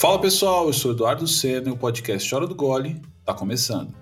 Fala pessoal, eu sou Eduardo Senna e o podcast Hora do Gole está começando.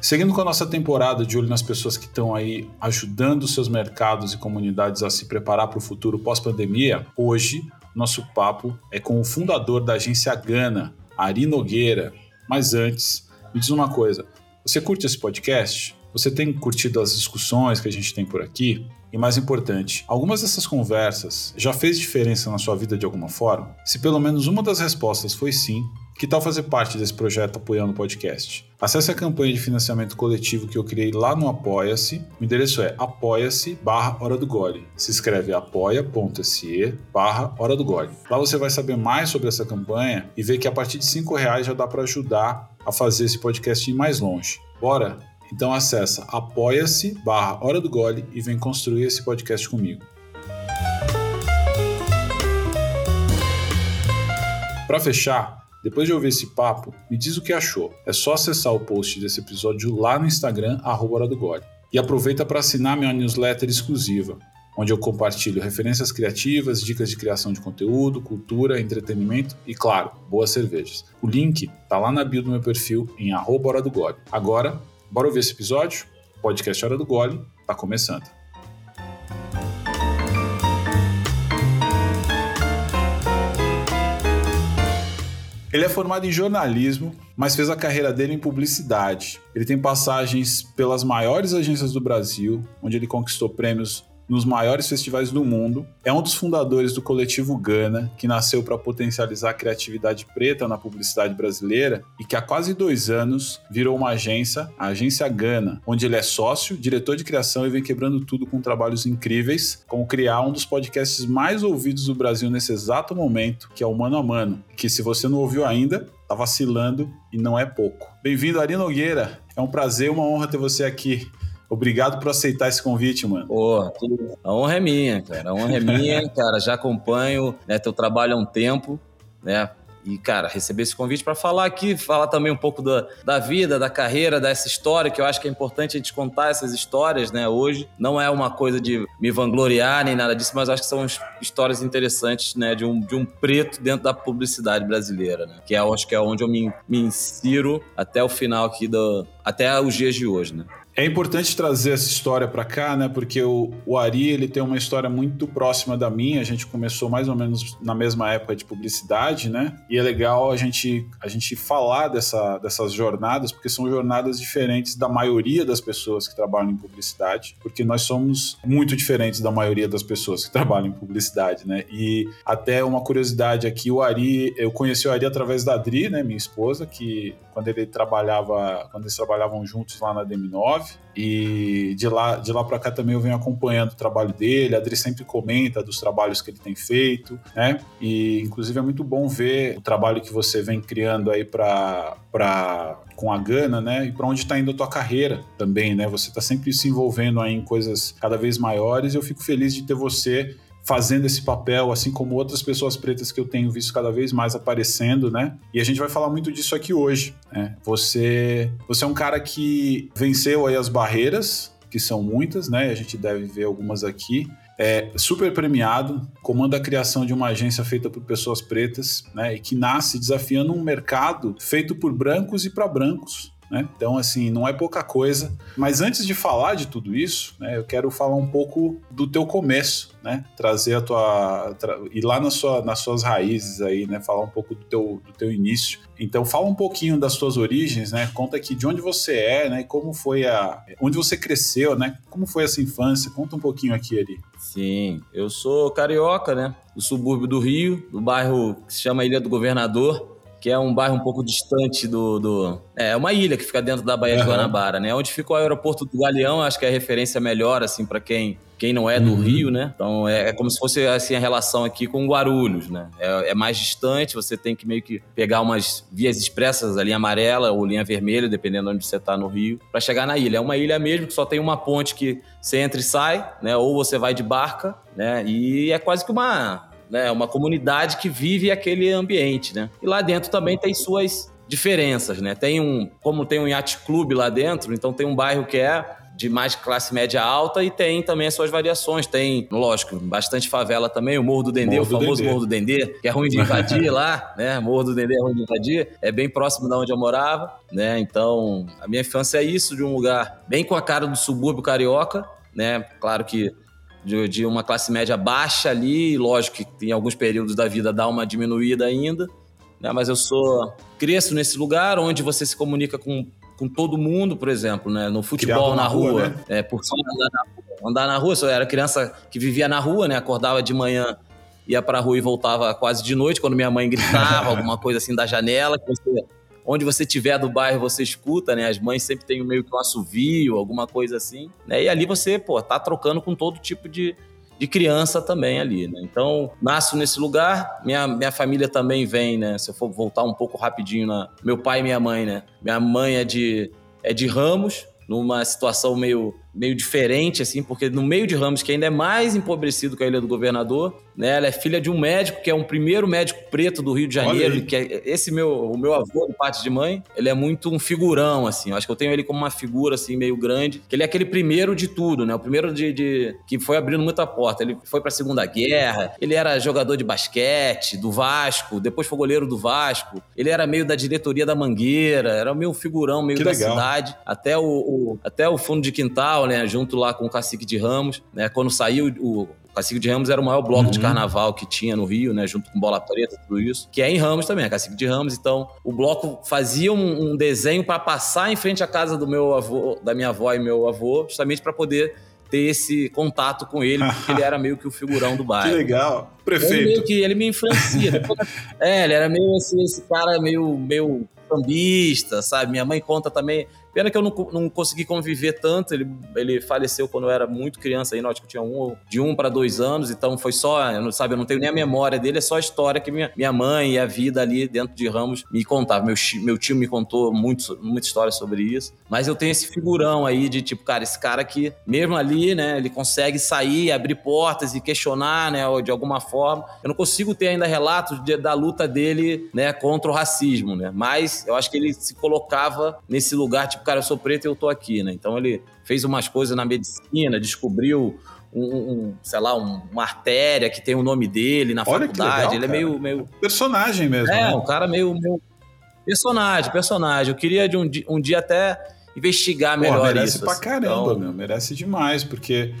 Seguindo com a nossa temporada de olho nas pessoas que estão aí ajudando seus mercados e comunidades a se preparar para o futuro pós-pandemia, hoje nosso papo é com o fundador da agência Gana, Ari Nogueira. Mas antes, me diz uma coisa: você curte esse podcast? Você tem curtido as discussões que a gente tem por aqui? E mais importante, algumas dessas conversas já fez diferença na sua vida de alguma forma? Se pelo menos uma das respostas foi sim, que tal fazer parte desse projeto apoiando o podcast? Acesse a campanha de financiamento coletivo que eu criei lá no Apoia-se. O endereço é apoia-se barra Hora do Gole. Se escreve apoia.se barra Hora do Gole. Lá você vai saber mais sobre essa campanha e ver que a partir de 5 reais já dá para ajudar a fazer esse podcast ir mais longe. Bora? Então acessa apoia-se barra Hora do Gole e vem construir esse podcast comigo. Para fechar, depois de ouvir esse papo, me diz o que achou. É só acessar o post desse episódio lá no Instagram, Hora do Gole. E aproveita para assinar minha newsletter exclusiva, onde eu compartilho referências criativas, dicas de criação de conteúdo, cultura, entretenimento e, claro, boas cervejas. O link tá lá na bio do meu perfil em Hora do Gole. Agora, Bora ouvir esse episódio? Podcast Hora do Gole está começando. Ele é formado em jornalismo, mas fez a carreira dele em publicidade. Ele tem passagens pelas maiores agências do Brasil, onde ele conquistou prêmios nos maiores festivais do mundo. É um dos fundadores do coletivo Gana, que nasceu para potencializar a criatividade preta na publicidade brasileira e que há quase dois anos virou uma agência, a Agência Gana, onde ele é sócio, diretor de criação e vem quebrando tudo com trabalhos incríveis, como criar um dos podcasts mais ouvidos do Brasil nesse exato momento, que é o Mano a Mano, que se você não ouviu ainda, tá vacilando e não é pouco. Bem-vindo, Ari Nogueira. É um prazer, uma honra ter você aqui. Obrigado por aceitar esse convite, mano. Pô, a honra é minha, cara. A honra é minha, cara. Já acompanho né, teu trabalho há um tempo, né? E, cara, receber esse convite para falar aqui, falar também um pouco da, da vida, da carreira, dessa história, que eu acho que é importante a gente contar essas histórias, né, hoje. Não é uma coisa de me vangloriar nem nada disso, mas acho que são histórias interessantes, né, de um, de um preto dentro da publicidade brasileira, né, que é, acho que é onde eu me, me insiro até o final aqui, do, até os dias de hoje, né. É importante trazer essa história para cá, né? Porque o, o, Ari ele tem uma história muito próxima da minha. A gente começou mais ou menos na mesma época de publicidade, né? E é legal a gente, a gente falar dessa, dessas jornadas, porque são jornadas diferentes da maioria das pessoas que trabalham em publicidade, porque nós somos muito diferentes da maioria das pessoas que trabalham em publicidade, né? E até uma curiosidade aqui, o Ari, eu conheci o Ari através da Adri, né? Minha esposa, que quando ele trabalhava, quando eles trabalhavam juntos lá na DM9, e de lá, de lá para cá também eu venho acompanhando o trabalho dele. A Adri sempre comenta dos trabalhos que ele tem feito, né? E inclusive é muito bom ver o trabalho que você vem criando aí para para com a Gana, né? E para onde está indo a tua carreira também, né? Você está sempre se envolvendo aí em coisas cada vez maiores. E eu fico feliz de ter você fazendo esse papel, assim como outras pessoas pretas que eu tenho visto cada vez mais aparecendo, né? E a gente vai falar muito disso aqui hoje. Né? Você, você é um cara que venceu aí as barreiras, que são muitas, né? A gente deve ver algumas aqui. É super premiado, comanda a criação de uma agência feita por pessoas pretas, né? E que nasce desafiando um mercado feito por brancos e para brancos, né? Então, assim, não é pouca coisa. Mas antes de falar de tudo isso, né, eu quero falar um pouco do teu começo, né? Trazer a tua. Tra, ir lá na sua, nas suas raízes aí, né? Falar um pouco do teu, do teu início. Então, fala um pouquinho das tuas origens, né? Conta aqui de onde você é, né? Como foi a. Onde você cresceu, né? Como foi essa infância? Conta um pouquinho aqui ali. Sim, eu sou carioca, né? Do subúrbio do Rio, do bairro que se chama Ilha do Governador que é um bairro um pouco distante do, do... É uma ilha que fica dentro da Baía uhum. de Guanabara, né? Onde fica o aeroporto do Galeão, acho que é a referência melhor, assim, para quem quem não é do uhum. Rio, né? Então é, é, como se fosse assim a relação aqui com Guarulhos, né? É, é, mais distante, você tem que meio que pegar umas vias expressas, a linha amarela ou linha vermelha, dependendo de onde você está no Rio, para chegar na ilha. É uma ilha mesmo que só tem uma ponte que você entra e sai, né? Ou você vai de barca, né? E é quase que uma né? Uma comunidade que vive aquele ambiente, né? E lá dentro também tem suas diferenças, né? Tem um, como tem um yacht clube lá dentro, então tem um bairro que é de mais classe média alta e tem também as suas variações. Tem, lógico, bastante favela também, o Morro do Dendê, Morro o famoso Dendê. Morro do Dendê, que é ruim de invadir lá, né? Morro do Dendê é ruim de invadir, é bem próximo da onde eu morava, né? Então, a minha infância é isso, de um lugar bem com a cara do subúrbio carioca, né? Claro que de, de uma classe média baixa ali, lógico que em alguns períodos da vida dá uma diminuída ainda, né? Mas eu sou cresço nesse lugar onde você se comunica com com todo mundo, por exemplo, né? No futebol, na, na rua, rua né? é, por andar na rua. Andar na rua, eu era criança que vivia na rua, né? Acordava de manhã, ia pra rua e voltava quase de noite, quando minha mãe gritava alguma coisa assim da janela, que você, onde você tiver do bairro você escuta, né? As mães sempre têm meio que um assovio, alguma coisa assim, né? E ali você, pô, tá trocando com todo tipo de, de criança também ali, né? Então, nasço nesse lugar, minha, minha família também vem, né? Se eu for voltar um pouco rapidinho na... Meu pai e minha mãe, né? Minha mãe é de, é de Ramos, numa situação meio meio diferente, assim, porque no meio de Ramos, que ainda é mais empobrecido que a Ilha do Governador, né? Ela é filha de um médico que é um primeiro médico preto do Rio de Janeiro, que é esse meu, o meu avô, de parte de mãe, ele é muito um figurão, assim. Eu acho que eu tenho ele como uma figura, assim, meio grande, que ele é aquele primeiro de tudo, né? O primeiro de, de que foi abrindo muita porta. Ele foi pra Segunda Guerra, ele era jogador de basquete, do Vasco, depois foi goleiro do Vasco, ele era meio da diretoria da Mangueira, era meio figurão, meio que da legal. cidade, até o, o, até o fundo de quintal, né, junto lá com o Cacique de Ramos, né, quando saiu o, Cacique de Ramos era o maior bloco uhum. de carnaval que tinha no Rio, né? Junto com Bola Preta, tudo isso. Que é em Ramos também, é Cacique de Ramos. Então, o bloco fazia um, um desenho para passar em frente à casa do meu avô, da minha avó e meu avô, justamente para poder ter esse contato com ele, porque ele era meio que o figurão do bairro. Que legal. Prefeito. Ele meio que ele me influencia. é, ele era meio assim, esse cara meio, meio sambista, sabe? Minha mãe conta também Pena que eu não, não consegui conviver tanto. Ele, ele faleceu quando eu era muito criança, aí, acho que eu tinha um, de um para dois anos, então foi só, eu não, sabe, eu não tenho nem a memória dele, é só a história que minha, minha mãe e a vida ali dentro de Ramos me contavam. Meu, meu tio me contou muito, muita história sobre isso. Mas eu tenho esse figurão aí de tipo, cara, esse cara que, mesmo ali, né, ele consegue sair, abrir portas e questionar, né, de alguma forma. Eu não consigo ter ainda relatos de, da luta dele, né, contra o racismo, né, mas eu acho que ele se colocava nesse lugar, tipo, cara, eu sou preto e eu tô aqui, né? Então ele fez umas coisas na medicina, descobriu um, um, sei lá, um, uma artéria que tem o nome dele na Olha faculdade. Legal, ele é meio, meio. Personagem mesmo. É, né? um cara meio, meio. Personagem, personagem. Eu queria de um, dia, um dia até investigar melhor Pô, merece isso. Merece pra assim. caramba, então... meu. Merece demais, porque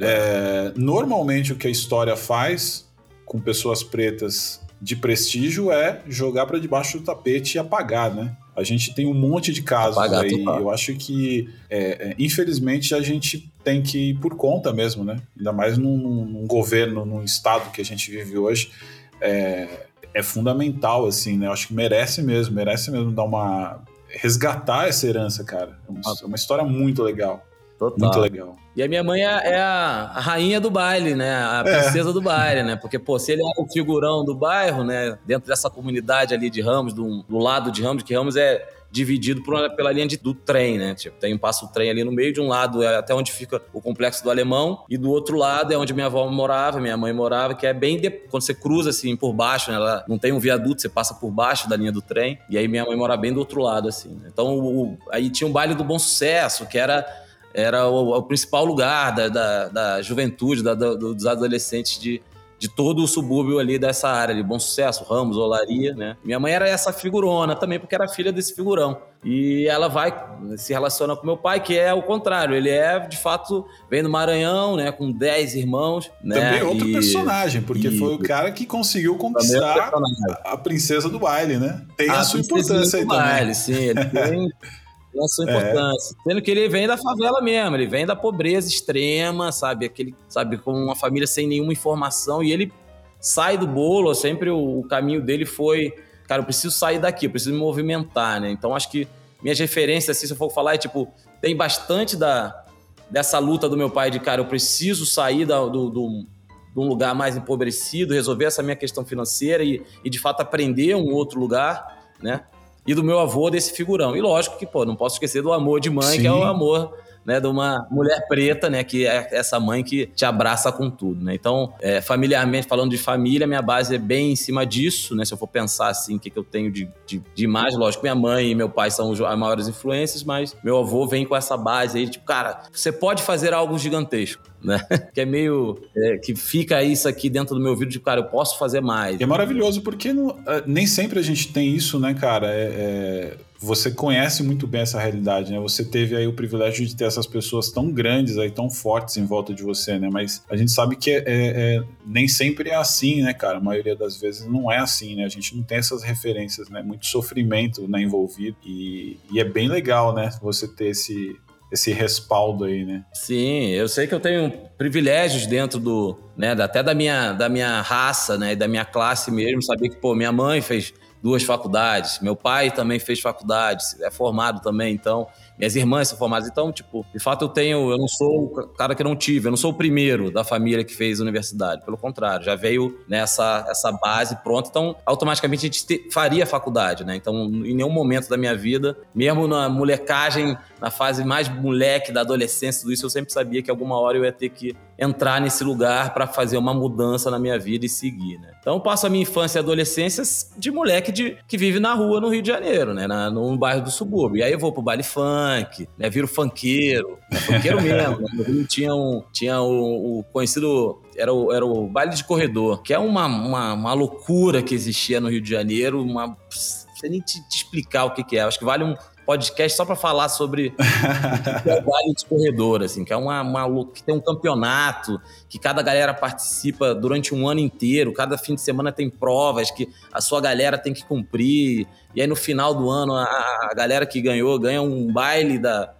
é, normalmente o que a história faz com pessoas pretas de prestígio é jogar para debaixo do tapete e apagar, né? A gente tem um monte de casos apagar, aí. Eu acho que, é, é, infelizmente, a gente tem que ir por conta mesmo, né? Ainda mais num, num governo, num estado que a gente vive hoje. É, é fundamental, assim, né? Eu acho que merece mesmo, merece mesmo dar uma. resgatar essa herança, cara. É uma, é uma história muito legal. Total. Muito legal. E a minha mãe é, é a, rainha do baile, né? A é. princesa é. do baile, né? Porque, pô, se ele é o figurão do bairro, né? Dentro dessa comunidade ali de Ramos, do, do lado de Ramos, que Ramos é dividido por, pela linha de, do trem, né? Tipo, tem um passo trem ali no meio, de um lado é até onde fica o complexo do Alemão, e do outro lado é onde minha avó morava, minha mãe morava, que é bem de, quando você cruza assim por baixo, né? Ela não tem um viaduto, você passa por baixo da linha do trem, e aí minha mãe mora bem do outro lado, assim. Né? Então, o, aí tinha um baile do Bom Sucesso, que era era o, o principal lugar da, da, da juventude, da, da, dos adolescentes de, de todo o subúrbio ali dessa área de Bom Sucesso, Ramos, Olaria, né? Minha mãe era essa figurona também, porque era filha desse figurão. E ela vai se relaciona com meu pai, que é o contrário. Ele é, de fato, vem do Maranhão, né? Com 10 irmãos. Né? Também outro e, personagem, porque e, foi o cara que conseguiu conquistar a princesa do baile, né? Tem a, a sua importância aí baile, também. Sim, ele tem a sua é. importância. É. Sendo que ele vem da favela mesmo, ele vem da pobreza extrema, sabe? Aquele, sabe, com uma família sem nenhuma informação, e ele sai do bolo, sempre o, o caminho dele foi, cara, eu preciso sair daqui, eu preciso me movimentar, né? Então acho que minhas referências, assim, se eu for falar, é tipo, tem bastante da, dessa luta do meu pai de, cara, eu preciso sair da, do, do, de um lugar mais empobrecido, resolver essa minha questão financeira e, e de fato aprender um outro lugar, né? E do meu avô desse figurão. E lógico que, pô, não posso esquecer do amor de mãe, Sim. que é o amor né, de uma mulher preta, né, que é essa mãe que te abraça com tudo, né? Então, é, familiarmente, falando de família, minha base é bem em cima disso, né? Se eu for pensar assim, o que, que eu tenho de, de, de mais, lógico, minha mãe e meu pai são as maiores influências, mas meu avô vem com essa base aí, tipo, cara, você pode fazer algo gigantesco né? Que é meio. É, que fica isso aqui dentro do meu vídeo de, cara, eu posso fazer mais. É maravilhoso, porque não, é, nem sempre a gente tem isso, né, cara? É, é, você conhece muito bem essa realidade, né? Você teve aí o privilégio de ter essas pessoas tão grandes aí, tão fortes em volta de você, né? Mas a gente sabe que é, é, nem sempre é assim, né, cara? A maioria das vezes não é assim, né? A gente não tem essas referências, né? Muito sofrimento né, envolvido. E, e é bem legal, né? Você ter esse, esse respaldo aí, né? Sim, eu sei que eu tenho privilégios dentro do, né, até da minha, da minha raça, né, da minha classe mesmo, saber que, pô, minha mãe fez duas faculdades, meu pai também fez faculdade, é formado também, então minhas irmãs são formadas. Então, tipo, de fato eu tenho, eu não sou o cara que não tive, eu não sou o primeiro da família que fez universidade. Pelo contrário, já veio nessa essa base pronta. Então, automaticamente a gente te, faria faculdade, né? Então, em nenhum momento da minha vida, mesmo na molecagem, na fase mais moleque da adolescência, tudo isso, eu sempre sabia que alguma hora eu ia ter que entrar nesse lugar para fazer uma mudança na minha vida e seguir, né? Então, eu passo a minha infância e adolescência de moleque de, que vive na rua no Rio de Janeiro, né? Na, no bairro do subúrbio. E aí eu vou pro baile funk, né? Viro funkeiro, né? funkeiro mesmo. Né? No Rio tinha, um, tinha o, o conhecido era o, era o baile de corredor, que é uma, uma, uma, loucura que existia no Rio de Janeiro, uma. Não sei nem te, te explicar o que, que é. Acho que vale um, podcast só para falar sobre o trabalho de corredor, assim, que é uma, uma, que tem um campeonato, que cada galera participa durante um ano inteiro, cada fim de semana tem provas que a sua galera tem que cumprir, e aí no final do ano a, a galera que ganhou ganha um baile da,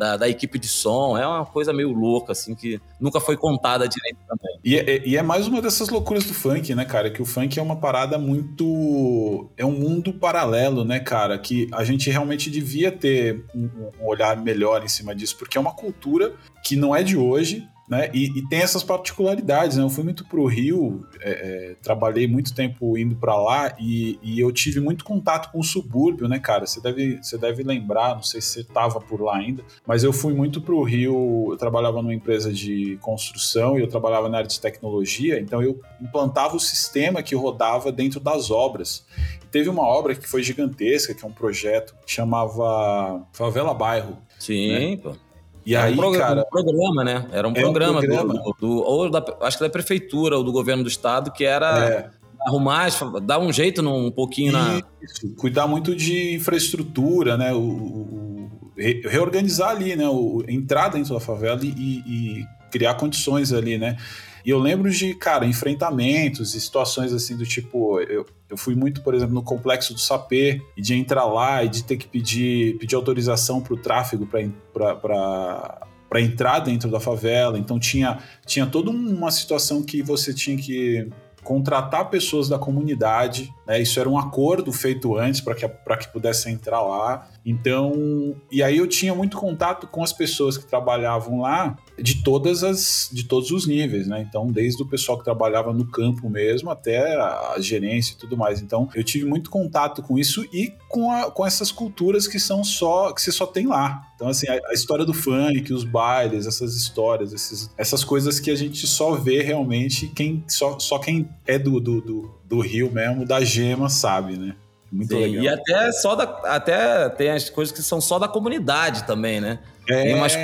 da, da, equipe de som. É uma coisa meio louca, assim, que nunca foi contada direito também. E é, e é, mais uma dessas loucuras do funk, né, cara? Que o funk é uma parada muito. É um mundo paralelo, né, cara? Que a gente realmente devia ter um, um olhar melhor em cima disso, porque é uma cultura que não é de hoje, né? E, e, tem essas particularidades, né? Eu fui muito para o Rio, é, é, trabalhei muito tempo indo para lá e, e, eu tive muito contato com o subúrbio, né, cara? Você deve, você deve lembrar, não sei se você estava por lá ainda, mas eu fui muito para o Rio, eu trabalhava numa empresa de construção e eu trabalhava na área de tecnologia, então eu implantava o sistema que rodava dentro das obras. teve uma obra que foi gigantesca, que é um projeto que chamava Favela Bairro. Sim, né? pô. E Era aí, um cara. Um programa, né? Era um programa, um programa. Do, do, ou da, acho que da prefeitura ou do governo do estado, que era. É. Arrumar, dar um jeito num, um pouquinho na. Isso, cuidar muito de infraestrutura, né? O, o reorganizar ali, né? O, entrar dentro da favela e, e criar condições ali, né? E eu lembro de, cara, enfrentamentos e situações assim do tipo, eu, eu fui muito, por exemplo, no complexo do Sapê, e de entrar lá e de ter que pedir, pedir autorização para o tráfego para entrar dentro da favela. Então tinha, tinha toda uma situação que você tinha que contratar pessoas da comunidade, né? Isso era um acordo feito antes para que, que pudesse entrar lá. Então, e aí eu tinha muito contato com as pessoas que trabalhavam lá de todas as de todos os níveis, né? Então, desde o pessoal que trabalhava no campo mesmo até a, gerência e tudo mais. Então, eu tive muito contato com isso e com, a, com essas culturas que são só que você só tem lá. Então, assim, a, a história do funk, os bailes, essas histórias, esses, essas coisas que a gente só vê realmente quem só, só quem é do, do, do, do Rio mesmo, da gema, sabe, né? Muito Sim, legal. E até só da, até tem as coisas que são só da comunidade também, né? É. Tem umas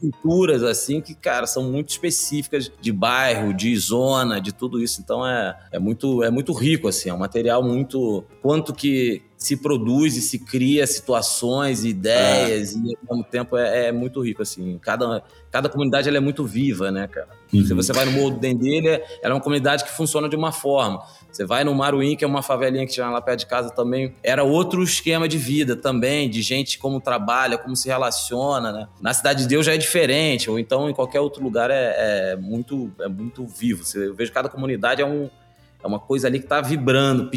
culturas assim que, cara, são muito específicas de bairro, de zona, de tudo isso. Então é, é muito é muito rico assim, é um material muito quanto que se produz e se cria situações, ideias é. e ao mesmo tempo é, é, muito rico assim. Cada cada comunidade ela é muito viva, né, cara? Uhum. Se você vai no Morro do Dendê, ela é uma comunidade que funciona de uma forma. Você vai no Maruim, que é uma favelinha que tinha lá perto de casa também, era outro esquema de vida também, de gente como trabalha, como se relaciona, né? Na Cidade de Deus já é diferente, ou então em qualquer outro lugar é, é muito, é muito vivo. Eu vejo que cada comunidade é, um, é uma coisa ali que tá vibrando,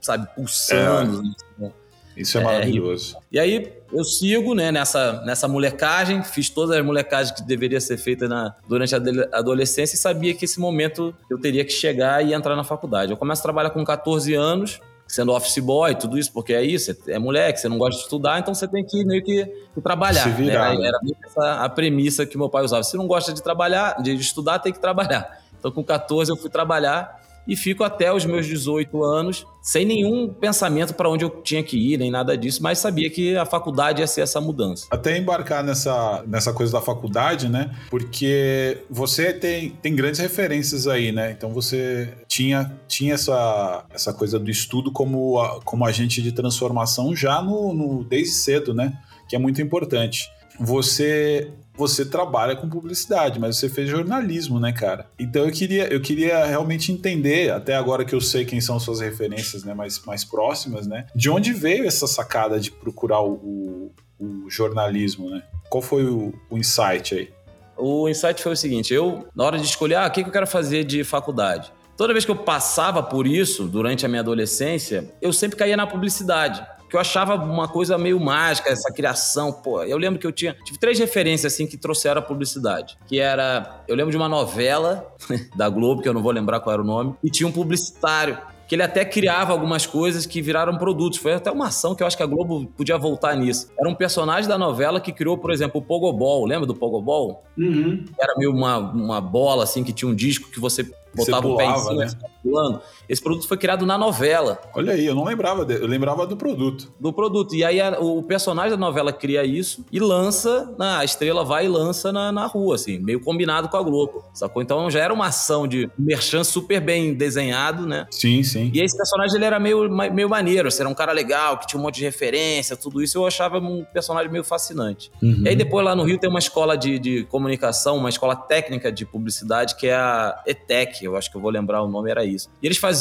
sabe, pulsando. É. Né? Isso é, é maravilhoso. E aí eu sigo né, nessa, nessa molecagem, fiz todas as molecagens que deveria ser feita na, durante a adolescência e sabia que esse momento eu teria que chegar e entrar na faculdade. Eu começo a trabalhar com 14 anos, sendo office boy, tudo isso, porque é isso, é moleque, você não gosta de estudar, então você tem que meio que, que trabalhar. Se virar. Né? Era essa a premissa que meu pai usava. Se não gosta de trabalhar, de estudar, tem que trabalhar. Então, com 14, eu fui trabalhar e fico até os meus 18 anos sem nenhum pensamento para onde eu tinha que ir, nem nada disso, mas sabia que a faculdade ia ser essa mudança. Até embarcar nessa, nessa coisa da faculdade, né? Porque você tem, tem grandes referências aí, né? Então você tinha, tinha essa, essa coisa do estudo como, como agente de transformação já no, no desde cedo, né? Que é muito importante. Você você trabalha com publicidade, mas você fez jornalismo, né, cara? Então eu queria, eu queria realmente entender, até agora que eu sei quem são suas referências né, mais, mais próximas, né? De onde veio essa sacada de procurar o, o, o jornalismo, né? Qual foi o, o insight aí? O insight foi o seguinte: eu, na hora de escolher, ah, o que eu quero fazer de faculdade? Toda vez que eu passava por isso durante a minha adolescência, eu sempre caía na publicidade que eu achava uma coisa meio mágica, essa criação. Pô, eu lembro que eu tinha. Tive três referências assim que trouxeram a publicidade. Que era. Eu lembro de uma novela da Globo, que eu não vou lembrar qual era o nome, e tinha um publicitário que ele até criava algumas coisas que viraram produtos. Foi até uma ação que eu acho que a Globo podia voltar nisso. Era um personagem da novela que criou, por exemplo, o Pogobol. Lembra do Pogobol? Uhum. Era meio uma, uma bola, assim, que tinha um disco que você botava pulava, o pé em cima, né? pulando. Esse produto foi criado na novela. Olha aí, eu não lembrava, de, eu lembrava do produto. Do produto. E aí a, o personagem da novela cria isso e lança, na, a estrela vai e lança na, na rua, assim, meio combinado com a Globo, sacou? Então já era uma ação de merchan super bem desenhado, né? Sim, sim. E esse personagem, ele era meio, meio maneiro, assim, era um cara legal, que tinha um monte de referência, tudo isso, eu achava um personagem meio fascinante. Uhum. E aí depois lá no Rio tem uma escola de, de comunicação, uma escola técnica de publicidade, que é a ETEC, eu acho que eu vou lembrar o nome, era isso. E eles faziam,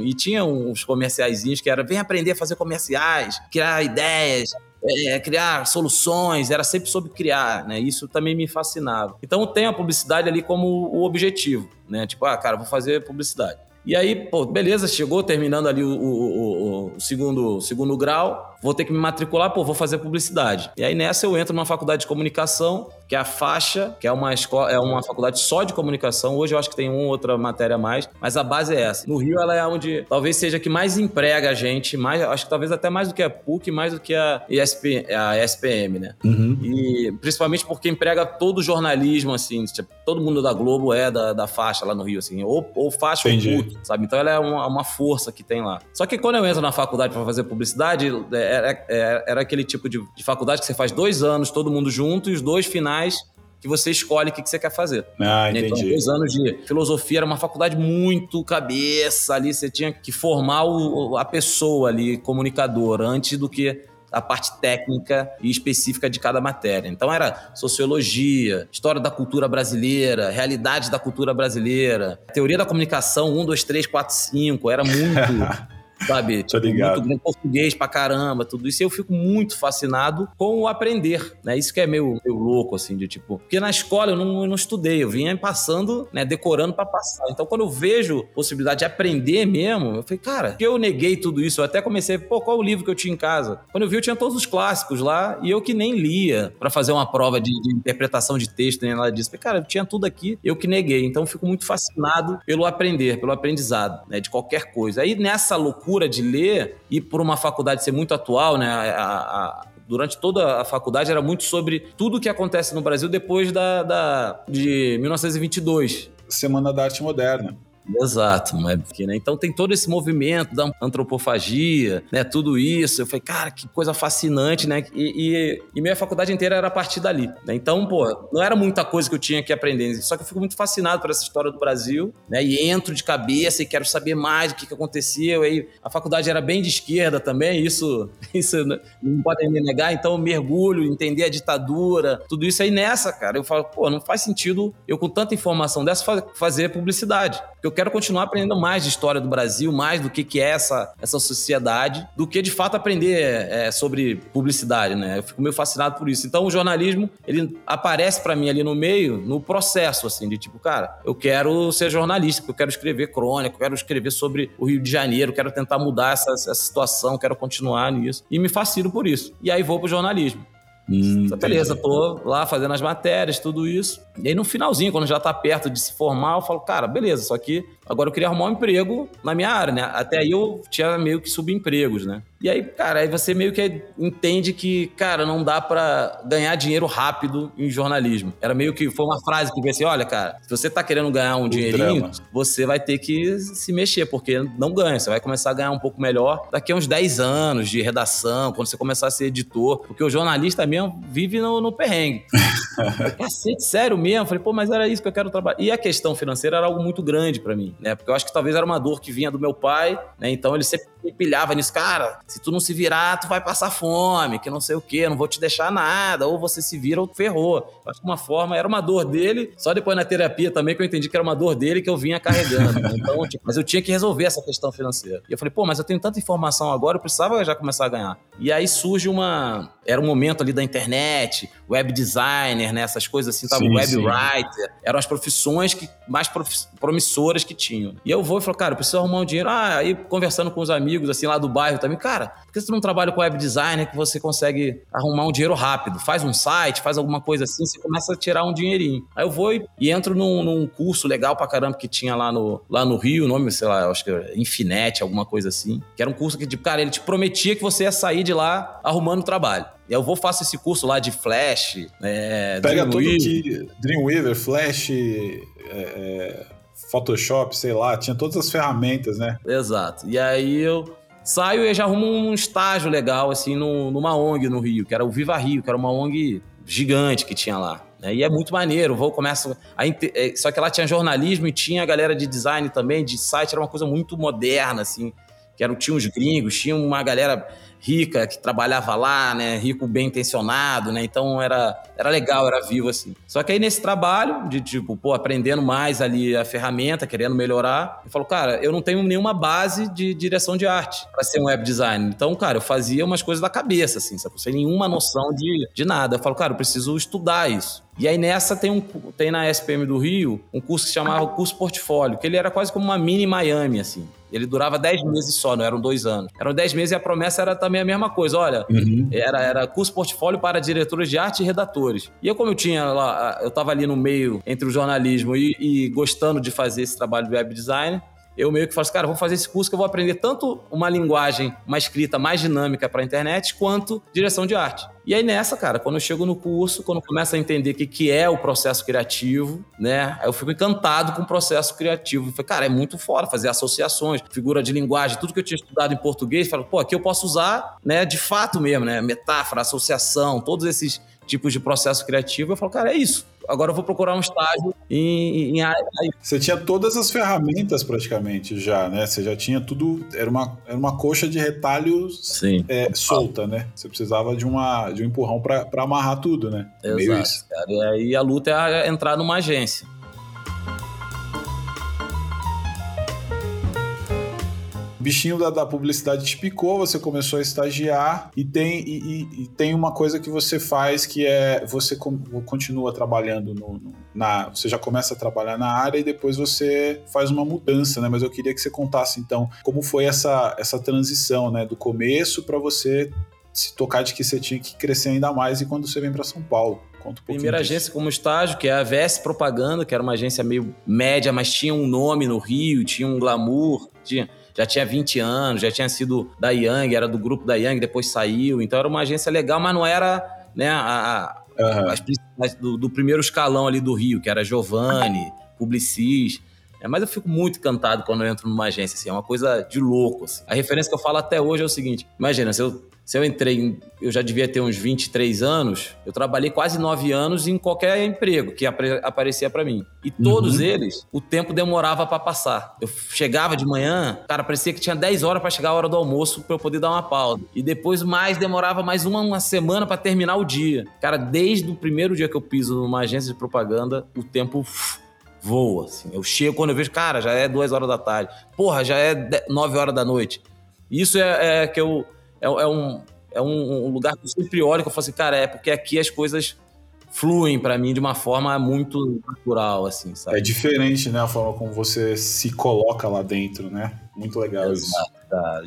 e tinham uns comerciaizinhos que era, vem aprender a fazer comerciais, criar ideias, é, criar soluções, era sempre sobre criar, né? Isso também me fascinava. Então tem a publicidade ali como o objetivo, né? Tipo, ah, cara, vou fazer publicidade. E aí, pô, beleza, chegou terminando ali o, o, o, o segundo, segundo grau, vou ter que me matricular, pô, vou fazer publicidade. E aí nessa eu entro numa faculdade de comunicação, que é a Faixa, que é uma escola, é uma faculdade só de comunicação. Hoje eu acho que tem uma outra matéria a mais, mas a base é essa. No Rio ela é onde talvez seja que mais emprega a gente, mais, acho que talvez até mais do que a PUC, mais do que a, ESP, a SPM, né? Uhum. E principalmente porque emprega todo o jornalismo, assim, tipo, todo mundo da Globo é da, da faixa lá no Rio, assim, ou, ou faixa Entendi. ou PUC, sabe? Então ela é uma, uma força que tem lá. Só que quando eu entro na faculdade para fazer publicidade, é, era, é, era aquele tipo de, de faculdade que você faz dois anos, todo mundo junto, e os dois finais que você escolhe o que, que você quer fazer. Ah, então, entendi. Então, dois anos de filosofia era uma faculdade muito cabeça ali, você tinha que formar o, a pessoa ali, comunicador, antes do que a parte técnica e específica de cada matéria. Então era sociologia, história da cultura brasileira, realidade da cultura brasileira, teoria da comunicação 1, 2, 3, 4, 5, era muito sabe? Tipo, ligado. muito português pra caramba, tudo isso. E eu fico muito fascinado com o aprender, né? Isso que é meio, meio louco, assim, de tipo... Porque na escola eu não, eu não estudei, eu vinha passando, né? Decorando para passar. Então, quando eu vejo possibilidade de aprender mesmo, eu falei, cara, que eu neguei tudo isso. Eu até comecei, pô, qual o livro que eu tinha em casa? Quando eu vi, eu tinha todos os clássicos lá e eu que nem lia para fazer uma prova de, de, interpretação de texto, nem nada disso. Falei, cara, eu tinha tudo aqui, eu que neguei. Então, eu fico muito fascinado pelo aprender, pelo aprendizado, né? De qualquer coisa. Aí, nessa loucura de ler e por uma faculdade ser muito atual, né? A, a, durante toda a faculdade era muito sobre tudo o que acontece no Brasil depois da, da de 1922. Semana da Arte Moderna. Exato, mas porque, né? Então tem todo esse movimento da antropofagia, né? Tudo isso. Eu falei, cara, que coisa fascinante, né? E, e, e minha faculdade inteira era a partir dali. Né? Então, pô, não era muita coisa que eu tinha que aprender. Só que eu fico muito fascinado por essa história do Brasil, né? E entro de cabeça e quero saber mais do que, que acontecia. E aí a faculdade era bem de esquerda também, isso, isso não podem me negar. Então mergulho, entender a ditadura, tudo isso aí nessa, cara. Eu falo, pô, não faz sentido eu com tanta informação dessa fazer publicidade. Porque eu quero continuar aprendendo mais de história do Brasil, mais do que, que é essa, essa sociedade, do que de fato aprender é, sobre publicidade, né? Eu fico meio fascinado por isso. Então o jornalismo, ele aparece para mim ali no meio, no processo, assim, de tipo, cara, eu quero ser jornalista, eu quero escrever crônica, eu quero escrever sobre o Rio de Janeiro, quero tentar mudar essa, essa situação, quero continuar nisso. E me fascino por isso. E aí vou pro jornalismo. Hum, beleza, tô lá fazendo as matérias, tudo isso. E aí no finalzinho, quando já tá perto de se formar, eu falo, cara, beleza, só que agora eu queria arrumar um emprego na minha área, né? Até aí eu tinha meio que subempregos, né? E aí, cara, aí você meio que entende que, cara, não dá para ganhar dinheiro rápido em jornalismo. Era meio que foi uma frase que eu pensei, olha, cara, se você tá querendo ganhar um o dinheirinho, drama. você vai ter que se mexer, porque não ganha. Você vai começar a ganhar um pouco melhor daqui a uns 10 anos de redação, quando você começar a ser editor, porque o jornalista mesmo vive no, no perrengue. Cacete, sério mesmo? Falei, pô, mas era isso que eu quero trabalhar. E a questão financeira era algo muito grande para mim, né? Porque eu acho que talvez era uma dor que vinha do meu pai, né? Então ele sempre me pilhava nisso, cara, se tu não se virar, tu vai passar fome, que não sei o quê, não vou te deixar nada, ou você se vira ou ferrou. Acho que uma forma, era uma dor dele, só depois na terapia também que eu entendi que era uma dor dele que eu vinha carregando. Né? Então, tipo, mas eu tinha que resolver essa questão financeira. E eu falei, pô, mas eu tenho tanta informação agora, eu precisava já começar a ganhar. E aí surge uma. Era um momento ali da internet, web designer, né? Essas coisas assim, tava web sim. writer. Eram as profissões que mais promissoras que tinham. E eu vou e falo, cara, eu preciso arrumar um dinheiro. Ah, aí conversando com os amigos, assim, lá do bairro também, cara, por que você não trabalha com web designer que você consegue arrumar um dinheiro rápido? Faz um site, faz alguma coisa assim, você começa a tirar um dinheirinho. Aí eu vou e, e entro num, num, curso legal pra caramba que tinha lá no, lá no Rio, o nome, sei lá, acho que era Infinet, alguma coisa assim. Que era um curso que, tipo, cara, ele te prometia que você ia sair de lá arrumando trabalho. E eu vou faço esse curso lá de Flash, é, Pega tudo que Dreamweaver, Flash, é, é, Photoshop, sei lá, tinha todas as ferramentas, né? Exato. E aí eu saio e já arrumo um estágio legal, assim, no, numa ONG no Rio, que era o Viva Rio, que era uma ONG gigante que tinha lá. Né? E é muito maneiro. Vou começo a, é, só que lá tinha jornalismo e tinha a galera de design também, de site, era uma coisa muito moderna, assim. Que tinha uns gringos, tinha uma galera rica que trabalhava lá, né? Rico bem intencionado, né? Então era, era legal, era vivo assim. Só que aí nesse trabalho de tipo, pô, aprendendo mais ali a ferramenta, querendo melhorar, eu falo, cara, eu não tenho nenhuma base de direção de arte para ser um web designer. Então, cara, eu fazia umas coisas da cabeça, assim, sabe? sem nenhuma noção de, de nada. Eu falo, cara, eu preciso estudar isso. E aí nessa tem, um, tem na SPM do Rio um curso que chamava Curso Portfólio, que ele era quase como uma mini Miami, assim. Ele durava 10 meses só, não eram dois anos. Eram 10 meses e a promessa era também a mesma coisa. Olha, uhum. era, era curso portfólio para diretores de arte e redatores. E eu, como eu tinha lá, eu estava ali no meio entre o jornalismo e, e gostando de fazer esse trabalho de web design, eu meio que falo assim, cara, vou fazer esse curso que eu vou aprender tanto uma linguagem, uma escrita mais dinâmica para a internet, quanto direção de arte. E aí nessa, cara, quando eu chego no curso, quando eu começo a entender o que, que é o processo criativo, né? Eu fico encantado com o processo criativo. Eu falei, cara, é muito fora fazer associações, figura de linguagem, tudo que eu tinha estudado em português, falo, pô, aqui eu posso usar, né, de fato mesmo, né? Metáfora, associação, todos esses tipos de processo criativo. Eu falo, cara, é isso agora eu vou procurar um estágio em, em área. Você tinha todas as ferramentas praticamente já, né? Você já tinha tudo, era uma, era uma coxa de retalhos é, solta, né? Você precisava de, uma, de um empurrão para amarrar tudo, né? Exato, Meio isso. Cara. E aí a luta é entrar numa agência. Bichinho da, da, publicidade te picou, você começou a estagiar e tem, e, e, e tem uma coisa que você faz que é você com, continua trabalhando no, no, na. Você já começa a trabalhar na área e depois você faz uma mudança, né? Mas eu queria que você contasse então como foi essa, essa transição, né? Do começo para você se tocar de que você tinha que crescer ainda mais e quando você vem para São Paulo. Conta um Primeira disso. agência como estágio, que é a VS Propaganda, que era uma agência meio média, mas tinha um nome no Rio, tinha um glamour, tinha já tinha 20 anos, já tinha sido da Yang, era do grupo da Yang, depois saiu. Então era uma agência legal, mas não era né, a, a uhum. as principais do, do, primeiro escalão ali do Rio, que era Giovanni, Publicis. É, mas eu fico muito encantado quando eu entro numa agência, assim, é uma coisa de louco. Assim. A referência que eu falo até hoje é o seguinte: imagina, se eu se eu entrei, eu já devia ter uns 23 anos, eu trabalhei quase 9 anos em qualquer emprego que aparecia para mim. E todos uhum. eles, o tempo demorava para passar. Eu chegava de manhã, cara, parecia que tinha 10 horas para chegar a hora do almoço para eu poder dar uma pausa. E depois mais demorava mais uma, uma semana para terminar o dia. Cara, desde o primeiro dia que eu piso numa agência de propaganda, o tempo voa, assim. Eu chego quando eu vejo, cara, já é 2 horas da tarde. Porra, já é 9 horas da noite. Isso é, é que eu é, é, um, é um, lugar que eu sempre olho que eu falo assim, cara, é porque aqui as coisas fluem para mim de uma forma muito natural, assim, sabe? É diferente, né, a forma como você se coloca lá dentro, né? Muito legal isso.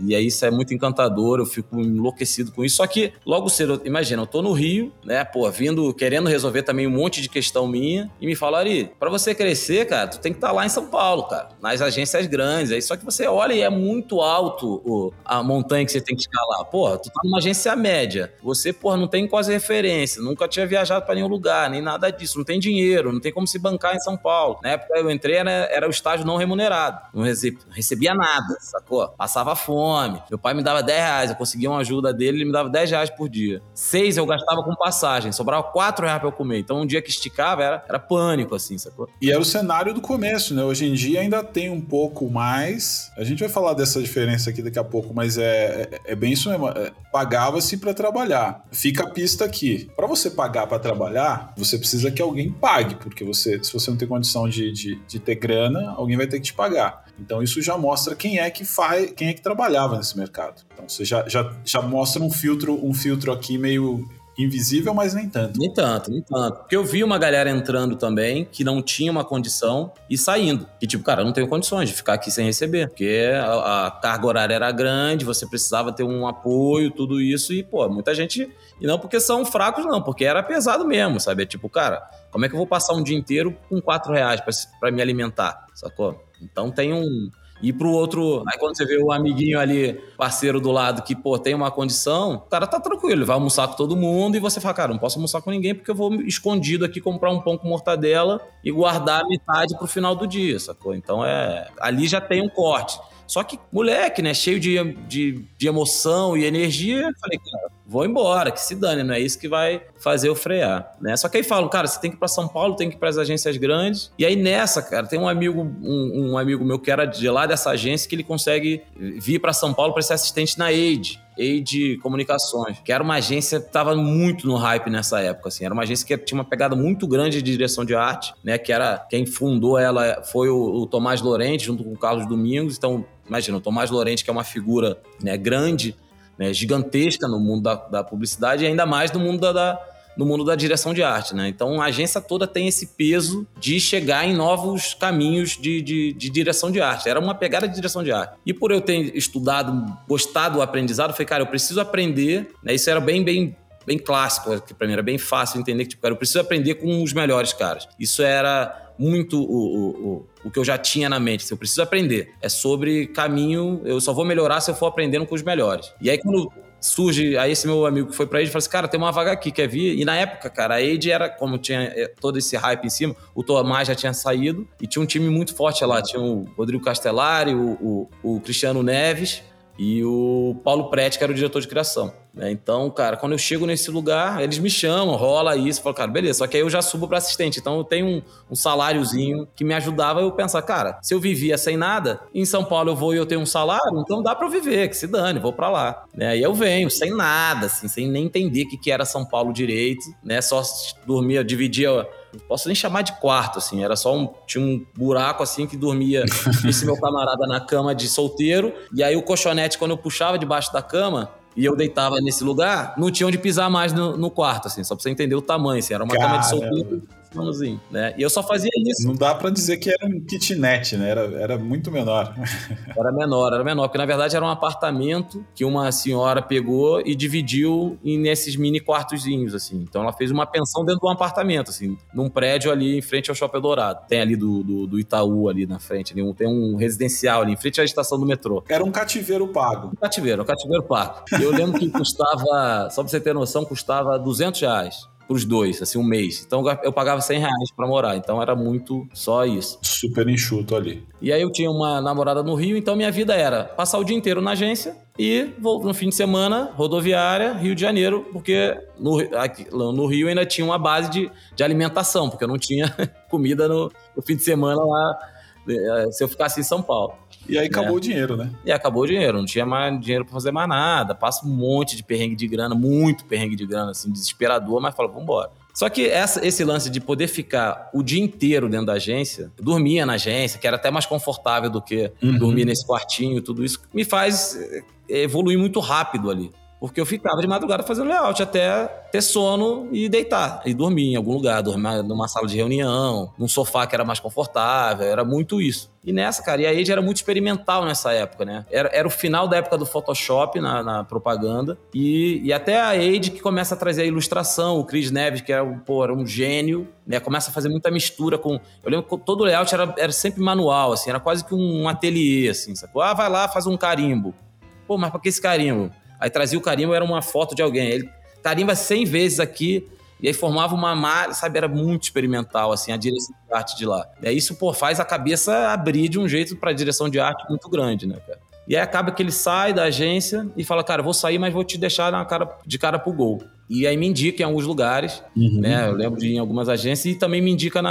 E aí isso é muito encantador, eu fico enlouquecido com isso. Só que logo cedo, imagina, eu tô no Rio, né, pô, vindo, querendo resolver também um monte de questão minha, e me falaram, Ari, pra você crescer, cara, tu tem que estar tá lá em São Paulo, cara, nas agências grandes. Aí só que você olha e é muito alto o, a montanha que você tem que escalar. Porra, tu tá numa agência média. Você, porra, não tem quase referência, nunca tinha viajado para nenhum lugar, nem nada disso, não tem dinheiro, não tem como se bancar em São Paulo. Na época eu entrei, era, era o estágio não remunerado. Não recebia nada, sacou? Passava fome. Meu pai me dava 10 reais, eu conseguia uma ajuda dele, ele me dava 10 reais por dia. Seis eu gastava com passagem, sobrava 4 reais pra eu comer. Então um dia que esticava era, era pânico, assim, sacou? E era o cenário do começo, né? Hoje em dia ainda tem um pouco mais. A gente vai falar dessa diferença aqui daqui a pouco, mas é, é, é bem isso mesmo. É, Pagava-se para trabalhar. Fica a pista aqui. Para você pagar para trabalhar, você precisa que alguém pague, porque você, se você não tem condição de, de, de ter grana, alguém vai ter que te pagar. Então isso já mostra quem é que faz, quem é que trabalhava nesse mercado. Então você já, já, já mostra um filtro, um filtro aqui meio invisível, mas nem tanto. Nem tanto, nem tanto. Porque eu vi uma galera entrando também que não tinha uma condição e saindo. E tipo, cara, eu não tenho condições de ficar aqui sem receber. Porque a, a carga horária era grande, você precisava ter um apoio, tudo isso. E, pô, muita gente. E não porque são fracos, não, porque era pesado mesmo, sabe? É tipo, cara, como é que eu vou passar um dia inteiro com quatro reais para me alimentar, sacou? Então tem um e pro outro, aí quando você vê o amiguinho ali, parceiro do lado, que, pô, tem uma condição, o cara tá tranquilo, ele vai almoçar com todo mundo e você fala, cara, não posso almoçar com ninguém porque eu vou escondido aqui comprar um pão com mortadela e guardar a metade pro final do dia, sacou? Então é. Ali já tem um corte. Só que, moleque, né? Cheio de, de, de emoção e energia, falei, cara, vou embora, que se dane, não é isso que vai fazer eu frear, né? Só que aí falam, cara, você tem que ir para São Paulo, tem que ir para as agências grandes. E aí nessa, cara, tem um amigo, um, um amigo meu que era de lá dessa agência que ele consegue vir para São Paulo para ser assistente na Aid. Aid Comunicações, que era uma agência que estava muito no hype nessa época, assim, era uma agência que tinha uma pegada muito grande de direção de arte, né, que era quem fundou ela foi o, o Tomás Lorente junto com o Carlos Domingos, então imagina, o Tomás Lorente que é uma figura, né, grande, né, gigantesca no mundo da, da, publicidade e ainda mais no mundo da, da no mundo da direção de arte, né? Então a agência toda tem esse peso de chegar em novos caminhos de, de, de, direção de arte. Era uma pegada de direção de arte. E por eu ter estudado, gostado do aprendizado, falei, cara, eu preciso aprender. Né? Isso era bem, bem bem clássico, que para mim era bem fácil entender que, tipo, cara, eu preciso aprender com os melhores caras. Isso era muito o, o, o, que eu já tinha na mente. Eu preciso aprender. É sobre caminho, eu só vou melhorar se eu for aprendendo com os melhores. E aí, quando surge, aí esse meu amigo que foi pra Age falou assim, cara, tem uma vaga aqui, quer vir? E na época, cara, a Age era, como tinha é, todo esse hype em cima, o Tomás já tinha saído e tinha um time muito forte lá. Tinha o Rodrigo Castellari, o, o, o Cristiano Neves e o Paulo Prete, que era o diretor de criação. Né? Então, cara, quando eu chego nesse lugar, eles me chamam, rola isso, falo, cara, beleza, só que aí eu já subo para assistente. Então eu tenho um, um saláriozinho que me ajudava eu pensar, cara, se eu vivia sem nada, em São Paulo eu vou e eu tenho um salário, então dá para viver, que se dane, vou para lá. Né? Aí eu venho, sem nada, assim, sem nem entender o que, que era São Paulo direito, né? Só dormia, dividia posso nem chamar de quarto, assim, era só um. Tinha um buraco assim que dormia esse meu camarada na cama de solteiro. E aí o colchonete, quando eu puxava debaixo da cama, e eu deitava nesse lugar, não tinha onde pisar mais no, no quarto, assim, só pra você entender o tamanho, assim, era uma Caramba. cama de solteiro né? E eu só fazia isso. Não dá para dizer que era um kitnet, né? Era, era muito menor. Era menor, era menor, porque na verdade era um apartamento que uma senhora pegou e dividiu em, nesses mini quartozinhos, assim. Então ela fez uma pensão dentro de um apartamento, assim, num prédio ali em frente ao Shopping Dourado. Tem ali do, do, do Itaú ali na frente, ali, tem um residencial ali em frente à estação do metrô. Era um cativeiro pago. Um cativeiro, um cativeiro pago. E eu lembro que custava, só pra você ter noção, custava 200 reais pros dois, assim, um mês. Então eu pagava 100 reais pra morar, então era muito só isso. Super enxuto ali. E aí eu tinha uma namorada no Rio, então minha vida era passar o dia inteiro na agência e no fim de semana, rodoviária, Rio de Janeiro, porque no, aqui, no Rio ainda tinha uma base de, de alimentação, porque eu não tinha comida no, no fim de semana lá eh, se eu ficasse em São Paulo. E aí acabou é. o dinheiro, né? E acabou o dinheiro, não tinha mais dinheiro para fazer mais nada. Passa um monte de perrengue de grana, muito perrengue de grana, assim, desesperador, mas fala, vambora. Só que essa, esse lance de poder ficar o dia inteiro dentro da agência, dormia na agência, que era até mais confortável do que uhum. dormir nesse quartinho, tudo isso, me faz eh, evoluir muito rápido ali. Porque eu ficava de madrugada fazendo layout até ter sono e deitar. E dormir em algum lugar, dormir numa sala de reunião, num sofá que era mais confortável, era muito isso. E nessa, cara, e a Age era muito experimental nessa época, né? Era, era o final da época do Photoshop na, na propaganda. E, e até a Age que começa a trazer a ilustração. O Chris Neves, que era um, pô, era um gênio, né? Começa a fazer muita mistura com. Eu lembro que todo o layout era, era sempre manual, assim, era quase que um ateliê, assim, sacou? Ah, vai lá, faz um carimbo. Pô, mas pra que esse carimbo? Aí trazia o carimbo, era uma foto de alguém. Ele carimba 100 vezes aqui, e aí formava uma malha, sabe? Era muito experimental, assim, a direção de arte de lá. E aí isso, pô, faz a cabeça abrir de um jeito para direção de arte muito grande, né, cara? E aí acaba que ele sai da agência e fala, cara, vou sair, mas vou te deixar na cara, de cara pro gol. E aí me indica em alguns lugares, uhum. né? Eu lembro de ir em algumas agências e também me indica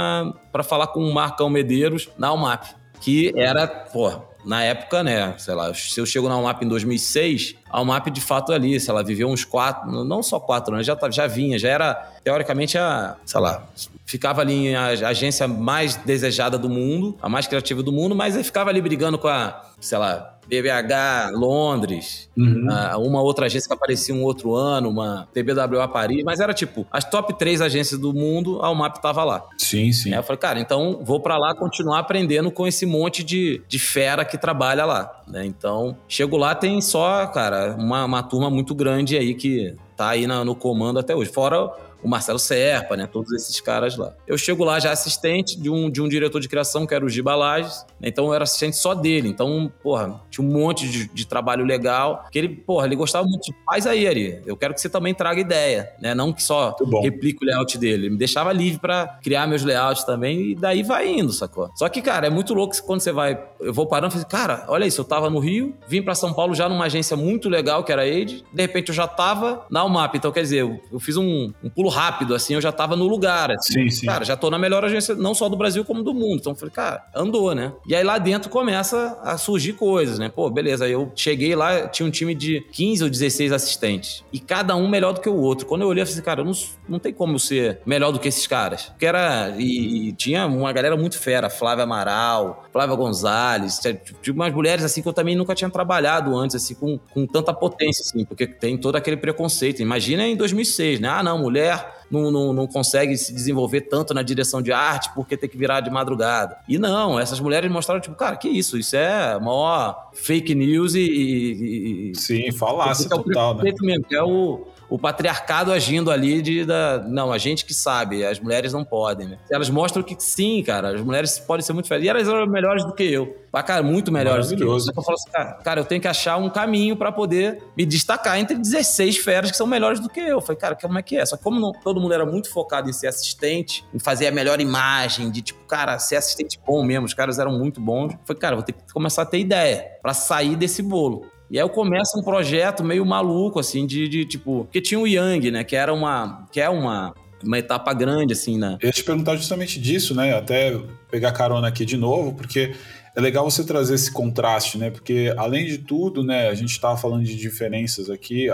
para falar com o Marcão Medeiros na UMAP, que era, pô, na época, né, sei lá, se eu chego na UMAP em 2006, a UMAP de fato ali, sei lá, viveu uns quatro, não só quatro anos, já, já vinha, já era, teoricamente, a, sei lá, ficava ali a agência mais desejada do mundo, a mais criativa do mundo, mas aí ficava ali brigando com a, sei lá, BBH Londres, uhum. uh, uma outra agência que aparecia um outro ano, uma TBWA Paris, mas era tipo, as top três agências do mundo, a UMAP tava lá. Sim, sim. Aí eu falei, cara, então vou para lá continuar aprendendo com esse monte de, de fera que trabalha lá, né? Então, chego lá, tem só, cara, uma, uma turma muito grande aí que tá aí na, no comando até hoje. Fora o Marcelo Serpa, né? Todos esses caras lá. Eu chego lá já assistente de um, de um diretor de criação, que era o Giba Lages, né? então eu era assistente só dele. Então, porra, tinha um monte de, de, trabalho legal, que ele, porra, ele gostava muito de, faz aí, Ari, eu quero que você também traga ideia, né? Não que só replique o layout dele. Ele me deixava livre para criar meus layouts também e daí vai indo, sacou? Só que, cara, é muito louco quando você vai, eu vou parando e falo, cara, olha isso, eu tava no Rio, vim para São Paulo já numa agência muito legal, que era a Age, de repente eu já tava na UMAP, então quer dizer, eu, eu fiz um, um pulo rápido, assim, eu já tava no lugar. Assim. Sim, sim. Cara, já tô na melhor agência, não só do Brasil, como do mundo. Então eu falei, cara, andou, né? E aí lá dentro começa a surgir coisas, né? Pô, beleza. Aí eu cheguei lá, tinha um time de 15 ou 16 assistentes. E cada um melhor do que o outro. Quando eu olhei, eu falei, cara, não, não tem como ser melhor do que esses caras. Porque era. E, e tinha uma galera muito fera, Flávia Amaral, Flávia Gonzalez, tinha umas mulheres assim que eu também nunca tinha trabalhado antes, assim, com, com tanta potência, assim, porque tem todo aquele preconceito. Imagina em 2006, né? Ah, não, mulher não, não, não consegue se desenvolver tanto na direção de arte porque tem que virar de madrugada. E não, essas mulheres mostraram, tipo, cara, que isso? Isso é maior fake news e. e, e Sim, falácia é total, né? Mesmo, que é o, o patriarcado agindo ali de da, não, a gente que sabe, as mulheres não podem, né? Elas mostram que sim, cara, as mulheres podem ser muito felizes. E elas eram melhores do que eu. Pra, cara, muito melhores do que eu. Eu falo assim, cara, cara, eu tenho que achar um caminho para poder me destacar entre 16 feras que são melhores do que eu. Eu falei, cara, como é que é? Só que como não, todo mundo era muito focado em ser assistente, em fazer a melhor imagem, de tipo, cara, ser assistente bom mesmo, os caras eram muito bons. Falei, cara, vou ter que começar a ter ideia para sair desse bolo. E aí eu começo um projeto meio maluco, assim, de, de tipo. Porque tinha o Yang, né? Que era uma. Que é uma. Uma etapa grande, assim, né? Eu ia te perguntar justamente disso, né? Até pegar carona aqui de novo, porque é legal você trazer esse contraste, né? Porque além de tudo, né, a gente estava falando de diferenças aqui.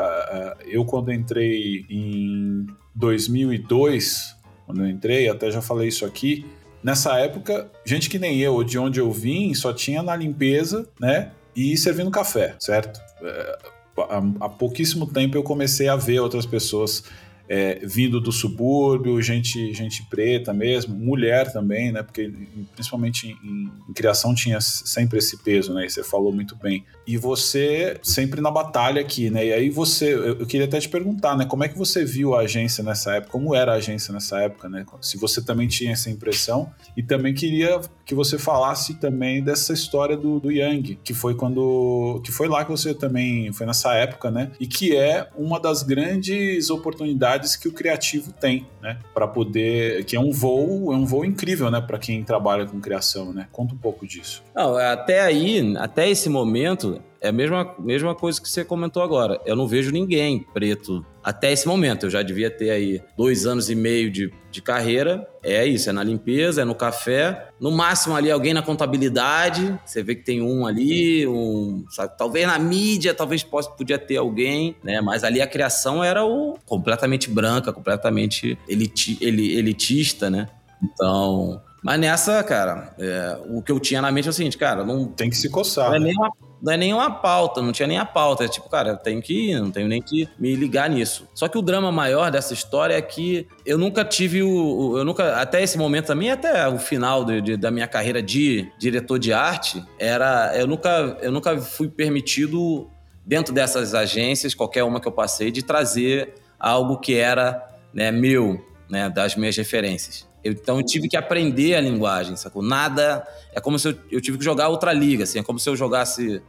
Eu quando entrei em 2002, quando eu entrei, até já falei isso aqui. Nessa época, gente que nem eu, de onde eu vim, só tinha na limpeza, né? E servindo café, certo? É, há pouquíssimo tempo eu comecei a ver outras pessoas é, vindo do subúrbio, gente, gente preta mesmo, mulher também, né? Porque principalmente em, em, criação tinha sempre esse peso, né? E você falou muito bem. E você sempre na batalha aqui, né? E aí você, eu, queria até te perguntar, né? Como é que você viu a agência nessa época? Como era a agência nessa época, né? Se você também tinha essa impressão. E também queria que você falasse também dessa história do, do Yang, que foi quando, que foi lá que você também foi nessa época, né? E que é uma das grandes oportunidades que o criativo tem, né? Para poder. Que é um voo, é um voo incrível, né? Para quem trabalha com criação, né? Conta um pouco disso. Não, até aí, até esse momento, é a mesma, mesma coisa que você comentou agora. Eu não vejo ninguém preto até esse momento. Eu já devia ter aí dois anos e meio de, de carreira. É isso, é na limpeza, é no café. No máximo ali alguém na contabilidade. Você vê que tem um ali, um, sabe? talvez na mídia, talvez possa, podia ter alguém, né? Mas ali a criação era o completamente branca, completamente eliti, elitista, né? Então, Mas nessa, cara, é, o que eu tinha na mente é o seguinte, cara, não. Tem que se coçar. Não é né? nem uma não é nenhuma pauta, não tinha nem a pauta. É tipo, cara, eu tenho que ir, não tenho nem que me ligar nisso. Só que o drama maior dessa história é que eu nunca tive o. Eu nunca. Até esse momento também, até o final de, de, da minha carreira de diretor de arte, era. Eu nunca, eu nunca fui permitido, dentro dessas agências, qualquer uma que eu passei, de trazer algo que era né, meu, né, das minhas referências. Eu, então eu tive que aprender a linguagem, sacou? Nada. É como se eu, eu tive que jogar outra liga, assim. É como se eu jogasse,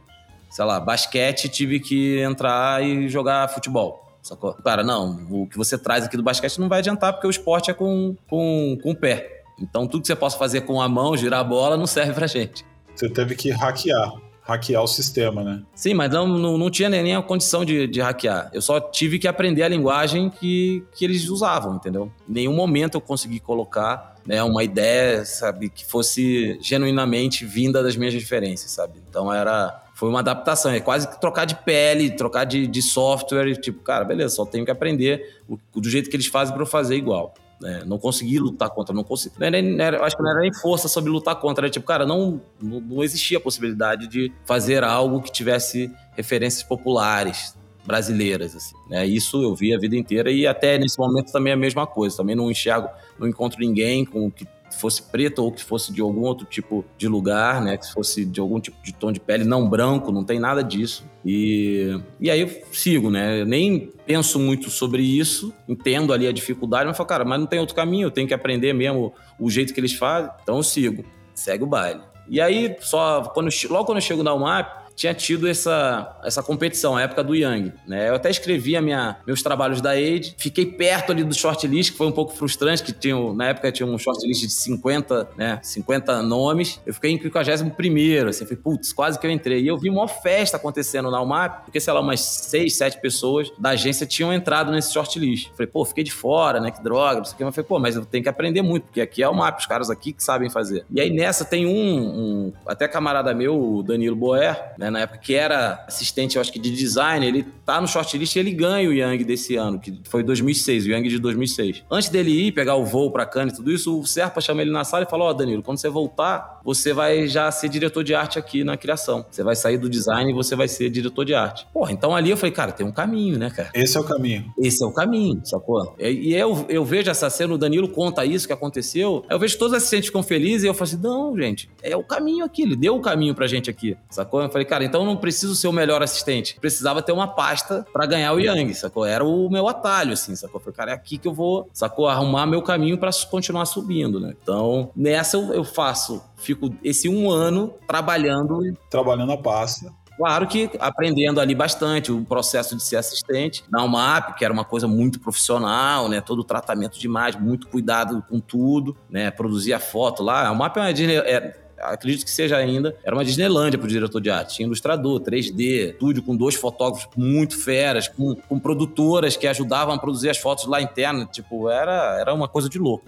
sei lá, basquete tive que entrar e jogar futebol. Sacou? Cara, não, o que você traz aqui do basquete não vai adiantar, porque o esporte é com, com, com o pé. Então tudo que você possa fazer com a mão, girar a bola, não serve pra gente. Você teve que hackear hackear o sistema, né? Sim, mas não, não, não tinha nem a condição de, de, hackear. Eu só tive que aprender a linguagem que, que eles usavam, entendeu? Em nenhum momento eu consegui colocar né, uma ideia, sabe, que fosse genuinamente vinda das minhas referências, sabe? Então era foi uma adaptação, é quase que trocar de pele, trocar de, de software, tipo, cara, beleza, só tenho que aprender o, do jeito que eles fazem para eu fazer igual. É, não consegui lutar contra, não consegui. Não era, não era, acho que não era nem força sobre lutar contra. Era tipo, cara, não, não, não existia a possibilidade de fazer algo que tivesse referências populares brasileiras, assim. Né? Isso eu vi a vida inteira e até nesse momento também é a mesma coisa. Também não enxergo, não encontro ninguém com que fosse preto ou que fosse de algum outro tipo de lugar, né? Que fosse de algum tipo de tom de pele não branco, não tem nada disso. E, e aí eu sigo, né? Eu nem penso muito sobre isso, entendo ali a dificuldade, mas falo, cara, mas não tem outro caminho, eu tenho que aprender mesmo o jeito que eles fazem, então eu sigo, segue o baile. E aí, só quando, logo quando eu chego na UMAP, tinha tido essa, essa competição, a época do Young. Né? Eu até escrevi a minha, meus trabalhos da Age, fiquei perto ali do shortlist, que foi um pouco frustrante, que tinha, na época tinha um shortlist de 50, né, 50 nomes. Eu fiquei em 51 assim, falei, putz, quase que eu entrei. E eu vi uma festa acontecendo na UMAP, porque, sei lá, umas 6, 7 pessoas da agência tinham entrado nesse shortlist. Falei, pô, fiquei de fora, né, que droga, não sei o que. Mas falei, pô, mas eu tenho que aprender muito, porque aqui é o UMAP, os caras aqui que sabem fazer. E aí nessa tem um, um até camarada meu, o Danilo Boer, né, na época, que era assistente, eu acho que de design, ele tá no shortlist e ele ganha o Young desse ano, que foi 2006, o Young de 2006. Antes dele ir pegar o voo pra Cannes e tudo isso, o Serpa chama ele na sala e falou: Ó, oh, Danilo, quando você voltar, você vai já ser diretor de arte aqui na criação. Você vai sair do design e você vai ser diretor de arte. Porra, então ali eu falei, cara, tem um caminho, né, cara? Esse é o caminho. Esse é o caminho, sacou? E eu, eu vejo essa cena, o Danilo conta isso que aconteceu, eu vejo todos os assistentes ficam felizes e eu falo assim: não, gente, é o caminho aqui, ele deu o caminho pra gente aqui, sacou? Eu falei, cara, então eu não preciso ser o melhor assistente. Precisava ter uma pasta para ganhar o Yang, sacou? Era o meu atalho, assim, sacou? Falei, cara, é aqui que eu vou, sacou? Arrumar meu caminho para continuar subindo, né? Então, nessa eu, eu faço, fico esse um ano trabalhando. Trabalhando a pasta. Claro que aprendendo ali bastante o processo de ser assistente na UMAP, que era uma coisa muito profissional, né? Todo o tratamento de imagem, muito cuidado com tudo, né? Produzir a foto lá. A UMAP é uma é, acredito que seja ainda, era uma Disneylândia para o diretor de arte. Tinha ilustrador, 3D, estúdio com dois fotógrafos muito feras, com, com produtoras que ajudavam a produzir as fotos lá interna. Tipo, era, era uma coisa de louco.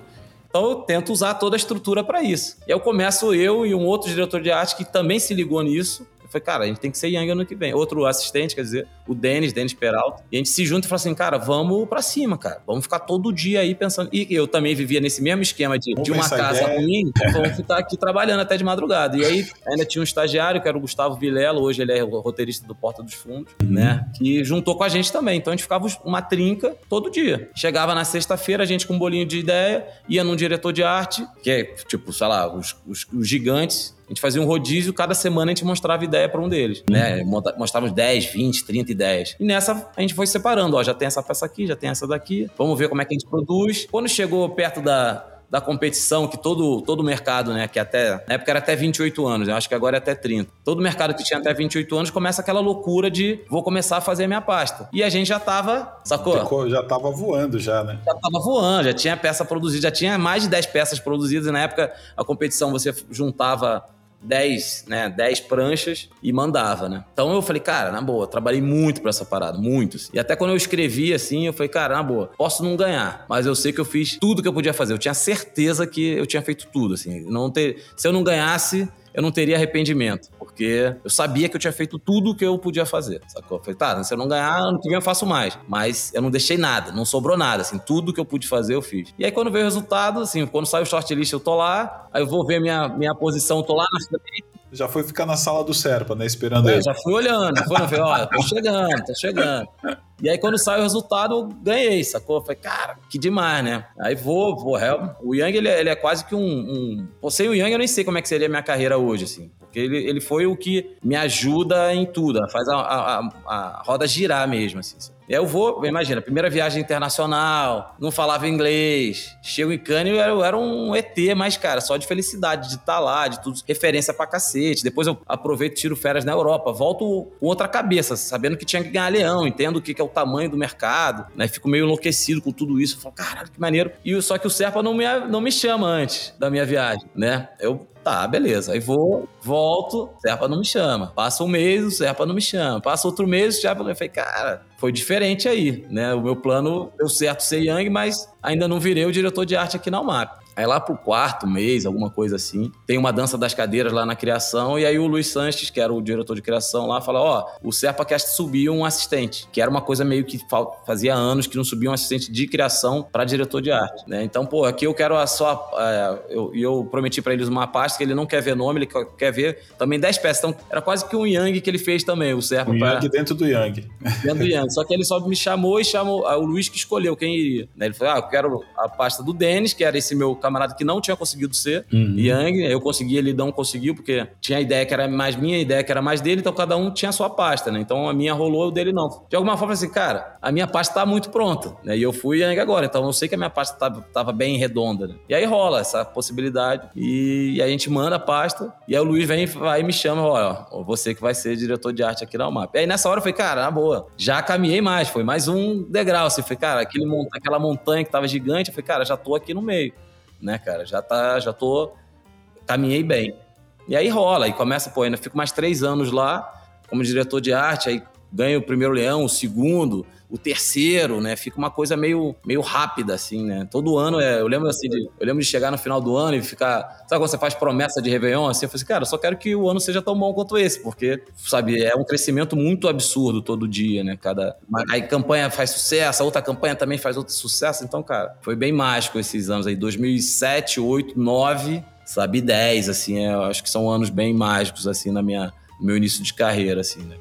Então eu tento usar toda a estrutura para isso. E eu começo eu e um outro diretor de arte que também se ligou nisso Falei, cara, a gente tem que ser Young ano que vem. Outro assistente, quer dizer, o Denis, Denis Peralta. E a gente se junta e fala assim, cara, vamos pra cima, cara. Vamos ficar todo dia aí pensando. E eu também vivia nesse mesmo esquema de, de uma casa ideia. ruim, vamos ficar aqui trabalhando até de madrugada. E aí ainda tinha um estagiário, que era o Gustavo Vilela, hoje ele é roteirista do Porta dos Fundos, uhum. né? Que juntou com a gente também. Então a gente ficava uma trinca todo dia. Chegava na sexta-feira, a gente com um bolinho de ideia, ia num diretor de arte, que é tipo, sei lá, os, os, os gigantes a gente fazia um rodízio, cada semana a gente mostrava ideia para um deles, né? Uhum. Mostrávamos 10, 20, 30 ideias. E nessa a gente foi separando, ó, já tem essa peça aqui, já tem essa daqui, vamos ver como é que a gente produz. Quando chegou perto da, da competição que todo todo mercado, né, que até na época era até 28 anos, eu acho que agora é até 30. Todo mercado que tinha até 28 anos começa aquela loucura de vou começar a fazer minha pasta. E a gente já tava, sacou? Já tava voando já, né? Já tava voando, já tinha peça produzida, já tinha mais de 10 peças produzidas e na época a competição você juntava 10, né, 10 pranchas e mandava, né? Então eu falei, cara, na boa, trabalhei muito para essa parada, muitos. E até quando eu escrevi assim, eu falei, cara, na boa, posso não ganhar, mas eu sei que eu fiz tudo que eu podia fazer. Eu tinha certeza que eu tinha feito tudo, assim. Não ter, se eu não ganhasse, eu não teria arrependimento, porque eu sabia que eu tinha feito tudo o que eu podia fazer, sacou? Eu falei, tá, se eu não ganhar, ano que vem eu faço mais. Mas eu não deixei nada, não sobrou nada, assim, tudo que eu pude fazer eu fiz. E aí quando veio o resultado, assim, quando sai o shortlist eu tô lá, aí eu vou ver minha, minha posição, eu tô lá na frente, já foi ficar na sala do Serpa, né? Esperando é, ele. Já fui olhando, foi, falei, olha, tô chegando, tô chegando. E aí, quando sai o resultado, eu ganhei, sacou? Falei, cara, que demais, né? Aí vou, vou. O Yang, ele, é, ele é quase que um, um. Sem o Yang, eu nem sei como é que seria a minha carreira hoje, assim. Porque ele, ele foi o que me ajuda em tudo, faz a, a, a roda girar mesmo, assim. Eu vou, imagina, primeira viagem internacional, não falava inglês. Chego em Cannes, eu era, eu era um ET, mas, cara, só de felicidade de estar tá lá, de tudo, referência pra cacete. Depois eu aproveito tiro férias na Europa, volto com outra cabeça, sabendo que tinha que ganhar leão, entendo o que, que é o tamanho do mercado, né? Fico meio enlouquecido com tudo isso. Falo, caralho, que maneiro. E só que o Serpa não me, não me chama antes da minha viagem, né? Eu Tá, beleza. Aí vou, volto, o Serpa não me chama. Passa um mês, o Serpa não me chama. Passa outro mês, o Serpa não me falei, cara, foi diferente aí, né? O meu plano deu certo ser Yang, mas ainda não virei o diretor de arte aqui na UMAP. Aí lá pro quarto mês, alguma coisa assim, tem uma dança das cadeiras lá na criação, e aí o Luiz Sanches, que era o diretor de criação lá, fala: Ó, oh, o Serpa quer subir um assistente, que era uma coisa meio que fazia anos que não subia um assistente de criação para diretor de arte, né? Então, pô, aqui eu quero a só. É, eu, eu prometi para eles uma pasta que ele não quer ver nome, ele quer ver também 10 peças. Então, era quase que um Yang que ele fez também, o Serpa. Um pra... Yang dentro do Yang. Dentro do Yang. Só que ele só me chamou e chamou. O Luiz que escolheu quem iria. Né? Ele falou: ah, eu quero a pasta do Denis, que era esse meu camarada que não tinha conseguido ser uhum. Yang. Eu consegui, ele não conseguiu, porque tinha a ideia que era mais minha, a ideia que era mais dele, então cada um tinha a sua pasta, né? Então a minha rolou, o dele não. De alguma forma, assim, cara, a minha pasta tá muito pronta, né? E eu fui Yang agora, então eu sei que a minha pasta tava, tava bem redonda, né? E aí rola essa possibilidade. E, e a gente manda a pasta, e aí o Luiz vem vai e me chama, ó, você que vai ser diretor de arte aqui na UMAP. E aí nessa hora eu falei, cara, na boa, já caminhei mais, foi mais um degrau, assim, foi, cara, aquele, aquela montanha que tava gigante, eu falei, cara, já tô aqui no meio né, cara? Já tá, já tô, caminhei bem. E aí rola, e começa, pô, ainda fico mais três anos lá como diretor de arte, aí ganho o primeiro leão, o segundo, o terceiro, né? Fica uma coisa meio, meio rápida, assim, né? Todo ano, é, eu lembro assim, de, eu lembro de chegar no final do ano e ficar. Sabe quando você faz promessa de Réveillon? Assim, eu falei assim, cara, eu só quero que o ano seja tão bom quanto esse, porque, sabe, é um crescimento muito absurdo todo dia, né? Cada. Aí campanha faz sucesso, a outra campanha também faz outro sucesso. Então, cara, foi bem mágico esses anos aí. 2007, 8, 9, sabe, 10, assim, é, eu acho que são anos bem mágicos, assim, na minha, meu início de carreira, assim, né?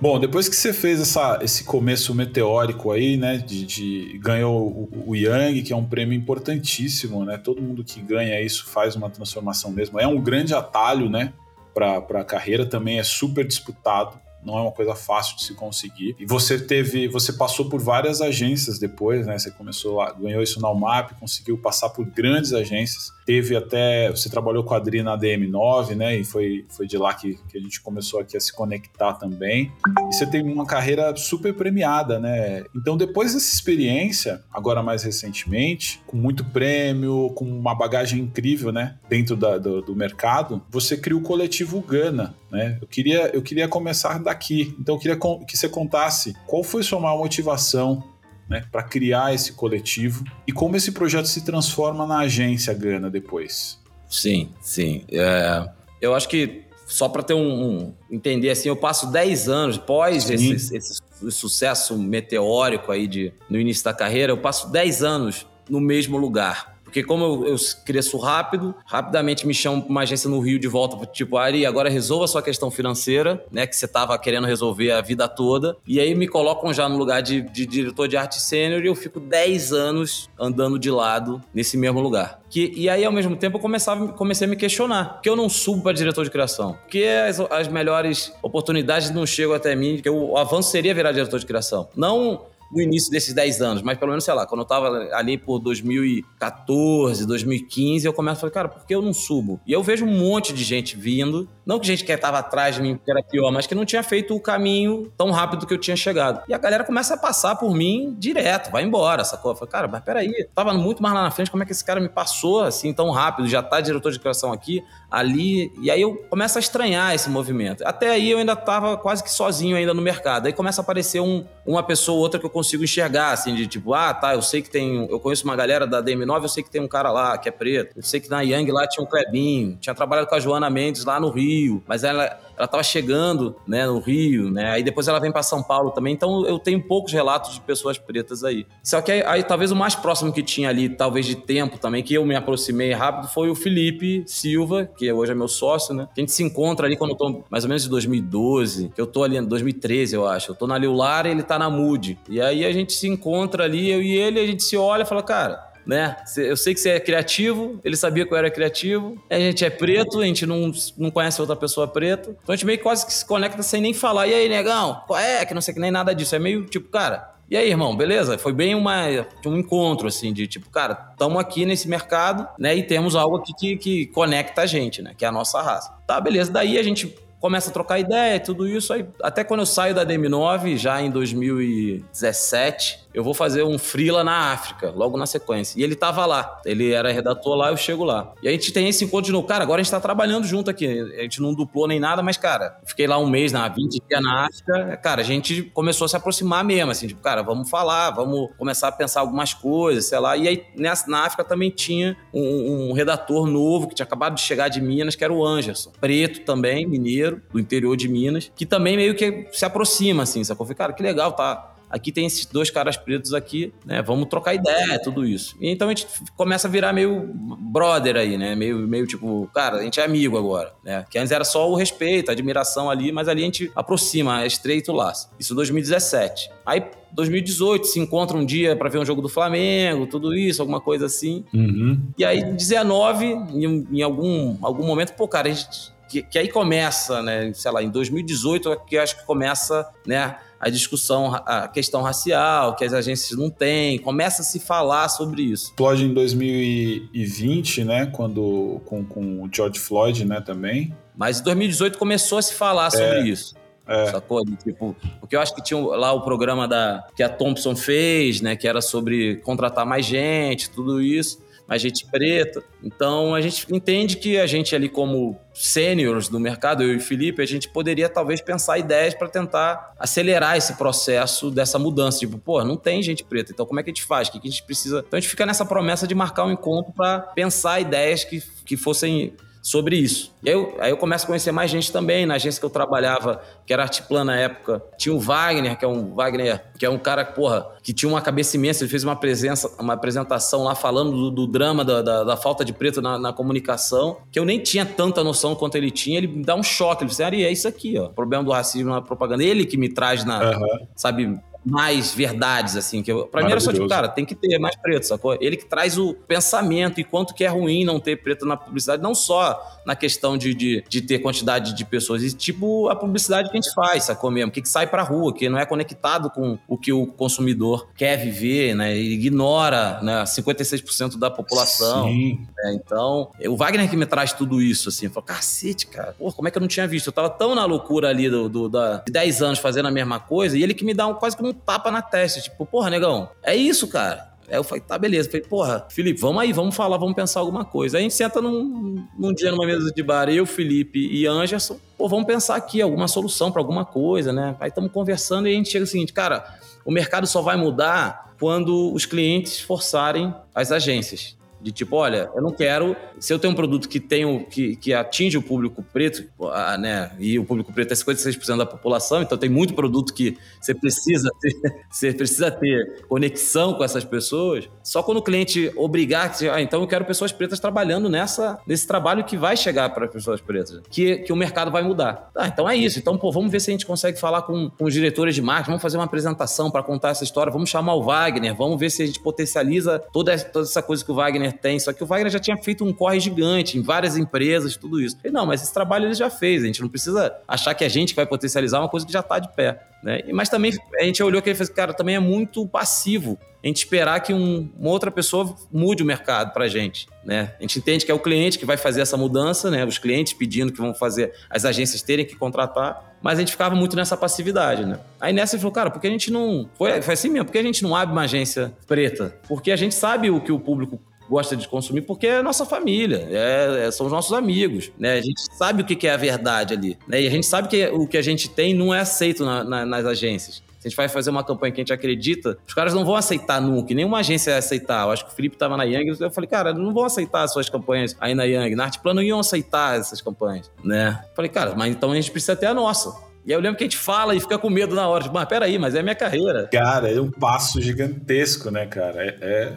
Bom, depois que você fez essa, esse começo meteórico aí, né, de, de ganhou o, o, Yang, que é um prêmio importantíssimo, né? Todo mundo que ganha isso faz uma transformação mesmo. É um grande atalho, né, para a carreira. Também é super disputado não é uma coisa fácil de se conseguir. E você teve, você passou por várias agências depois, né? Você começou lá, ganhou isso na UMAP, conseguiu passar por grandes agências. Teve até, você trabalhou com a Adri na DM9, né? E foi, foi de lá que, que a gente começou aqui a se conectar também. E você tem uma carreira super premiada, né? Então, depois dessa experiência, agora mais recentemente, com muito prêmio, com uma bagagem incrível, né? Dentro da, do, do mercado, você criou o coletivo Gana, né? Eu queria, eu queria começar daqui. Então, eu queria que você contasse qual foi sua maior motivação né, para criar esse coletivo e como esse projeto se transforma na agência Gana depois. Sim, sim. É, eu acho que só para ter um, um, entender assim, eu passo 10 anos pós esse, esse, sucesso meteórico aí de, no início da carreira, eu passo 10 anos no mesmo lugar. Porque como eu, eu, cresço rápido, rapidamente me chamam para uma agência no Rio de volta, tipo, Ari, agora resolva a sua questão financeira, né, que você estava querendo resolver a vida toda. E aí me colocam já no lugar de, de diretor de arte sênior e eu fico 10 anos andando de lado nesse mesmo lugar. Que, e aí, ao mesmo tempo, eu começava, comecei a me questionar. Por que eu não subo para diretor de criação? Por que as, as melhores oportunidades não chegam até mim? Porque o avanço seria virar diretor de criação. Não no início desses 10 anos, mas pelo menos, sei lá, quando eu tava ali por 2014, 2015, eu começo a falar, cara, por que eu não subo? E eu vejo um monte de gente vindo, não que gente que estava atrás de mim que era pior, mas que não tinha feito o caminho tão rápido que eu tinha chegado. E a galera começa a passar por mim direto, vai embora, sacou? Eu falei, cara, mas peraí, tava muito mais lá na frente, como é que esse cara me passou assim tão rápido? Já tá diretor de criação aqui, ali, e aí eu começo a estranhar esse movimento. Até aí eu ainda tava quase que sozinho ainda no mercado. Aí começa a aparecer um, uma pessoa ou outra que eu consigo enxergar, assim, de tipo, ah, tá, eu sei que tem. Eu conheço uma galera da DM9, eu sei que tem um cara lá que é preto. Eu sei que na Yang lá tinha um Clebinho, tinha trabalhado com a Joana Mendes lá no Rio, mas ela ela estava chegando né, no Rio, né? Aí depois ela vem para São Paulo também. Então eu tenho poucos relatos de pessoas pretas aí. Só que aí, aí, talvez o mais próximo que tinha ali, talvez de tempo também, que eu me aproximei rápido, foi o Felipe Silva, que hoje é meu sócio, né? A gente se encontra ali quando eu tô mais ou menos de 2012, que eu tô ali em 2013, eu acho. Eu tô na Liular e ele tá na Mood. E aí a gente se encontra ali, eu e ele, a gente se olha e fala, cara né? Eu sei que você é criativo, ele sabia que eu era criativo. A gente é preto, a gente não, não conhece outra pessoa preta. Então a gente meio que quase que se conecta sem nem falar. E aí, negão? Qual é? Que não sei que nem nada disso. É meio tipo, cara. E aí, irmão, beleza? Foi bem uma, um encontro, assim, de tipo, cara, estamos aqui nesse mercado, né? E temos algo aqui que, que conecta a gente, né? Que é a nossa raça. Tá, beleza. Daí a gente começa a trocar ideia e tudo isso. Aí, até quando eu saio da DM9, já em 2017, eu vou fazer um freela na África, logo na sequência. E ele tava lá. Ele era redator lá, eu chego lá. E a gente tem esse encontro de novo. Cara, agora a gente tá trabalhando junto aqui. A gente não duplou nem nada, mas, cara, fiquei lá um mês, na 20 dias na África. Cara, a gente começou a se aproximar mesmo, assim, tipo, cara, vamos falar, vamos começar a pensar algumas coisas, sei lá. E aí, nessa, na África também tinha um, um redator novo que tinha acabado de chegar de Minas, que era o Anderson. Preto também, mineiro, do interior de Minas, que também meio que se aproxima, assim, sacou? Falei, cara, que legal, tá aqui tem esses dois caras pretos aqui, né? Vamos trocar ideia, tudo isso. E então a gente começa a virar meio brother aí, né? Meio, meio tipo, cara, a gente é amigo agora, né? Que antes era só o respeito, a admiração ali, mas ali a gente aproxima, é estreito o laço. Isso 2017. Aí 2018 se encontra um dia para ver um jogo do Flamengo, tudo isso, alguma coisa assim. Uhum. E aí 19, em, em algum, algum momento, pô, cara, a gente que, que, aí começa, né, sei lá, em 2018 que acho que começa, né, a discussão, a questão racial, que as agências não têm, começa a se falar sobre isso. Explode em 2020, né, quando com, com o George Floyd, né, também. Mas em 2018 começou a se falar sobre é. isso. É. Sacou? Tipo, porque eu acho que tinha lá o programa da, que a Thompson fez, né? Que era sobre contratar mais gente, tudo isso mais gente preta. Então a gente entende que a gente ali como sêniores do mercado, eu e o Felipe, a gente poderia talvez pensar ideias para tentar acelerar esse processo dessa mudança. Tipo, pô, não tem gente preta, então como é que a gente faz? O que a gente precisa? Então a gente fica nessa promessa de marcar um encontro para pensar ideias que, que fossem sobre isso. E aí eu, aí eu começo a conhecer mais gente também. Na agência que eu trabalhava, que era Artiplan na época, tinha o Wagner, que é um Wagner, que é um cara, porra, que tinha uma cabeça imensa. Ele fez uma, presença, uma apresentação lá falando do, do drama da, da, da, falta de preto na, na, comunicação, que eu nem tinha tanta noção quanto ele tinha. Ele me dá um choque. Ele disse, Ari, é isso aqui, ó. O problema do racismo na propaganda. Ele que me traz na, uhum. sabe, mais verdades, assim. Que eu, pra mim era só tipo, cara, tem que ter mais preto, sacou? Ele que traz o pensamento e quanto que é ruim não ter preto na publicidade, não só na questão de, de, de ter quantidade de pessoas, e tipo a publicidade que a gente faz, sacou mesmo? Que, que sai pra rua, que não é conectado com o que o consumidor quer viver, né? Ele ignora né, 56% da população. Né? Então, o Wagner que me traz tudo isso, assim. Eu falo, cacete, cara, pô, como é que eu não tinha visto? Eu tava tão na loucura ali do, do da, de 10 anos fazendo a mesma coisa, e ele que me dá um, quase que um tapa na testa, tipo, porra, negão, é isso, cara. Aí eu falei, tá, beleza. Eu falei, porra, Felipe, vamos aí, vamos falar, vamos pensar alguma coisa. Aí a gente senta num, num dia numa mesa de bar, eu, Felipe e Anderson, pô, vamos pensar aqui alguma solução para alguma coisa, né? Aí estamos conversando e a gente chega o seguinte, cara, o mercado só vai mudar quando os clientes forçarem as agências. De tipo, olha, eu não quero. Se eu tenho um produto que tenho, que, que atinge o público preto, né? E o público preto é 56% da população, então tem muito produto que você precisa ter, você precisa ter conexão com essas pessoas. Só quando o cliente obrigar, que, ah, então eu quero pessoas pretas trabalhando nessa, nesse trabalho que vai chegar para as pessoas pretas, que, que o mercado vai mudar. Ah, então é isso. Então, pô, vamos ver se a gente consegue falar com, com os diretores de marketing, vamos fazer uma apresentação para contar essa história, vamos chamar o Wagner, vamos ver se a gente potencializa toda, toda essa coisa que o Wagner Wagner tem. Só que o Wagner já tinha feito um corre gigante em várias empresas, tudo isso. E não, mas esse trabalho ele já fez. A gente não precisa achar que a gente vai potencializar uma coisa que já está de pé. Né? Mas também a gente olhou que ele fez, cara, também é muito passivo a gente esperar que um, uma outra pessoa mude o mercado para a gente. Né? A gente entende que é o cliente que vai fazer essa mudança, né? os clientes pedindo que vão fazer as agências terem que contratar, mas a gente ficava muito nessa passividade. Né? Aí nessa ele falou, cara, por que a gente não. Foi, foi assim mesmo, por que a gente não abre uma agência preta? Porque a gente sabe o que o público gosta de consumir porque é nossa família, é, é, são os nossos amigos, né? A gente sabe o que é a verdade ali, né? E a gente sabe que o que a gente tem não é aceito na, na, nas agências. Se a gente vai fazer uma campanha que a gente acredita, os caras não vão aceitar nunca, nenhuma agência vai aceitar. Eu acho que o Felipe estava na Young, eu falei, cara, não vão aceitar as suas campanhas aí na Young. Na Arte Plano não iam aceitar essas campanhas, né? Eu falei, cara, mas então a gente precisa ter a nossa. E aí eu lembro que a gente fala e fica com medo na hora, tipo, mas peraí, mas é minha carreira. Cara, é um passo gigantesco, né, cara? É, é,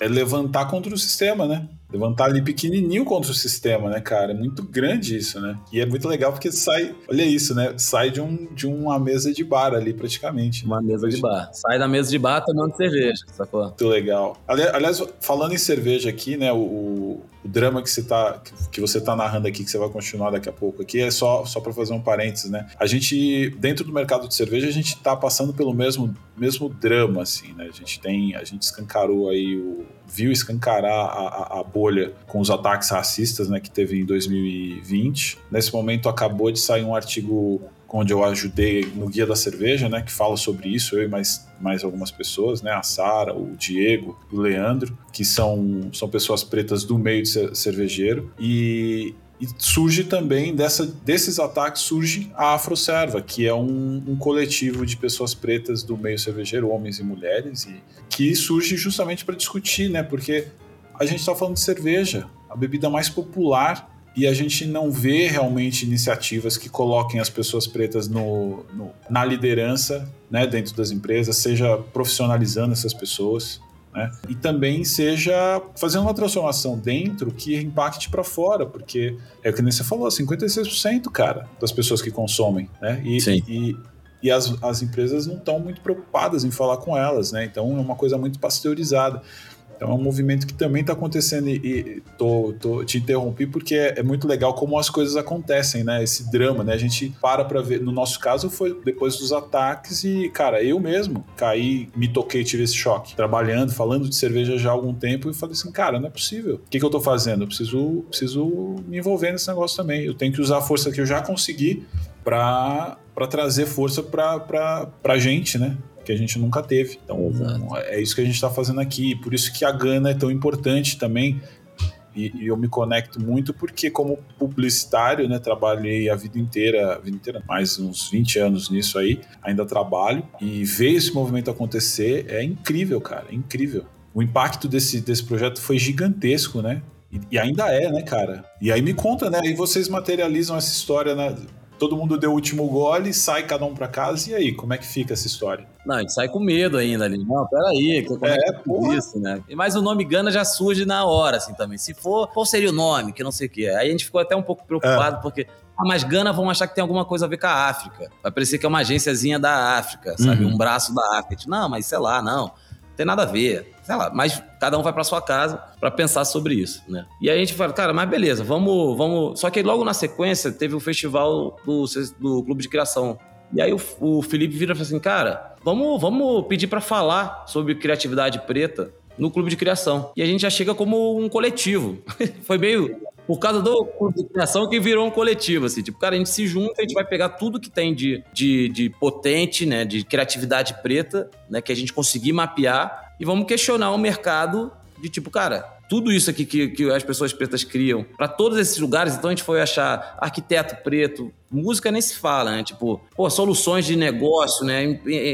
é levantar contra o sistema, né? Levantar ali pequenininho contra o sistema, né, cara? É muito grande isso, né? E é muito legal porque sai, olha isso, né? Sai de, um, de uma mesa de bar ali, praticamente. Uma mesa de bar. Sai da mesa de bar tomando cerveja, sacou? Muito legal. Aliás, falando em cerveja aqui, né, o, o drama que você tá que você tá narrando aqui que você vai continuar daqui a pouco aqui é só só para fazer um parênteses, né? A gente dentro do mercado de cerveja a gente tá passando pelo mesmo mesmo drama assim, né? A gente tem a gente escancarou aí o viu escancarar a, a, a, com os ataques racistas né, que teve em 2020. Nesse momento acabou de sair um artigo onde eu ajudei no Guia da Cerveja, né, que fala sobre isso, eu e mais, mais algumas pessoas, né, a Sara, o Diego, o Leandro, que são, são pessoas pretas do meio de cervejeiro, e, e surge também dessa, desses ataques surge a Afroserva, que é um, um, coletivo de pessoas pretas do meio cervejeiro, homens e mulheres, e que surge justamente para discutir, né? Porque a gente está falando de cerveja, a bebida mais popular e a gente não vê realmente iniciativas que coloquem as pessoas pretas no, no, na liderança né, dentro das empresas, seja profissionalizando essas pessoas. Né? E também seja fazendo uma transformação dentro que impacte para fora, porque é o que nem você falou, 56% cara das pessoas que consomem, né? E, Sim. e, e as, as empresas não estão muito preocupadas em falar com elas, né? Então é uma coisa muito pasteurizada. É um movimento que também está acontecendo e, e tô, tô, te interrompi porque é, é, muito legal como as coisas acontecem, né? Esse drama, né? A gente para para ver. No nosso caso foi depois dos ataques e, cara, eu mesmo caí, me toquei, tive esse choque. Trabalhando, falando de cerveja já há algum tempo e falei assim, cara, não é possível. O que, que eu estou fazendo? Eu preciso, preciso me envolver nesse negócio também. Eu tenho que usar a força que eu já consegui para trazer força para a gente, né? Que a gente nunca teve. Então, Exato. é isso que a gente está fazendo aqui. Por isso que a Gana é tão importante também. E, e, eu me conecto muito porque, como publicitário, né, trabalhei a vida inteira, a vida inteira, mais uns 20 anos nisso aí, ainda trabalho. E ver esse movimento acontecer é incrível, cara, é incrível. O impacto desse, desse projeto foi gigantesco, né? E, e ainda é, né, cara? E aí me conta, né? Aí vocês materializam essa história, né? Todo mundo deu o último gole, sai cada um para casa, e aí, como é que fica essa história? Não, a gente sai com medo ainda ali. Não, peraí, como é, é que isso, né? Mas o nome Gana já surge na hora, assim, também. Se for, qual seria o nome? Que não sei o que. Aí a gente ficou até um pouco preocupado, é. porque ah, mas Gana vão achar que tem alguma coisa a ver com a África. Vai parecer que é uma agênciazinha da África, sabe? Uhum. Um braço da África. Não, mas sei lá, não tem nada a ver. Sei lá, mas cada um vai para sua casa para pensar sobre isso, né? E aí a gente fala, cara, mas beleza, vamos, vamos. Só que logo na sequência teve o festival do, do Clube de Criação. E aí o, o Felipe vira e fala assim, cara, vamos, vamos pedir para falar sobre criatividade preta no Clube de Criação. E a gente já chega como um coletivo. Foi meio por causa do criação que virou um coletivo, assim. Tipo, cara, a gente se junta, a gente vai pegar tudo que tem de, de, de potente, né, de criatividade preta, né, que a gente conseguir mapear e vamos questionar o mercado de tipo, cara, tudo isso aqui que, que as pessoas pretas criam para todos esses lugares, então a gente foi achar arquiteto preto, música nem se fala, né? Tipo, pô, soluções de negócio, né?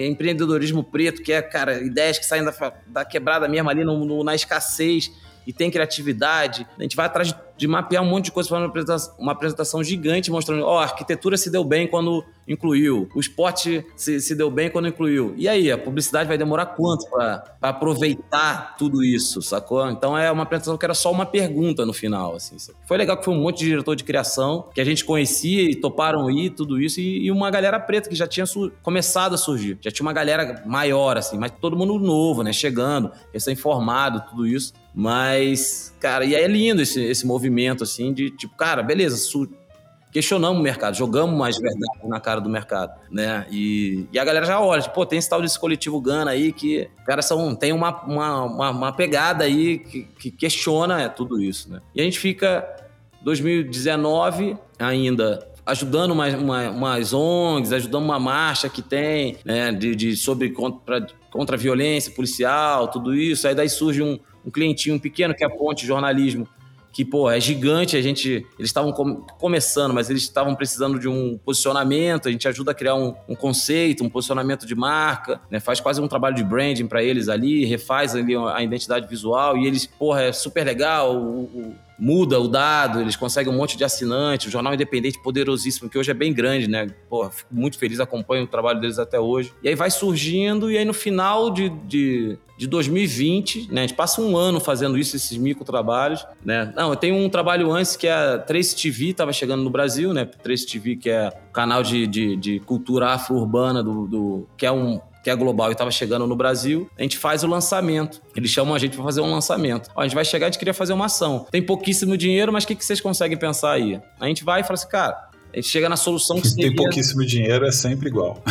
Empreendedorismo preto, que é, cara, ideias que saem da, da quebrada mesmo ali no, no, na escassez e tem criatividade. A gente vai atrás de de mapear um monte de coisa para uma apresentação, uma apresentação gigante mostrando, ó, oh, a arquitetura se deu bem quando incluiu, o esporte se, se deu bem quando incluiu. E aí, a publicidade vai demorar quanto para aproveitar tudo isso, sacou? Então é uma apresentação que era só uma pergunta no final, assim. Foi legal que foi um monte de diretor de criação que a gente conhecia e toparam ir, tudo isso, e, e uma galera preta que já tinha começado a surgir. Já tinha uma galera maior, assim, mas todo mundo novo, né? Chegando, recém-formado, tudo isso. Mas, cara, e aí é lindo esse, esse movimento, assim, de tipo, cara, beleza, questionamos o mercado, jogamos mais verdade na cara do mercado, né? E, e a galera já olha, tipo, pô, tem esse tal desse coletivo Gana aí que, cara, são, tem uma, uma, uma, uma pegada aí que, que questiona é, tudo isso, né? E a gente fica 2019 ainda ajudando uma, umas ONGs, ajudando uma marcha que tem, né, de, de sobre contra, contra a violência policial, tudo isso. Aí daí surge um, um clientinho pequeno que é a Ponte Jornalismo, que, pô, é gigante, a gente. Eles estavam com, começando, mas eles estavam precisando de um posicionamento, a gente ajuda a criar um, um conceito, um posicionamento de marca, né? Faz quase um trabalho de branding para eles ali, refaz ali a identidade visual e eles, porra, é super legal. O, o, muda o dado, eles conseguem um monte de assinantes, o jornal independente poderosíssimo, que hoje é bem grande, né? Pô, fico muito feliz, acompanho o trabalho deles até hoje. E aí vai surgindo, e aí no final de, de, de 2020, né? A gente passa um ano fazendo isso, esses micro trabalhos, né? Não, eu tenho um trabalho antes que é a Trace TV, estava chegando no Brasil, né? Trace TV, que é canal de, de, de cultura afro-urbana do, do, que é um que é global e estava chegando no Brasil, a gente faz o lançamento. Eles chamam a gente para fazer um lançamento. Ó, a gente vai chegar, a gente queria fazer uma ação. Tem pouquíssimo dinheiro, mas o que, que vocês conseguem pensar aí? A gente vai e fala assim, cara, a gente chega na solução que seria... Tem pouquíssimo dinheiro, é sempre igual.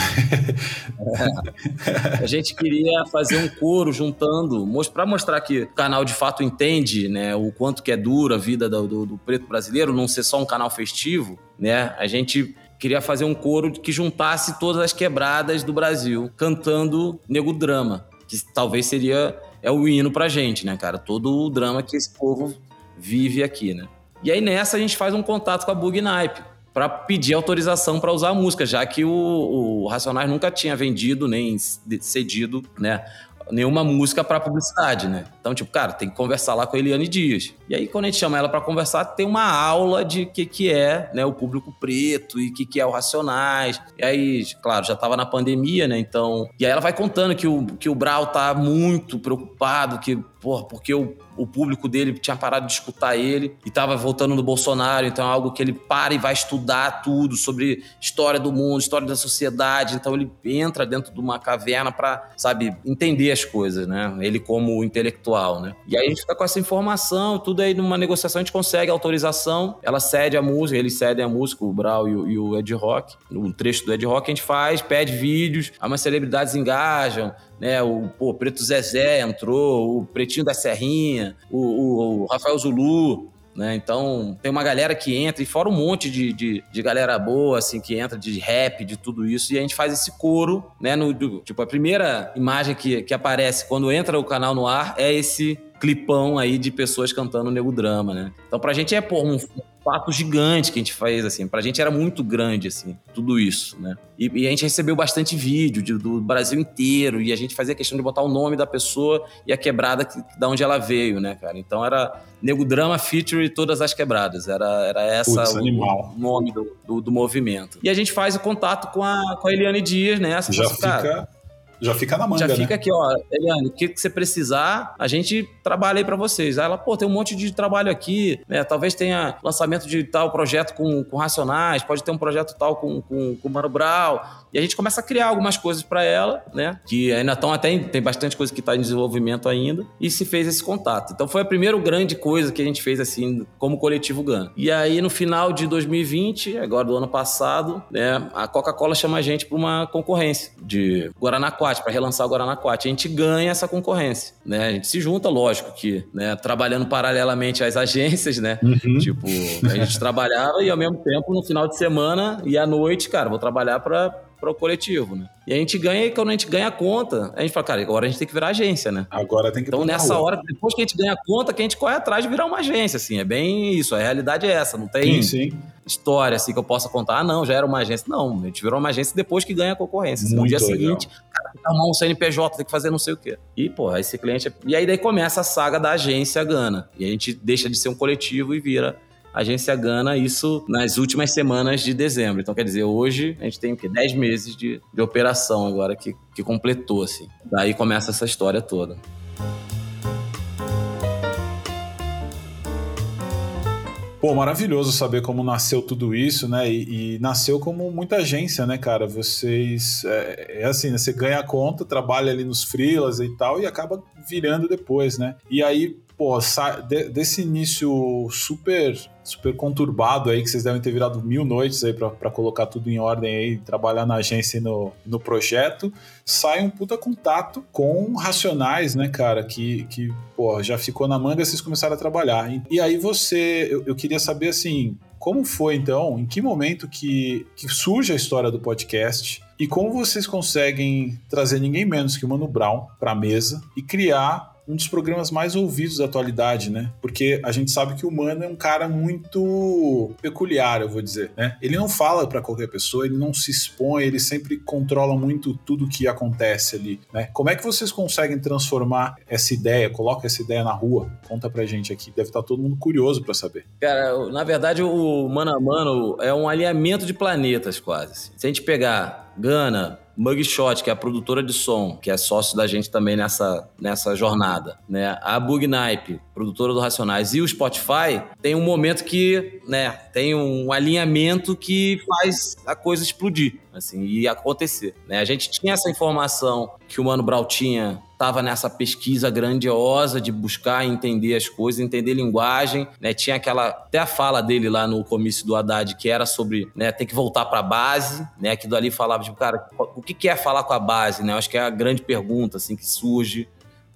É. A gente queria fazer um coro juntando, para mostrar que o canal de fato entende né, o quanto que é dura a vida do, do, do preto brasileiro, não ser só um canal festivo, né? A gente queria fazer um coro que juntasse todas as quebradas do Brasil, cantando Nego Drama, que talvez seria é o hino pra gente, né, cara? Todo o drama que esse povo vive aqui, né? E aí nessa a gente faz um contato com a Bug Naipe para pedir autorização para usar a música, já que o, o Racionais nunca tinha vendido nem cedido, né, nenhuma música para publicidade, né? Então, tipo, cara, tem que conversar lá com a Eliane Dias. E aí, quando a gente chama ela para conversar, tem uma aula de o que, que é né, o público preto e o que, que é o Racionais. E aí, claro, já tava na pandemia, né? Então. E aí ela vai contando que o, que o Brau tá muito preocupado, que, porra, porque o o público dele tinha parado de escutar ele e estava voltando do Bolsonaro, então é algo que ele para e vai estudar tudo sobre história do mundo, história da sociedade, então ele entra dentro de uma caverna para, sabe, entender as coisas, né? Ele como intelectual, né? E aí a gente fica com essa informação, tudo aí numa negociação a gente consegue autorização, ela cede a música, eles cedem a música, o Brau e o, e o Ed Rock, o trecho do Ed Rock a gente faz, pede vídeos, algumas celebridades engajam, né? O pô, Preto Zezé entrou, o Pretinho da Serrinha, o, o, o Rafael Zulu, né? Então, tem uma galera que entra, e fora um monte de, de, de, galera boa, assim, que entra de rap, de tudo isso, e a gente faz esse coro, né? No, do, tipo, a primeira imagem que, que aparece quando entra o canal no ar é esse clipão aí de pessoas cantando Nego Drama, né? Então, pra gente é, pô, um fato gigante que a gente fez, assim. Pra gente era muito grande, assim, tudo isso, né? E, e a gente recebeu bastante vídeo de, do Brasil inteiro e a gente fazia questão de botar o nome da pessoa e a quebrada que, da onde ela veio, né, cara? Então era Nego Drama Feature todas as quebradas. Era, era essa Puts, o, o, nome do, do, do, movimento. E a gente faz o contato com a, com a Eliane Dias, né? Já fica... Cara, já fica na manga, Já fica né? aqui, ó, Eliane, o que, que você precisar, a gente trabalha aí para vocês. Aí ela, pô, tem um monte de trabalho aqui, né? Talvez tenha lançamento de tal projeto com, com Racionais, pode ter um projeto tal com, com, com Mano Brown. E a gente começa a criar algumas coisas para ela, né? Que ainda estão até, tem bastante coisa que está em desenvolvimento ainda. E se fez esse contato. Então foi a primeira grande coisa que a gente fez, assim, como coletivo GAN. E aí, no final de 2020, agora do ano passado, né? A Coca-Cola chama a gente para uma concorrência de Guaranaquá para relançar o Guaranaquate. A gente ganha essa concorrência, né? A gente se junta, lógico que, né, trabalhando paralelamente às agências, né? Uhum. Tipo, a gente trabalhava e ao mesmo tempo no final de semana e à noite, cara, vou trabalhar para para o coletivo, né? E a gente ganha, e quando a gente ganha a conta, a gente fala, cara, agora a gente tem que virar agência, né? Agora tem que Então, nessa hora, depois que a gente ganha a conta, que a gente corre atrás de virar uma agência, assim, é bem isso, a realidade é essa, não tem sim, sim. história, assim, que eu possa contar, ah, não, já era uma agência. Não, a gente virou uma agência depois que ganha a concorrência. Assim, no dia legal. seguinte, cara, tem que arrumar um CNPJ, tem que fazer não sei o quê. E, pô, esse cliente... É... E aí, daí começa a saga da agência Gana. E a gente deixa de ser um coletivo e vira agência Gana isso nas últimas semanas de dezembro. Então, quer dizer, hoje a gente tem o quê? 10 meses de, de operação agora que, que completou, assim. Daí começa essa história toda. Pô, maravilhoso saber como nasceu tudo isso, né? E, e nasceu como muita agência, né, cara? Vocês. É, é assim, né? Você ganha a conta, trabalha ali nos freelas e tal, e acaba virando depois, né? E aí, pô, desse início super super conturbado aí, que vocês devem ter virado mil noites aí para colocar tudo em ordem aí, trabalhar na agência e no, no projeto, sai um puta contato com racionais, né, cara, que, que pô, já ficou na manga, vocês começaram a trabalhar. E aí você, eu, eu queria saber assim, como foi então, em que momento que, que surge a história do podcast e como vocês conseguem trazer ninguém menos que o Mano Brown para a mesa e criar um dos programas mais ouvidos da atualidade, né? Porque a gente sabe que o Mano é um cara muito peculiar, eu vou dizer, né? Ele não fala para qualquer pessoa, ele não se expõe, ele sempre controla muito tudo que acontece ali, né? Como é que vocês conseguem transformar essa ideia, coloca essa ideia na rua? Conta pra gente aqui, deve estar todo mundo curioso para saber. Cara, na verdade o Mano a Mano é um alinhamento de planetas quase. Se a gente pegar Gana, Mugshot, que é a produtora de som, que é sócio da gente também nessa, nessa jornada, né? A Bugnipe, produtora do Racionais, e o Spotify, tem um momento que, né, tem um alinhamento que faz a coisa explodir, assim, e acontecer, né? A gente tinha essa informação que o Mano Brown tinha estava nessa pesquisa grandiosa de buscar entender as coisas, entender linguagem, né? Tinha aquela até a fala dele lá no comício do Haddad que era sobre, né, ter que voltar para a base, né? Que dali falava tipo, cara, o que é falar com a base, né? Eu acho que é a grande pergunta assim que surge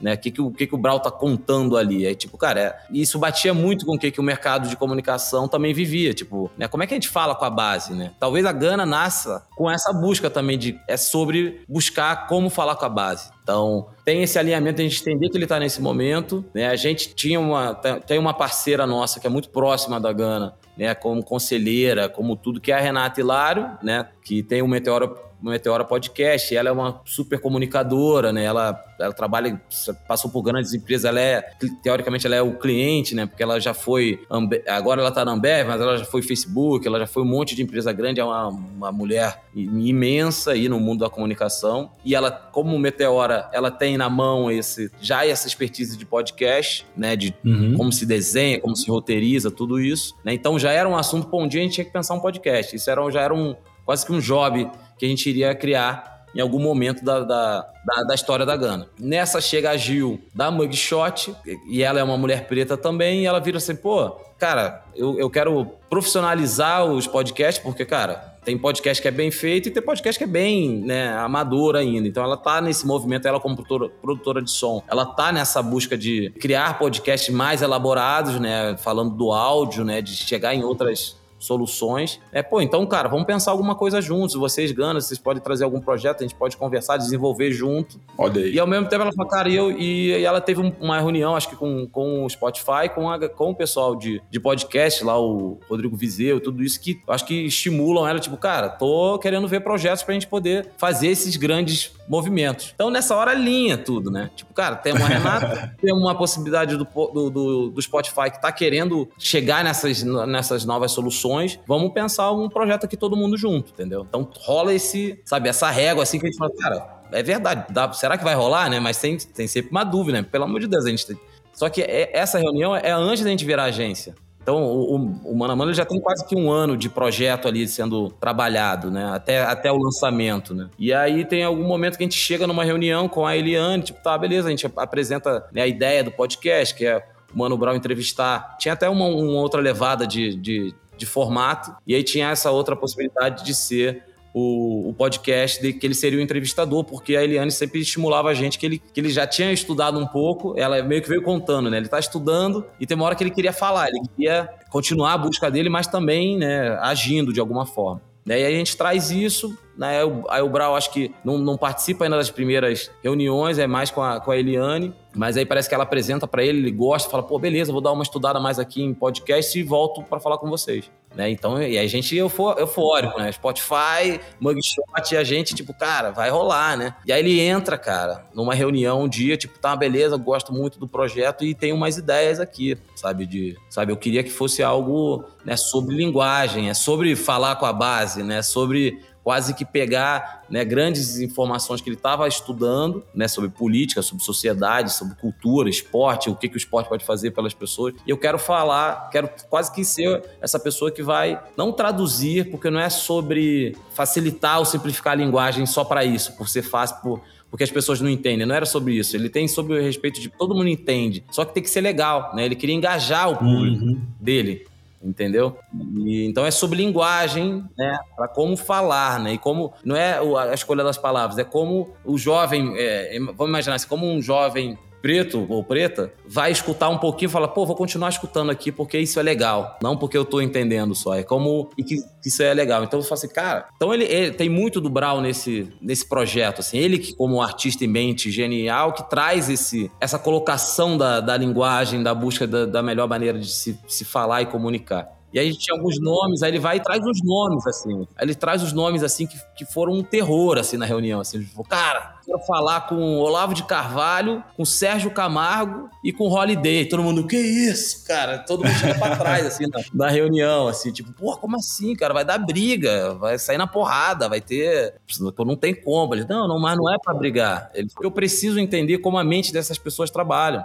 né? O que, que, o, que, que o Brau tá contando ali? É tipo, cara, é, isso batia muito com o que, que o mercado de comunicação também vivia. Tipo, né? Como é que a gente fala com a base, né? Talvez a Gana nasça com essa busca também de é sobre buscar como falar com a base. Então, tem esse alinhamento a gente entender que ele está nesse momento. Né? A gente tinha uma, tem uma parceira nossa que é muito próxima da Gana, né? como conselheira, como tudo, que é a Renata Hilário, né? que tem o Meteoro Meteora Podcast, ela é uma super comunicadora, né? Ela, ela trabalha, passou por grandes empresas, ela é, teoricamente, ela é o cliente, né? Porque ela já foi, agora ela tá na Ambev, mas ela já foi Facebook, ela já foi um monte de empresa grande, é uma, uma mulher imensa aí no mundo da comunicação. E ela, como Meteora, ela tem na mão esse, já essa expertise de podcast, né? De uhum. como se desenha, como se roteiriza, tudo isso. Né? Então já era um assunto, pô, um dia a gente tinha que pensar um podcast. Isso era, já era um, quase que um job que a gente iria criar em algum momento da, da, da, da, história da Gana. Nessa chega a Gil da Mugshot, e ela é uma mulher preta também, e ela vira assim, pô, cara, eu, eu quero profissionalizar os podcasts, porque, cara, tem podcast que é bem feito e tem podcast que é bem né, amador ainda. Então ela tá nesse movimento, ela como produtora, produtora de som, ela tá nessa busca de criar podcasts mais elaborados, né? Falando do áudio, né? De chegar em outras soluções. É, pô, então, cara, vamos pensar alguma coisa juntos. Vocês ganham, vocês podem trazer algum projeto, a gente pode conversar, desenvolver junto. Olha aí. E ao mesmo tempo ela falou, cara, e, eu, e, e ela teve uma reunião, acho que com, com o Spotify, com, a, com o pessoal de, de podcast, lá o Rodrigo Vizeu, tudo isso que acho que estimulam ela, tipo, cara, tô querendo ver projetos pra gente poder fazer esses grandes movimentos. Então, nessa hora, linha tudo, né? Tipo, cara, tem uma Renata, tem uma possibilidade do, do, do, do Spotify que tá querendo chegar nessas, nessas novas soluções vamos pensar um projeto aqui todo mundo junto, entendeu? Então rola esse, sabe, essa régua assim que a gente fala, cara, é verdade, dá, será que vai rolar, né? Mas tem, tem sempre uma dúvida, né? Pelo amor de Deus, a gente tem... Só que é, essa reunião é antes da gente virar agência. Então, o, o, o Mano a Mano já tem quase que um ano de projeto ali sendo trabalhado, né? Até, até o lançamento, né? E aí tem algum momento que a gente chega numa reunião com a Eliane, tipo, tá, beleza, a gente apresenta né, a ideia do podcast, que é o Mano Brown entrevistar. Tinha até uma, uma outra levada de, de, de formato, e aí tinha essa outra possibilidade de ser o, o, podcast de que ele seria o entrevistador, porque a Eliane sempre estimulava a gente que ele, que ele já tinha estudado um pouco, ela meio que veio contando, né? Ele está estudando e tem uma hora que ele queria falar, ele queria continuar a busca dele, mas também né, agindo de alguma forma. Né? E aí a gente traz isso, né? aí o Brau acho que não, não, participa ainda das primeiras reuniões, é mais com a, com a Eliane, mas aí parece que ela apresenta para ele, ele gosta, fala, pô, beleza, vou dar uma estudada mais aqui em podcast e volto para falar com vocês. Né? Então, e a gente eufórico, né? Spotify, Mugshot, e a gente, tipo, cara, vai rolar, né? E aí ele entra, cara, numa reunião um dia, tipo, tá, beleza, gosto muito do projeto e tenho umas ideias aqui, sabe? De, sabe, eu queria que fosse algo né, sobre linguagem, é sobre falar com a base, né? Sobre quase que pegar né, grandes informações que ele estava estudando né, sobre política, sobre sociedade, sobre cultura, esporte, o que, que o esporte pode fazer pelas pessoas. E eu quero falar, quero quase que ser essa pessoa que vai não traduzir, porque não é sobre facilitar ou simplificar a linguagem só para isso, por ser fácil, por, porque as pessoas não entendem. Não era sobre isso. Ele tem sobre o respeito de todo mundo entende. Só que tem que ser legal, né? Ele queria engajar o público uhum. dele entendeu? E, então é sobre linguagem, né? Para como falar, né? E como não é a escolha das palavras, é como o jovem, é, vamos imaginar assim, como um jovem preto ou preta vai escutar um pouquinho e fala, pô, vou continuar escutando aqui porque isso é legal, não porque eu tô entendendo só. É como e que, isso é legal. Então eu falo assim, cara, então ele, ele, tem muito do Brown nesse, nesse projeto, assim, ele que como artista em mente genial que traz esse essa colocação da, da linguagem, da busca da, da melhor maneira de se, se falar e comunicar. E aí tinha alguns nomes, aí ele vai e traz os nomes, assim. Aí ele traz os nomes, assim, que, que foram um terror, assim, na reunião, assim. Ele falou, cara, quero falar com Olavo de Carvalho, com Sérgio Camargo e com Holiday. Todo mundo, que isso, cara? Todo mundo chega pra trás, assim, na, na, reunião, assim, tipo, pô, como assim, cara? Vai dar briga, vai sair na porrada, vai ter... Não tem como. Ele, não, não, mas não é para brigar. Ele, eu preciso entender como a mente dessas pessoas trabalham.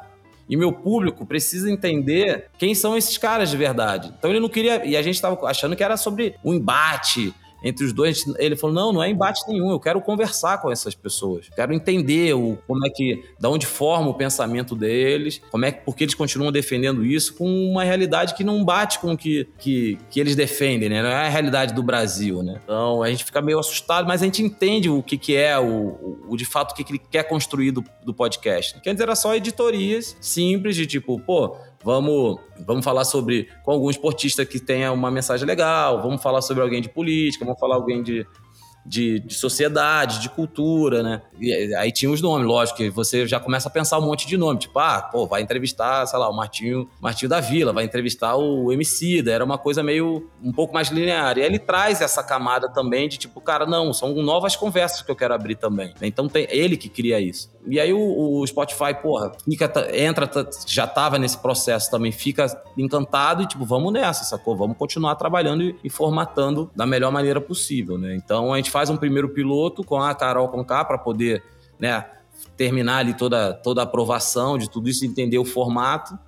E meu público precisa entender quem são esses caras de verdade. Então ele não queria. E a gente estava achando que era sobre um embate entre os dois. Ele falou: não, não é embate nenhum, eu quero conversar com essas pessoas. Quero entender o, como é que. da onde forma o pensamento deles, como é que. porque eles continuam defendendo isso com uma realidade que não bate com o que, que, que eles defendem, né? Não é a realidade do Brasil, né? Então a gente fica meio assustado, mas a gente entende o que, que é o, o, de fato o que, que ele quer construir do, do podcast. Que antes era só editorias simples de tipo, pô, Vamos, vamos falar sobre com algum esportista que tenha uma mensagem legal, vamos falar sobre alguém de política, vamos falar alguém de, de, de, sociedade, de cultura, né? E aí tinha os nomes, lógico, que você já começa a pensar um monte de nome, tipo, ah, pô, vai entrevistar, sei lá, o Martinho, Martinho da Vila, vai entrevistar o Emicida, era uma coisa meio um pouco mais linear. E ele traz essa camada também de tipo, cara, não, são novas conversas que eu quero abrir também. Então tem ele que cria isso. E aí o, o Spotify, porra, fica, entra, já tava nesse processo também, fica encantado e tipo, vamos nessa, sacou? Vamos continuar trabalhando e, e formatando da melhor maneira possível, né? Então a gente faz um primeiro piloto com a Carol Conká para poder, né, terminar ali toda, toda a aprovação de tudo isso, entender o formato.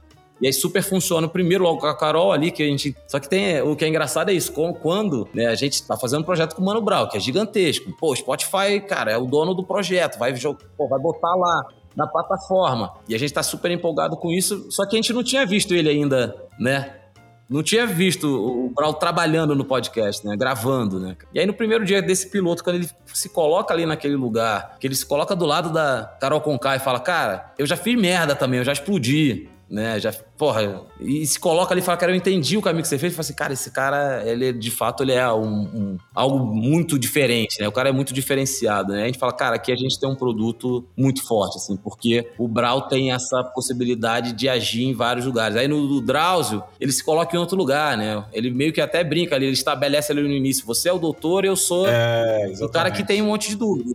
E aí super funciona primeiro logo com a Carol ali, que a gente. Só que tem. O que é engraçado é isso, quando né, a gente tá fazendo um projeto com o Mano Brown, que é gigantesco. Pô, Spotify, cara, é o dono do projeto, vai, pô, vai botar lá na plataforma. E a gente tá super empolgado com isso, só que a gente não tinha visto ele ainda, né? não tinha visto o Brawl trabalhando no podcast, né? Gravando, né? E aí no primeiro dia desse piloto, quando ele se coloca ali naquele lugar, que ele se coloca do lado da Carol Conká e fala, cara, eu já fiz merda também, eu já explodi né? Já, porra, e se coloca ali e fala, cara, eu entendi o caminho que você fez. E fala assim, cara, esse cara, ele de fato, ele é um, um, algo muito diferente, né? O cara é muito diferenciado, né? A gente fala, cara, aqui a gente tem um produto muito forte, assim, porque o Brau tem essa possibilidade de agir em vários lugares. Aí no, no Drauzio, ele se coloca em outro lugar, né? Ele meio que até brinca ali, ele estabelece ali no início, você é o doutor, eu sou é, o cara que tem um monte de dúvida.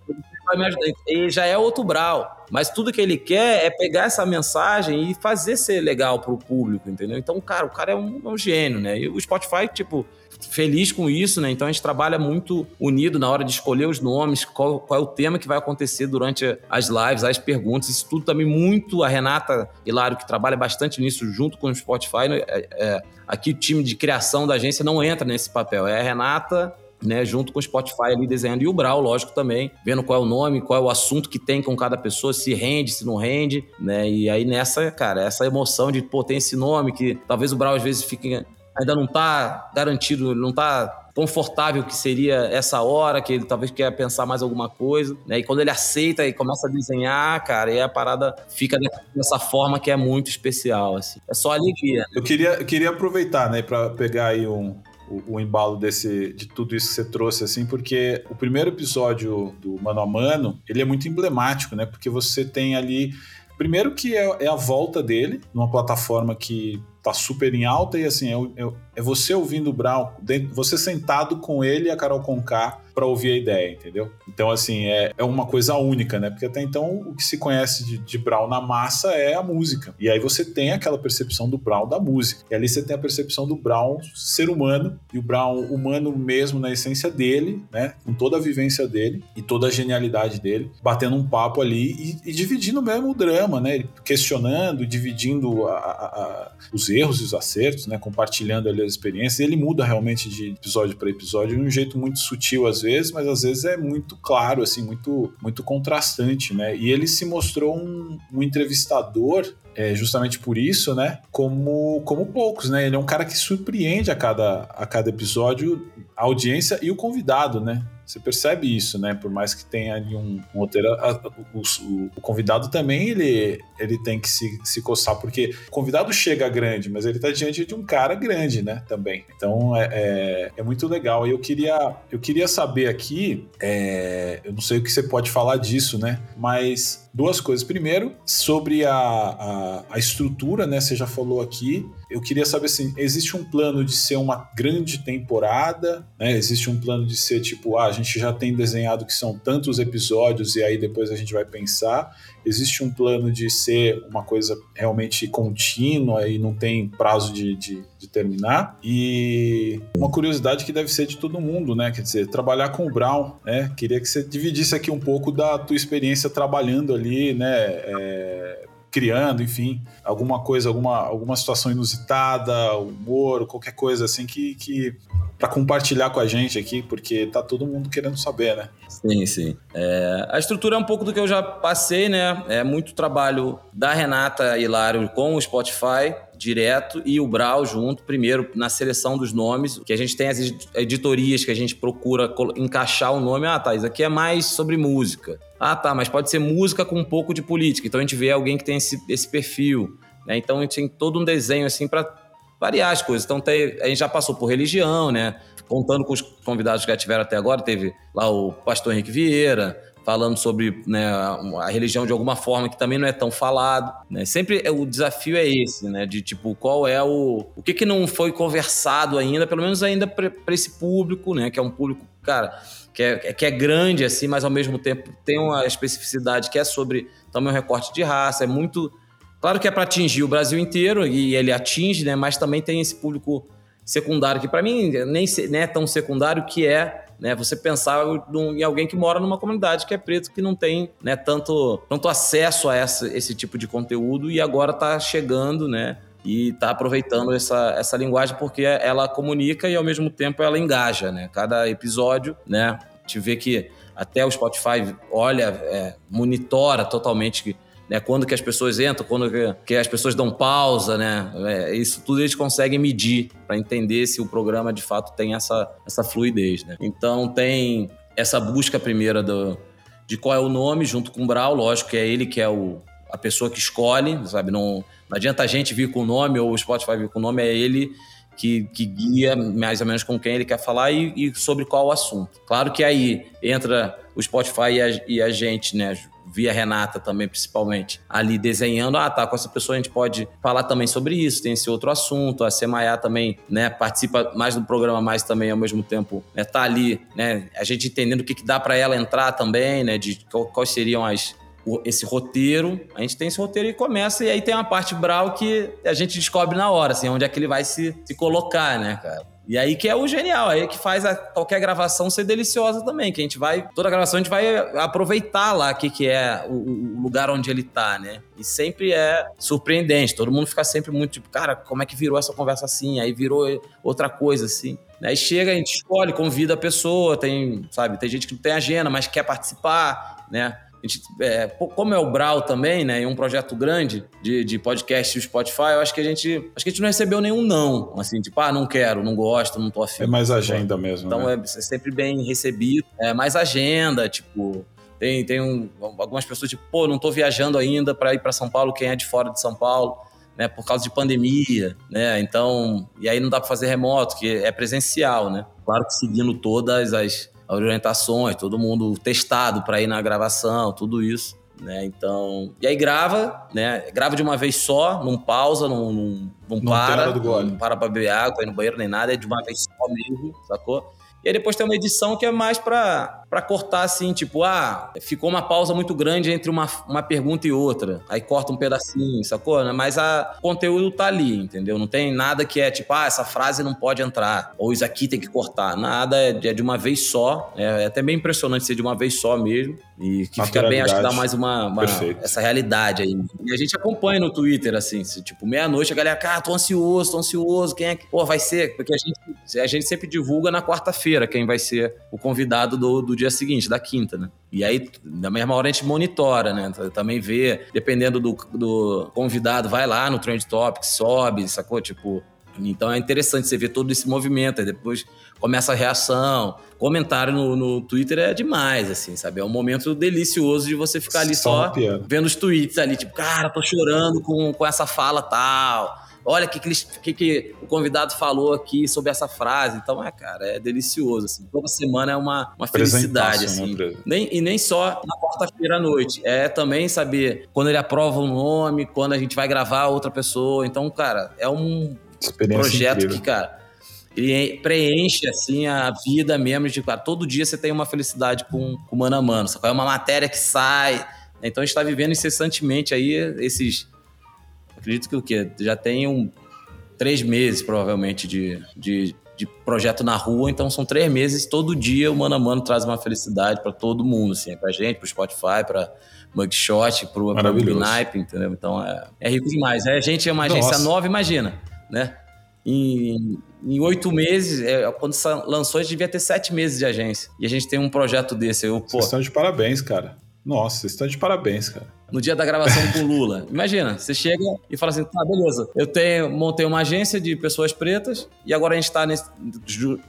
Ele já é outro Brau. Mas tudo que ele quer é pegar essa mensagem e fazer ser legal pro público, entendeu? Então, cara, o cara é um, é um gênio, né? E o Spotify, tipo, feliz com isso, né? Então a gente trabalha muito unido na hora de escolher os nomes, qual, qual, é o tema que vai acontecer durante as lives, as perguntas, isso tudo também muito. A Renata Hilário, que trabalha bastante nisso junto com o Spotify, né? é, é, aqui o time de criação da agência não entra nesse papel. É a Renata né, junto com o Spotify ali desenhando e o Brau, lógico também, vendo qual é o nome, qual é o assunto que tem com cada pessoa, se rende, se não rende, né? E aí nessa, cara, essa emoção de, pô, tem esse nome que talvez o Brau às vezes fique ainda não tá garantido, não tá confortável que seria essa hora, que ele talvez quer pensar mais alguma coisa, né? E quando ele aceita e começa a desenhar, cara, e a parada fica dessa forma que é muito especial, assim. É só alegria. Né? Eu queria, queria aproveitar, né, para pegar aí um, o, o, embalo desse, de tudo isso que você trouxe, assim, porque o primeiro episódio do Mano a Mano, ele é muito emblemático, né? Porque você tem ali, primeiro que é, é a volta dele, numa plataforma que tá super em alta e assim, é, é, é você ouvindo o Brown, você sentado com ele e a Carol Conká para ouvir a ideia, entendeu? Então, assim, é, é uma coisa única, né? Porque até então o que se conhece de, de Brown na massa é a música. E aí você tem aquela percepção do Brown da música. E ali você tem a percepção do Brown ser humano e o Brown humano mesmo na essência dele, né? Com toda a vivência dele e toda a genialidade dele, batendo um papo ali e, e dividindo mesmo o drama, né? Questionando, dividindo a, a, a, os erros e os acertos, né? Compartilhando ali as experiências. E ele muda realmente de episódio para episódio de um jeito muito sutil, às vezes, mas às vezes é muito claro, assim, muito, muito contrastante, né? E ele se mostrou um, um entrevistador é, justamente por isso, né? Como, como poucos, né? Ele é um cara que surpreende a cada, a cada episódio a audiência e o convidado, né? Você percebe isso, né? Por mais que tenha um, um roteiro, a, a, o, o, o, convidado também ele, ele tem que se, se coçar, porque o convidado chega grande, mas ele tá diante de um cara grande, né? Também. Então é, é, é muito legal. E eu queria, eu queria saber aqui, é, eu não sei o que você pode falar disso, né? Mas duas coisas. Primeiro, sobre a, a, a estrutura, né? Você já falou aqui. Eu queria saber assim: existe um plano de ser uma grande temporada, né? Existe um plano de ser tipo, ah, a gente já tem desenhado que são tantos episódios e aí depois a gente vai pensar. Existe um plano de ser uma coisa realmente contínua e não tem prazo de, de, de terminar. E uma curiosidade que deve ser de todo mundo, né? Quer dizer, trabalhar com o Brown, né? Queria que você dividisse aqui um pouco da tua experiência trabalhando ali, né? É, criando, enfim, alguma coisa, alguma, alguma situação inusitada, humor, qualquer coisa assim que, que para compartilhar com a gente aqui, porque tá todo mundo querendo saber, né? Sim, sim. É, a estrutura é um pouco do que eu já passei, né? É muito trabalho da Renata Hilário com o Spotify direto e o Brau junto, primeiro na seleção dos nomes, que a gente tem as editorias que a gente procura encaixar o nome. Ah, tá, isso aqui é mais sobre música. Ah, tá, mas pode ser música com um pouco de política. Então a gente vê alguém que tem esse, esse perfil. Né? Então a gente tem todo um desenho assim para variar as coisas. Então, tem, a gente já passou por religião, né? Contando com os convidados que já tiveram até agora, teve lá o pastor Henrique Vieira, falando sobre né, a religião de alguma forma que também não é tão falado. Né? Sempre é, o desafio é esse, né? De tipo, qual é o. O que, que não foi conversado ainda, pelo menos ainda para esse público, né? Que é um público, cara, que é, que é grande, assim, mas ao mesmo tempo tem uma especificidade que é sobre também um recorte de raça, é muito Claro que é para atingir o Brasil inteiro e ele atinge, né? Mas também tem esse público secundário que para mim nem, nem é tão secundário que é né, você pensar em alguém que mora numa comunidade que é preto, que não tem né, tanto, tanto acesso a essa, esse tipo de conteúdo e agora está chegando, né? E está aproveitando essa, essa linguagem porque ela comunica e ao mesmo tempo ela engaja, né? Cada episódio, né? Te vê que até o Spotify olha, é, monitora totalmente né? Quando que as pessoas entram, quando que as pessoas dão pausa, né? É, isso tudo eles conseguem medir para entender se o programa de fato tem essa, essa fluidez, né? Então tem essa busca primeira do, de qual é o nome junto com o Brau, lógico que é ele que é o, a pessoa que escolhe, sabe? Não, não adianta a gente vir com o nome ou o Spotify vir com o nome, é ele que, que, guia mais ou menos com quem ele quer falar e, e, sobre qual assunto. Claro que aí entra o Spotify e a, e a gente, né? Via Renata também, principalmente, ali desenhando, ah, tá, com essa pessoa a gente pode falar também sobre isso, tem esse outro assunto, a Semaiá também, né, participa mais do programa, mas também ao mesmo tempo, né, tá ali, né, a gente entendendo o que, que dá para ela entrar também, né, de quais seriam as, esse roteiro, a gente tem esse roteiro e começa, e aí tem uma parte Brau que a gente descobre na hora, assim, onde é que ele vai se, se colocar, né, cara? E aí que é o genial, aí que faz a, qualquer gravação ser deliciosa também, que a gente vai, toda gravação a gente vai aproveitar lá o que, que é o, o, lugar onde ele tá, né? E sempre é surpreendente, todo mundo fica sempre muito tipo, cara, como é que virou essa conversa assim? Aí virou outra coisa assim. Aí chega, a gente escolhe, convida a pessoa, tem, sabe, tem gente que não tem agenda, mas quer participar, né? Gente, é, como é o Brau também, né, e um projeto grande de, de podcast e Spotify, eu acho que a gente acho que a gente não recebeu nenhum não, assim, tipo, ah, não quero, não gosto, não tô afim. É mais agenda mesmo, Então né? é, é sempre bem recebido, é mais agenda, tipo, tem, tem um, algumas pessoas tipo, pô, não tô viajando ainda para ir para São Paulo, quem é de fora de São Paulo, né, por causa de pandemia, né? Então, e aí não dá para fazer remoto, que é presencial, né? Claro que seguindo todas as orientações, todo mundo testado para ir na gravação, tudo isso. Né? Então, e aí grava, né? Grava de uma vez só, não pausa, não, não, não, não para, não para para beber água, ir no banheiro nem nada, é de uma vez só mesmo, sacou? E aí depois tem uma edição que é mais para cortar assim, tipo, ah, ficou uma pausa muito grande entre uma, uma pergunta e outra. Aí corta um pedacinho, sacou? Né? Mas a, o conteúdo tá ali, entendeu? Não tem nada que é tipo, ah, essa frase não pode entrar. Ou isso aqui tem que cortar. Nada, é, é de uma vez só. É, é até bem impressionante ser de uma vez só mesmo. E que fica bem, acho que dá mais uma, uma essa realidade aí. E a gente acompanha no Twitter, assim, se, tipo, meia-noite a galera, cara, tô ansioso, tô ansioso, quem é que. Pô, vai ser? Porque a gente, a gente sempre divulga na quarta-feira quem vai ser o convidado do, do dia seguinte, da quinta, né? E aí, na mesma hora, a gente monitora, né? Também vê, dependendo do, do convidado, vai lá no Trend Topics, sobe, sacou? Tipo, Então é interessante você ver todo esse movimento, aí depois começa a reação. Comentário no, no Twitter é demais, assim, sabe? É um momento delicioso de você ficar ali só, só vendo os tweets ali, tipo, cara, tô chorando com, com essa fala tal olha o que, que, que, o convidado falou aqui sobre essa frase. Então, é, cara, é delicioso, assim. Toda semana é uma, uma felicidade, assim. Né, nem, e nem só na quarta-feira à noite. É também saber quando ele aprova um nome, quando a gente vai gravar outra pessoa. Então, cara, é um projeto incrível. que, cara, ele preenche, assim, a vida mesmo de, cara, todo dia você tem uma felicidade com, o mano a mano. Só que é uma matéria que sai... Então a gente está vivendo incessantemente aí esses acredito que o quê? Já tem um, três meses, provavelmente, de, de, de, projeto na rua, então são três meses, todo dia o Mano a Mano traz uma felicidade para todo mundo, assim, pra gente, pro Spotify, pra Mugshot, pro, Naipe, entendeu? Então é, é rico demais. É, a gente é uma agência Nossa. nova, imagina, né? Em, em oito meses, é, quando lançou, a gente devia ter sete meses de agência. E a gente tem um projeto desse. Eu, pô, vocês estão de parabéns, cara. Nossa, vocês estão de parabéns, cara no dia da gravação com o Lula. Imagina, você chega e fala assim, tá, beleza, eu tenho, montei uma agência de pessoas pretas e agora a gente está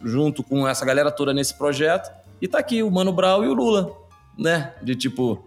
junto com essa galera toda nesse projeto e tá aqui o Mano Brown e o Lula, né? De tipo,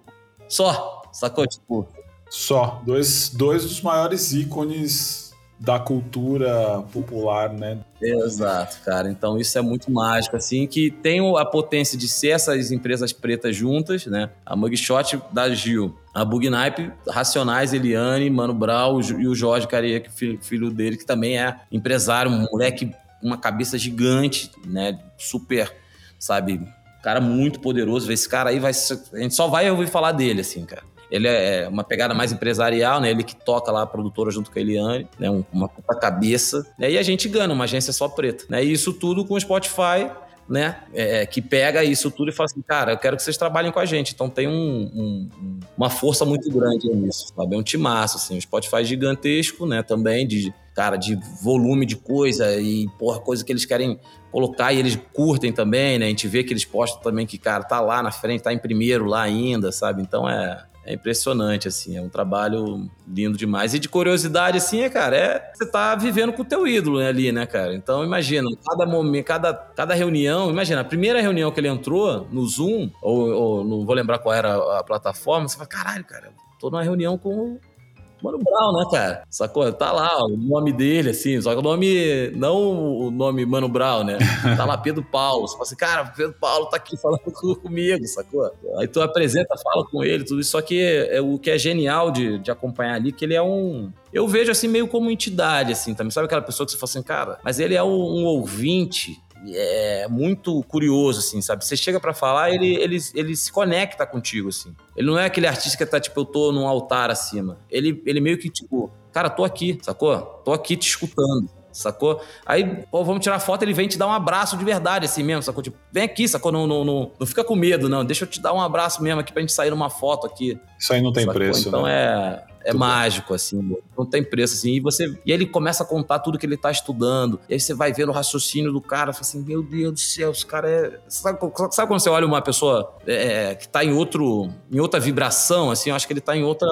só, sacou? Tipo... Só, dois, dois dos maiores ícones da cultura popular, né? Exato, cara. Então isso é muito mágico, assim, que tem a potência de ser essas empresas pretas juntas, né? A Mugshot da Gil, a Bugnipe, Racionais, Eliane, Mano Brau e o Jorge Caria, filho, filho dele, que também é empresário, um moleque, uma cabeça gigante, né? Super, sabe? Cara muito poderoso. Esse cara aí vai. A gente só vai ouvir falar dele, assim, cara. Ele é uma pegada mais empresarial, né? Ele que toca lá a produtora junto com a Eliane, né? Uma puta cabeça. Né? E a gente ganha uma agência só preta. Né? E isso tudo com o Spotify né, é, que pega isso tudo e fala assim, cara, eu quero que vocês trabalhem com a gente. Então tem um, um, uma força muito grande nisso, sabe? É um timaço, assim. O Spotify é gigantesco, né, também, de, cara, de volume de coisa e, porra, coisa que eles querem colocar e eles curtem também, né? A gente vê que eles postam também que, cara, tá lá na frente, tá em primeiro lá ainda, sabe? Então é, é impressionante, assim, é um trabalho lindo demais. E de curiosidade, assim, é, cara, é você tá vivendo com o teu ídolo né, ali, né, cara? Então, imagina, cada momento, cada, cada reunião, imagina, a primeira reunião que ele entrou no Zoom, ou, ou não vou lembrar qual era a plataforma, você fala, caralho, cara, tô numa reunião com Mano Brown, né, cara? Sacou? Tá lá o nome dele, assim, só que o nome, não o nome Mano Brown, né? Tá lá Pedro Paulo. Você fala assim, cara, Pedro Paulo tá aqui falando comigo, sacou? Aí tu apresenta, fala com ele, tudo isso. Só que é, o que é genial de, de acompanhar ali, que ele é um. Eu vejo assim meio como entidade, assim, também. Sabe aquela pessoa que você fala assim, cara, mas ele é um, um ouvinte é muito curioso, assim, sabe? Você chega para falar, ele, ele, ele se conecta contigo, assim. Ele não é aquele artista que tá, tipo, eu tô num altar acima. Ele, ele meio que, tipo, cara, tô aqui, sacou? Tô aqui te escutando sacou? Aí, pô, vamos tirar foto, ele vem te dar um abraço de verdade, assim mesmo, sacou? Tipo, vem aqui, sacou? Não, não, não, não fica com medo, não. Deixa eu te dar um abraço mesmo aqui pra gente sair numa foto aqui. Isso aí não tem sacou? preço, então né? é é mágico, assim, não tem preço, assim. E você e ele começa a contar tudo que ele tá estudando. E aí você vai vendo o raciocínio do cara, fala assim, meu Deus do céu, esse cara é. Sabe, sabe quando você olha uma pessoa é, que tá em outro. em outra vibração, assim, eu acho que ele tá em outra.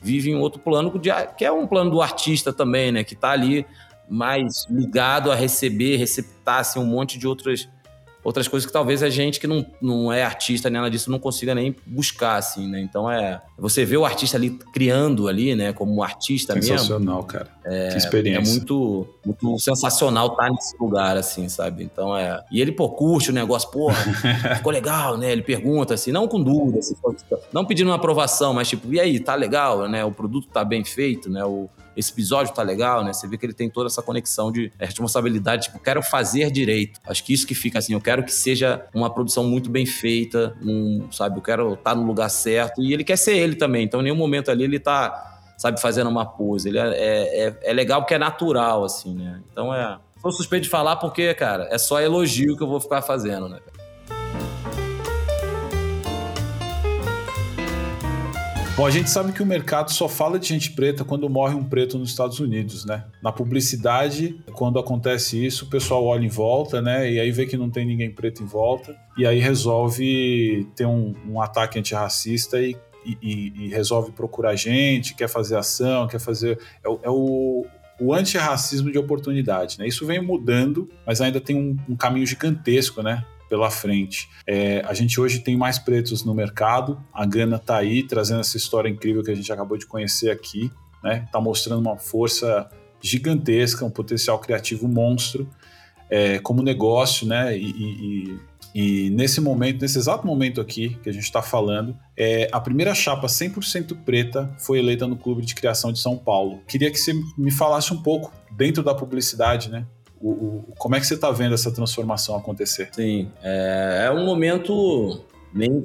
vive em outro plano, que é um plano do artista também, né? Que tá ali mais ligado a receber, receptar assim, um monte de outras outras coisas que talvez a gente que não, não é artista nem nada disso não consiga nem buscar, assim, né? Então é. Você vê o artista ali criando ali, né? Como um artista sensacional, mesmo. cara. É, que experiência. É muito, muito sensacional estar nesse lugar, assim, sabe? Então é. E ele, pô, curte o negócio, porra, ficou legal, né? Ele pergunta, assim, não com dúvida, assim, não pedindo uma aprovação, mas tipo, e aí, tá legal, né? O produto tá bem feito, né? O, esse episódio tá legal, né? Você vê que ele tem toda essa conexão de é, responsabilidade, tipo, quero fazer direito. Acho que isso que fica assim, eu quero que seja uma produção muito bem feita, um, sabe? Eu quero estar tá no lugar certo. E ele quer ser ele também. Então, em nenhum momento ali ele tá, sabe, fazendo uma pose. Ele é, é, é, é legal porque é natural, assim, né? Então é. Sou suspeito de falar porque, cara, é só elogio que eu vou ficar fazendo, né? Bom, a gente sabe que o mercado só fala de gente preta quando morre um preto nos Estados Unidos, né? Na publicidade, quando acontece isso, o pessoal olha em volta, né? E aí vê que não tem ninguém preto em volta, e aí resolve ter um, um ataque antirracista e, e, e, resolve procurar gente, quer fazer ação, quer fazer. É, é o o antirracismo de oportunidade. Né? Isso vem mudando, mas ainda tem um, um caminho gigantesco, né? Pela frente. É, a gente hoje tem mais pretos no mercado, a Gana está aí trazendo essa história incrível que a gente acabou de conhecer aqui, né? Está mostrando uma força gigantesca, um potencial criativo monstro é, como negócio, né? E, e, e, nesse momento, nesse exato momento aqui que a gente está falando, é, a primeira chapa 100% preta foi eleita no Clube de Criação de São Paulo. Queria que você me falasse um pouco dentro da publicidade, né? O, o, como é que você está vendo essa transformação acontecer? Sim, é, é um momento nem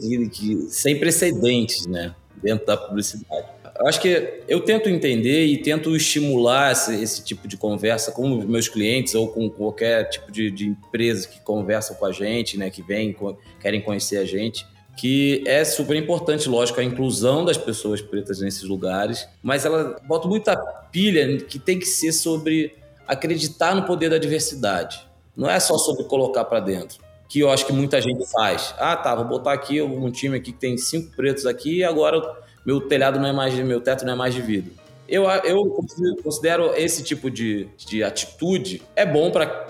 sem precedentes, né? Dentro da publicidade. Eu acho que eu tento entender e tento estimular esse, esse, tipo de conversa com meus clientes ou com qualquer tipo de, de empresa que conversa com a gente, né? Que vem, querem conhecer a gente que é super importante, lógico, a inclusão das pessoas pretas nesses lugares, mas ela bota muita pilha que tem que ser sobre acreditar no poder da diversidade. Não é só sobre colocar para dentro, que eu acho que muita gente faz. Ah, tá, vou botar aqui um time aqui que tem cinco pretos aqui e agora meu telhado não é mais, meu teto não é mais de vidro. Eu, eu considero esse tipo de, de atitude é bom para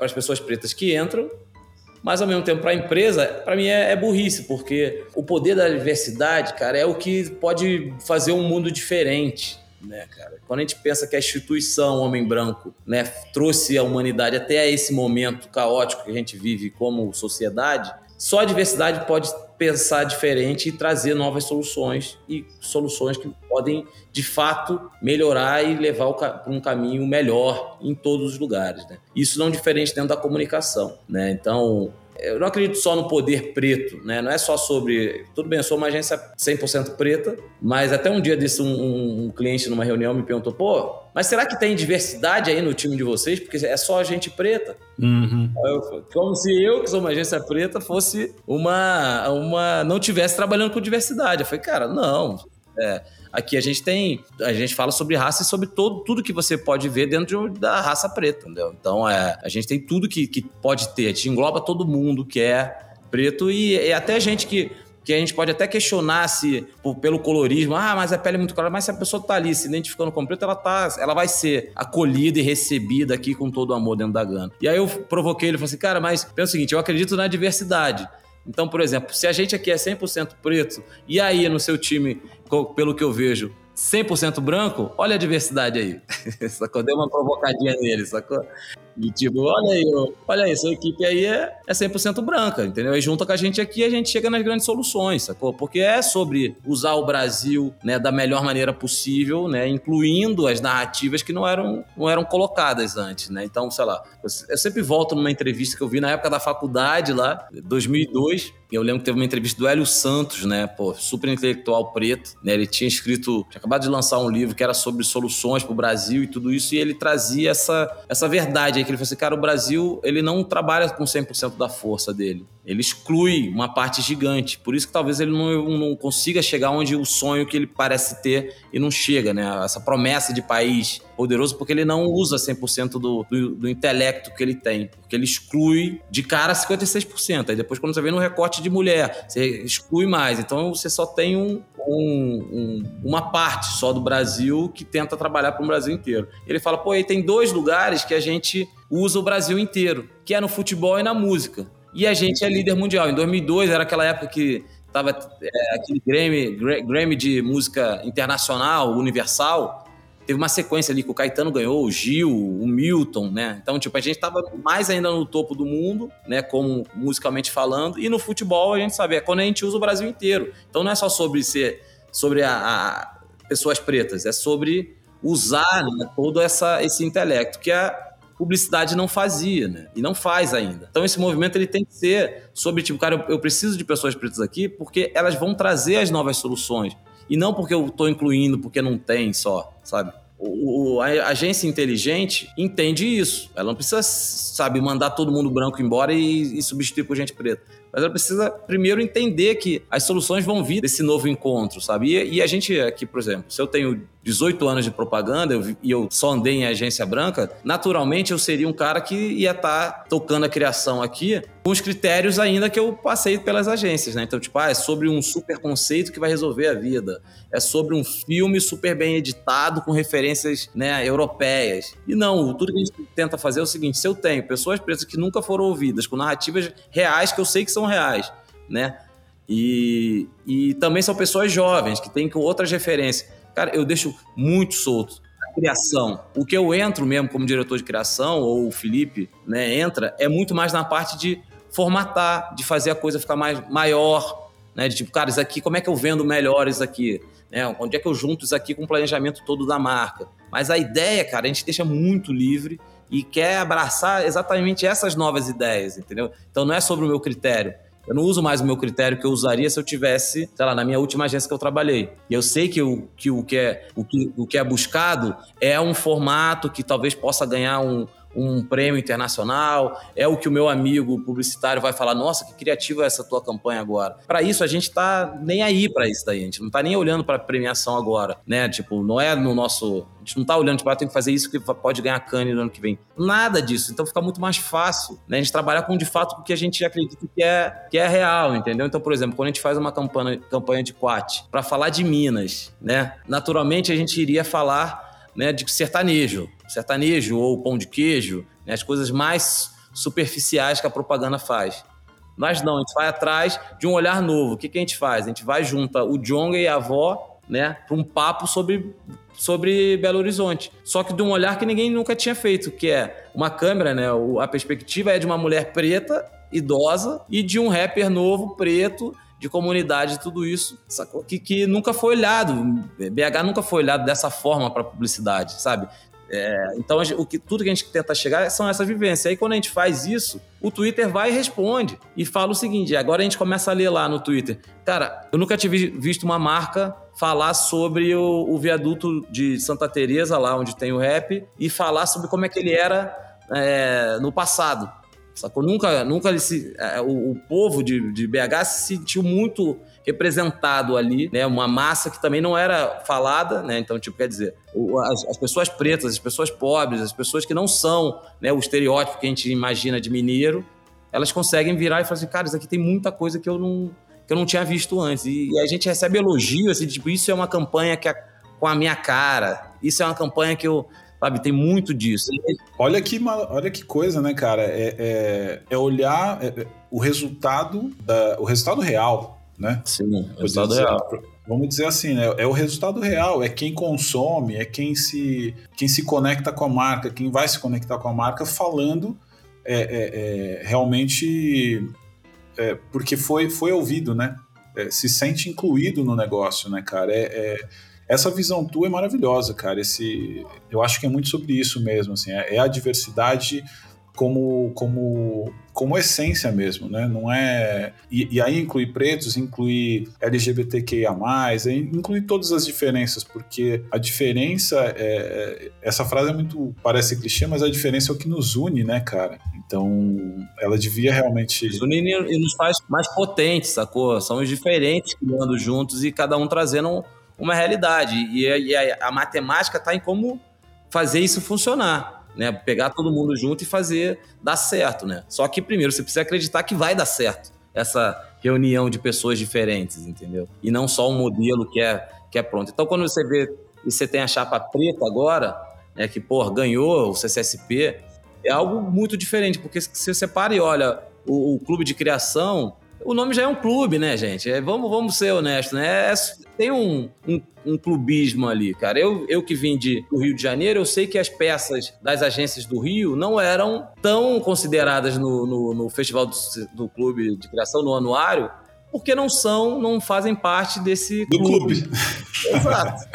as pessoas pretas que entram, mas ao mesmo tempo para a empresa, para mim é, é, burrice, porque o poder da diversidade, cara, é o que pode fazer um mundo diferente né, cara? Quando a gente pensa que a instituição Homem Branco, né, trouxe a humanidade até esse momento caótico que a gente vive como sociedade, só a diversidade pode pensar diferente e trazer novas soluções e soluções que podem, de fato, melhorar e levar para um caminho melhor em todos os lugares. Né? Isso não é diferente dentro da comunicação. Né? Então, eu não acredito só no poder preto, né? Não é só sobre. Tudo bem, eu sou uma agência 100% preta, mas até um dia desse, um, um, cliente numa reunião me perguntou: pô, mas será que tem diversidade aí no time de vocês? Porque é só gente preta. Uhum. Eu, como se eu, que sou uma agência preta, fosse uma. uma não tivesse trabalhando com diversidade. Eu falei, cara, não. É, Aqui a gente tem, a gente fala sobre raça e sobre todo, tudo que você pode ver dentro de, da raça preta, entendeu? Então é, a gente tem tudo que, que pode ter, a gente engloba todo mundo que é preto e, e até gente que que a gente pode até questionar se por, pelo colorismo, ah, mas a pele é muito clara, mas se a pessoa tá ali se identificando como preta, ela tá, ela vai ser acolhida e recebida aqui com todo o amor dentro da Gana. E aí eu provoquei ele, falei assim, cara, mas pensa o seguinte, eu acredito na diversidade. Então, por exemplo, se a gente aqui é 100% preto e aí no seu time, pelo que eu vejo, 100% branco, olha a diversidade aí. sacou? Deu uma provocadinha nele, sacou? E tipo, olha aí, olha essa equipe aí é, é 100% branca, entendeu? E junto com a gente aqui, a gente chega nas grandes soluções, sacou? Porque é sobre usar o Brasil né, da melhor maneira possível, né? Incluindo as narrativas que não eram, não eram colocadas antes, né? Então, sei lá, eu sempre volto numa entrevista que eu vi na época da faculdade lá, 2002, eu lembro que teve uma entrevista do Hélio Santos, né? Pô, super intelectual preto, né? Ele tinha escrito, tinha acabado de lançar um livro que era sobre soluções para o Brasil e tudo isso, e ele trazia essa, essa verdade aí, que ele falou assim, cara, o Brasil, ele não trabalha com 100% da força dele. Ele exclui uma parte gigante. Por isso que talvez ele não, não consiga chegar onde o sonho que ele parece ter e não chega, né? Essa promessa de país poderoso, porque ele não usa 100% do, do, do intelecto que ele tem. Porque ele exclui de cara 56%. Aí depois, quando você vê no recorte de mulher, você exclui mais. Então você só tem um, um, um, uma parte só do Brasil que tenta trabalhar para o Brasil inteiro. Ele fala, pô, aí tem dois lugares que a gente usa o Brasil inteiro, que é no futebol e na música. E a gente é líder mundial. Em 2002 era aquela época que tava é, aquele Grammy, Grammy de música internacional, universal, teve uma sequência ali que o Caetano ganhou, o Gil, o Milton, né? Então, tipo, a gente tava mais ainda no topo do mundo, né? Como musicalmente falando, e no futebol a gente sabe, é quando a gente usa o Brasil inteiro. Então não é só sobre ser sobre a, a pessoas pretas, é sobre usar né, todo essa, esse intelecto que a publicidade não fazia, né? E não faz ainda. Então esse movimento ele tem que ser sobre tipo, cara, eu, eu preciso de pessoas pretas aqui porque elas vão trazer as novas soluções e não porque eu estou incluindo, porque não tem só, sabe? O, a agência inteligente entende isso. Ela não precisa, sabe, mandar todo mundo branco embora e, e substituir por gente preta. Mas ela precisa primeiro entender que as soluções vão vir desse novo encontro, sabe? E, e a gente aqui, por exemplo, se eu tenho 18 anos de propaganda eu, e eu só andei em agência branca, naturalmente eu seria um cara que ia estar tá tocando a criação aqui com os critérios ainda que eu passei pelas agências, né? Então, tipo, ah, é sobre um super conceito que vai resolver a vida. É sobre um filme super bem editado com referências né, europeias. E não, tudo que a gente tenta fazer é o seguinte: se eu tenho pessoas pretas que nunca foram ouvidas, com narrativas reais que eu sei que são reais, né? E, e também são pessoas jovens que têm outras referências Cara, eu deixo muito solto. A criação. O que eu entro mesmo como diretor de criação, ou o Felipe né, entra, é muito mais na parte de formatar, de fazer a coisa ficar mais maior, né? De tipo, cara, isso aqui, como é que eu vendo melhor isso aqui? Né? Onde é que eu junto isso aqui com o planejamento todo da marca? Mas a ideia, cara, a gente deixa muito livre e quer abraçar exatamente essas novas ideias, entendeu? Então não é sobre o meu critério. Eu não uso mais o meu critério que eu usaria se eu tivesse, sei lá, na minha última agência que eu trabalhei. E eu sei que o que, o que, é, o que, o que é buscado é um formato que talvez possa ganhar um, um prêmio internacional, é o que o meu amigo publicitário vai falar, nossa, que criativa é essa tua campanha agora. Para isso a gente tá nem aí para isso daí, a gente não tá nem olhando para premiação agora, né? Tipo, não é no nosso, a gente não tá olhando tipo, ah, tem que fazer isso que pode ganhar cane no ano que vem. Nada disso. Então fica muito mais fácil, né? A gente trabalhar com de fato o que a gente acredita que é que é real, entendeu? Então, por exemplo, quando a gente faz uma campanha campanha de quat para falar de Minas, né? Naturalmente a gente iria falar né, de sertanejo, sertanejo ou pão de queijo, né, as coisas mais superficiais que a propaganda faz. Nós não, a gente vai atrás de um olhar novo. O que, que a gente faz? A gente vai junta o Jonga e a avó né, para um papo sobre, sobre Belo Horizonte. Só que de um olhar que ninguém nunca tinha feito, que é uma câmera, né, a perspectiva é de uma mulher preta, idosa, e de um rapper novo, preto, de comunidade, tudo isso, sacou? Que, que nunca foi olhado. BH nunca foi olhado dessa forma para publicidade, sabe? É, então, o que, tudo que a gente tenta chegar são essas vivências. Aí, quando a gente faz isso, o Twitter vai e responde. E fala o seguinte: agora a gente começa a ler lá no Twitter. Cara, eu nunca tive visto uma marca falar sobre o, o viaduto de Santa Teresa lá onde tem o rap, e falar sobre como é que ele era é, no passado. Sacou? Nunca, nunca se, é, o, o, povo de, de BH se sentiu muito representado ali, né? Uma massa que também não era falada, né? Então, tipo, quer dizer, as, as, pessoas pretas, as pessoas pobres, as pessoas que não são né, o estereótipo que a gente imagina de mineiro, elas conseguem virar e falar assim, cara, isso aqui tem muita coisa que eu não, que eu não tinha visto antes. E, e a gente recebe elogio, assim, tipo, isso é uma campanha que é com a minha cara, isso é uma campanha que eu Sabe, tem muito disso. Olha que, olha que coisa, né, cara? É, é, é olhar é, é, o resultado, da, o resultado real, né? Sim, o resultado dizer, real. Vamos dizer assim, né? É o resultado real, é quem consome, é quem se, quem se conecta com a marca, quem vai se conectar com a marca falando é, é, é realmente porque foi, foi ouvido, né? se sente incluído no negócio, né, cara? é, essa visão tua é maravilhosa, cara. Esse, eu acho que é muito sobre isso mesmo, assim, é, é a diversidade como, como, como essência mesmo, né? Não é. E, e, aí inclui pretos, inclui LGBTQIA, inclui todas as diferenças, porque a diferença é, é. Essa frase é muito. parece clichê, mas a diferença é o que nos une, né, cara? Então, ela devia realmente. Nos e nos faz mais potentes, sacou? Somos diferentes criando juntos e cada um trazendo uma realidade. E, e a, a, matemática está em como fazer isso funcionar. Né? Pegar todo mundo junto e fazer dar certo. Né? Só que primeiro você precisa acreditar que vai dar certo essa reunião de pessoas diferentes, entendeu? E não só um modelo que é, que é pronto. Então, quando você vê e você tem a chapa preta agora, né, que pô, ganhou o CCSP, é algo muito diferente, porque se você para e olha o, o clube de criação, o nome já é um clube, né, gente? É, vamos, vamos ser honestos, né? É, tem um, um, um, clubismo ali, cara. Eu, eu que vim de, do Rio de Janeiro, eu sei que as peças das agências do Rio não eram tão consideradas no, no, no Festival do, do Clube de Criação, no anuário, porque não são, não fazem parte desse do clube. clube. Exato.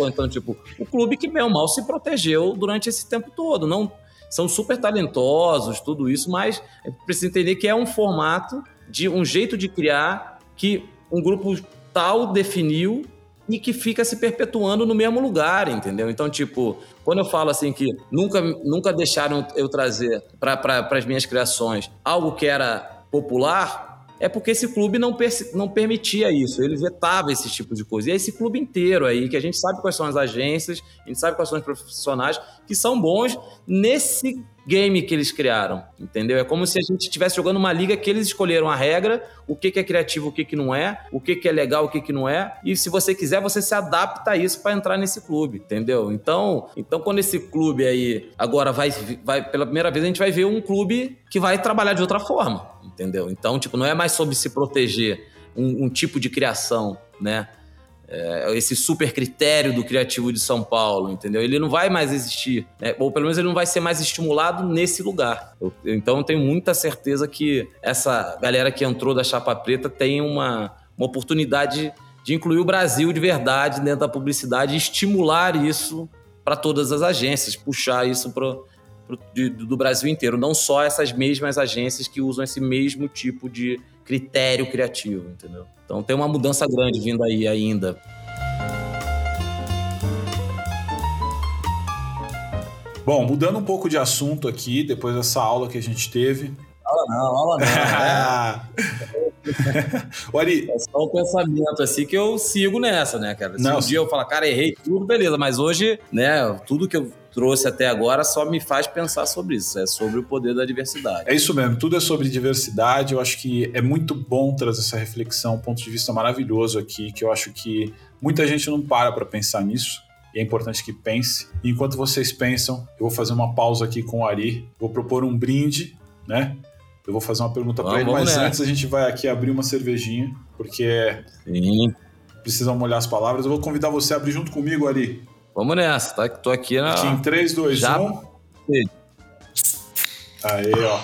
Então, tipo, o clube que, bem ou mal, se protegeu durante esse tempo todo. Não são super talentosos, tudo isso, mas precisa entender que é um formato de um jeito de criar que um grupo tal definiu e que fica se perpetuando no mesmo lugar, entendeu? Então, tipo, quando eu falo assim que nunca, nunca deixaram eu trazer para as minhas criações algo que era popular, é porque esse clube não, não permitia isso, ele vetava esse tipo de coisa. E é esse clube inteiro aí, que a gente sabe quais são as agências, a gente sabe quais são os profissionais que são bons nesse game que eles criaram, entendeu? É como se a gente estivesse jogando uma liga que eles escolheram a regra, o que, que é criativo, o que, que não é, o que, que é legal, o que, que não é, e se você quiser, você se adapta a isso para entrar nesse clube, entendeu? Então, então quando esse clube aí agora vai, vai, pela primeira vez, a gente vai ver um clube que vai trabalhar de outra forma, entendeu? Então, tipo, não é mais sobre se proteger um, um tipo de criação, né? É, esse super critério do criativo de São Paulo, entendeu? Ele não vai mais existir, né? ou pelo menos ele não vai ser mais estimulado nesse lugar. Eu, então eu tenho muita certeza que essa galera que entrou da Chapa Preta tem uma, uma oportunidade de incluir o Brasil de verdade dentro da publicidade e estimular isso para todas as agências, puxar isso para do Brasil inteiro, não só essas mesmas agências que usam esse mesmo tipo de critério criativo, entendeu? Então tem uma mudança grande vindo aí ainda. Bom, mudando um pouco de assunto aqui, depois dessa aula que a gente teve. Aula não, aula não. Ori... É só um pensamento assim que eu sigo nessa, né, cara? Se não, um dia eu falar, cara, errei tudo, beleza, mas hoje, né, tudo que eu trouxe até agora só me faz pensar sobre isso. É sobre o poder da diversidade. É isso mesmo, tudo é sobre diversidade. Eu acho que é muito bom trazer essa reflexão, um ponto de vista maravilhoso aqui, que eu acho que muita gente não para para pensar nisso. E é importante que pense. E enquanto vocês pensam, eu vou fazer uma pausa aqui com o Ari. Vou propor um brinde, né? Eu vou fazer uma pergunta para ele, mas antes a gente vai aqui abrir uma cervejinha, porque Sim. precisa molhar as palavras. Eu vou convidar você a abrir junto comigo, Ari. Vamos nessa, tá? Tô aqui na. Em 3, 2, Já... 1. Aí, ó.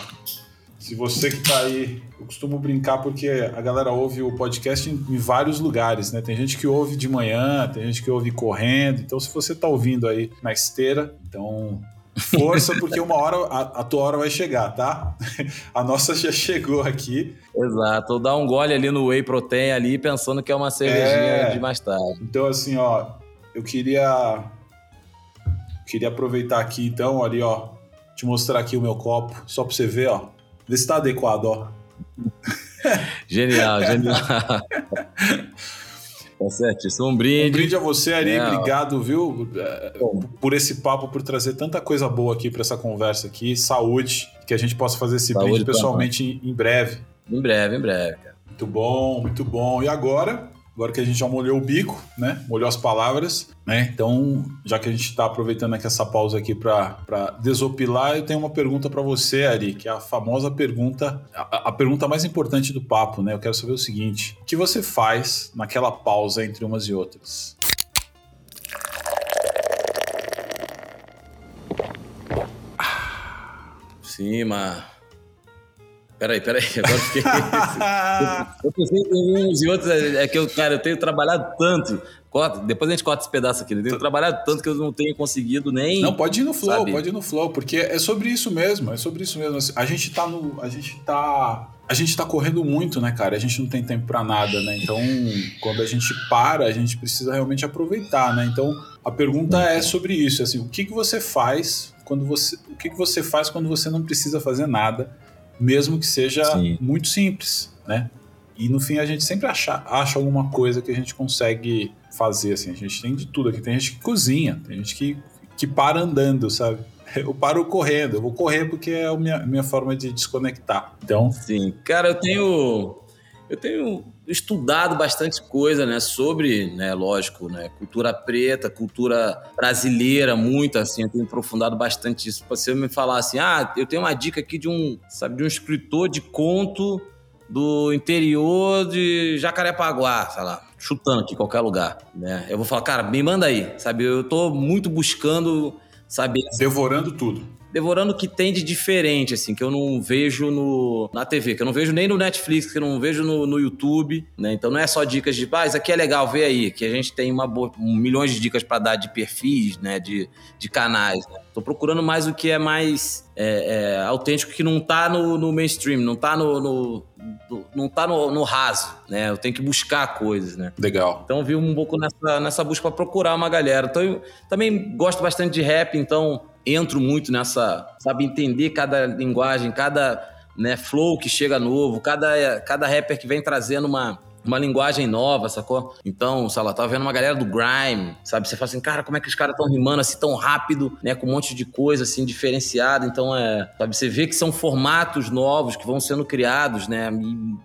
Se você que tá aí, eu costumo brincar porque a galera ouve o podcast em, em, vários lugares, né? Tem gente que ouve de manhã, tem gente que ouve correndo. Então, se você tá ouvindo aí na esteira, então força, porque uma hora a, a, tua hora vai chegar, tá? A nossa já chegou aqui. Exato, dá um gole ali no whey protein ali, pensando que é uma cervejinha é... de mais tarde. Então, assim, ó, eu queria queria aproveitar aqui então, ali, ó, te mostrar aqui o meu copo, só para você ver, ó. Vê se tá adequado, ó. Genial, genial. tá certo, isso é um brinde. Um brinde a você, Ari, é, obrigado, viu, é, por esse papo, por trazer tanta coisa boa aqui para essa conversa aqui. Saúde, que a gente possa fazer esse Saúde brinde pessoalmente em, em breve. Em breve, em breve, cara. Muito bom, muito bom. E agora, Agora que a gente já molhou o bico, né? Molhou as palavras, né? Então, já que a gente está aproveitando aqui essa pausa aqui para desopilar, eu tenho uma pergunta para você, Ari, que é a famosa pergunta, a, a, pergunta mais importante do papo, né? Eu quero saber o seguinte: o que você faz naquela pausa entre umas e outras? Sim, mas Peraí, peraí, agora fiquei. eu pensei em uns e outros, é, é que eu, cara, eu tenho trabalhado tanto. Corta, depois a gente corta esse pedaço aqui. Eu tenho trabalhado tanto que eu não tenho conseguido nem. Não, pode ir no flow, sabe? pode ir no flow, porque é sobre isso mesmo, é sobre isso mesmo. A gente tá no. A gente tá. A gente tá correndo muito, né, cara? A gente não tem tempo para nada, né? Então, quando a gente para, a gente precisa realmente aproveitar, né? Então, a pergunta é sobre isso, assim, o que, que você faz quando você. O que, que você faz quando você não precisa fazer nada? Mesmo que seja Sim. muito simples, né? E no fim a gente sempre acha, acha alguma coisa que a gente consegue fazer, assim. A gente tem de tudo aqui. Tem gente que cozinha, tem gente que, que para andando, sabe? Eu paro correndo, eu vou correr porque é a minha, minha forma de desconectar. Então. Sim, cara, eu tenho. Eu tenho estudado bastante coisa, né, sobre, né, lógico, né, cultura preta, cultura brasileira, muito assim, eu tenho aprofundado bastante isso. Você me falar assim, ah, eu tenho uma dica aqui de um, sabe, de um escritor de conto do interior de Jacarepaguá, sei lá, chutando aqui qualquer lugar, né? Eu vou falar, cara, me manda aí, sabe? Eu tô muito buscando saber devorando tudo devorando o que tem de diferente, assim, que eu não vejo no, na TV, que eu não vejo nem no Netflix, que eu não vejo no, no YouTube, né? Então não é só dicas de, ah, isso aqui é legal, vê aí, que a gente tem uma boa, um, milhões de dicas para dar de perfis, né? De, de canais. Né? Tô procurando mais o que é mais é, é, autêntico, que não tá no, no mainstream, não tá no, no, não tá no, no, raso, né? Eu tenho que buscar coisas, né? Legal. Então vi um pouco nessa, nessa busca para procurar uma galera. Então eu também gosto bastante de rap, então entro muito nessa, sabe, entender cada linguagem, cada né, flow que chega novo, cada, cada rapper que vem trazendo uma, uma linguagem nova, sacou? Então, sei lá, tava vendo uma galera do grime, sabe? Você fala assim, cara, como é que os caras estão rimando assim tão rápido, né? Com um monte de coisa assim diferenciada. Então, é, sabe? Você vê que são formatos novos que vão sendo criados, né?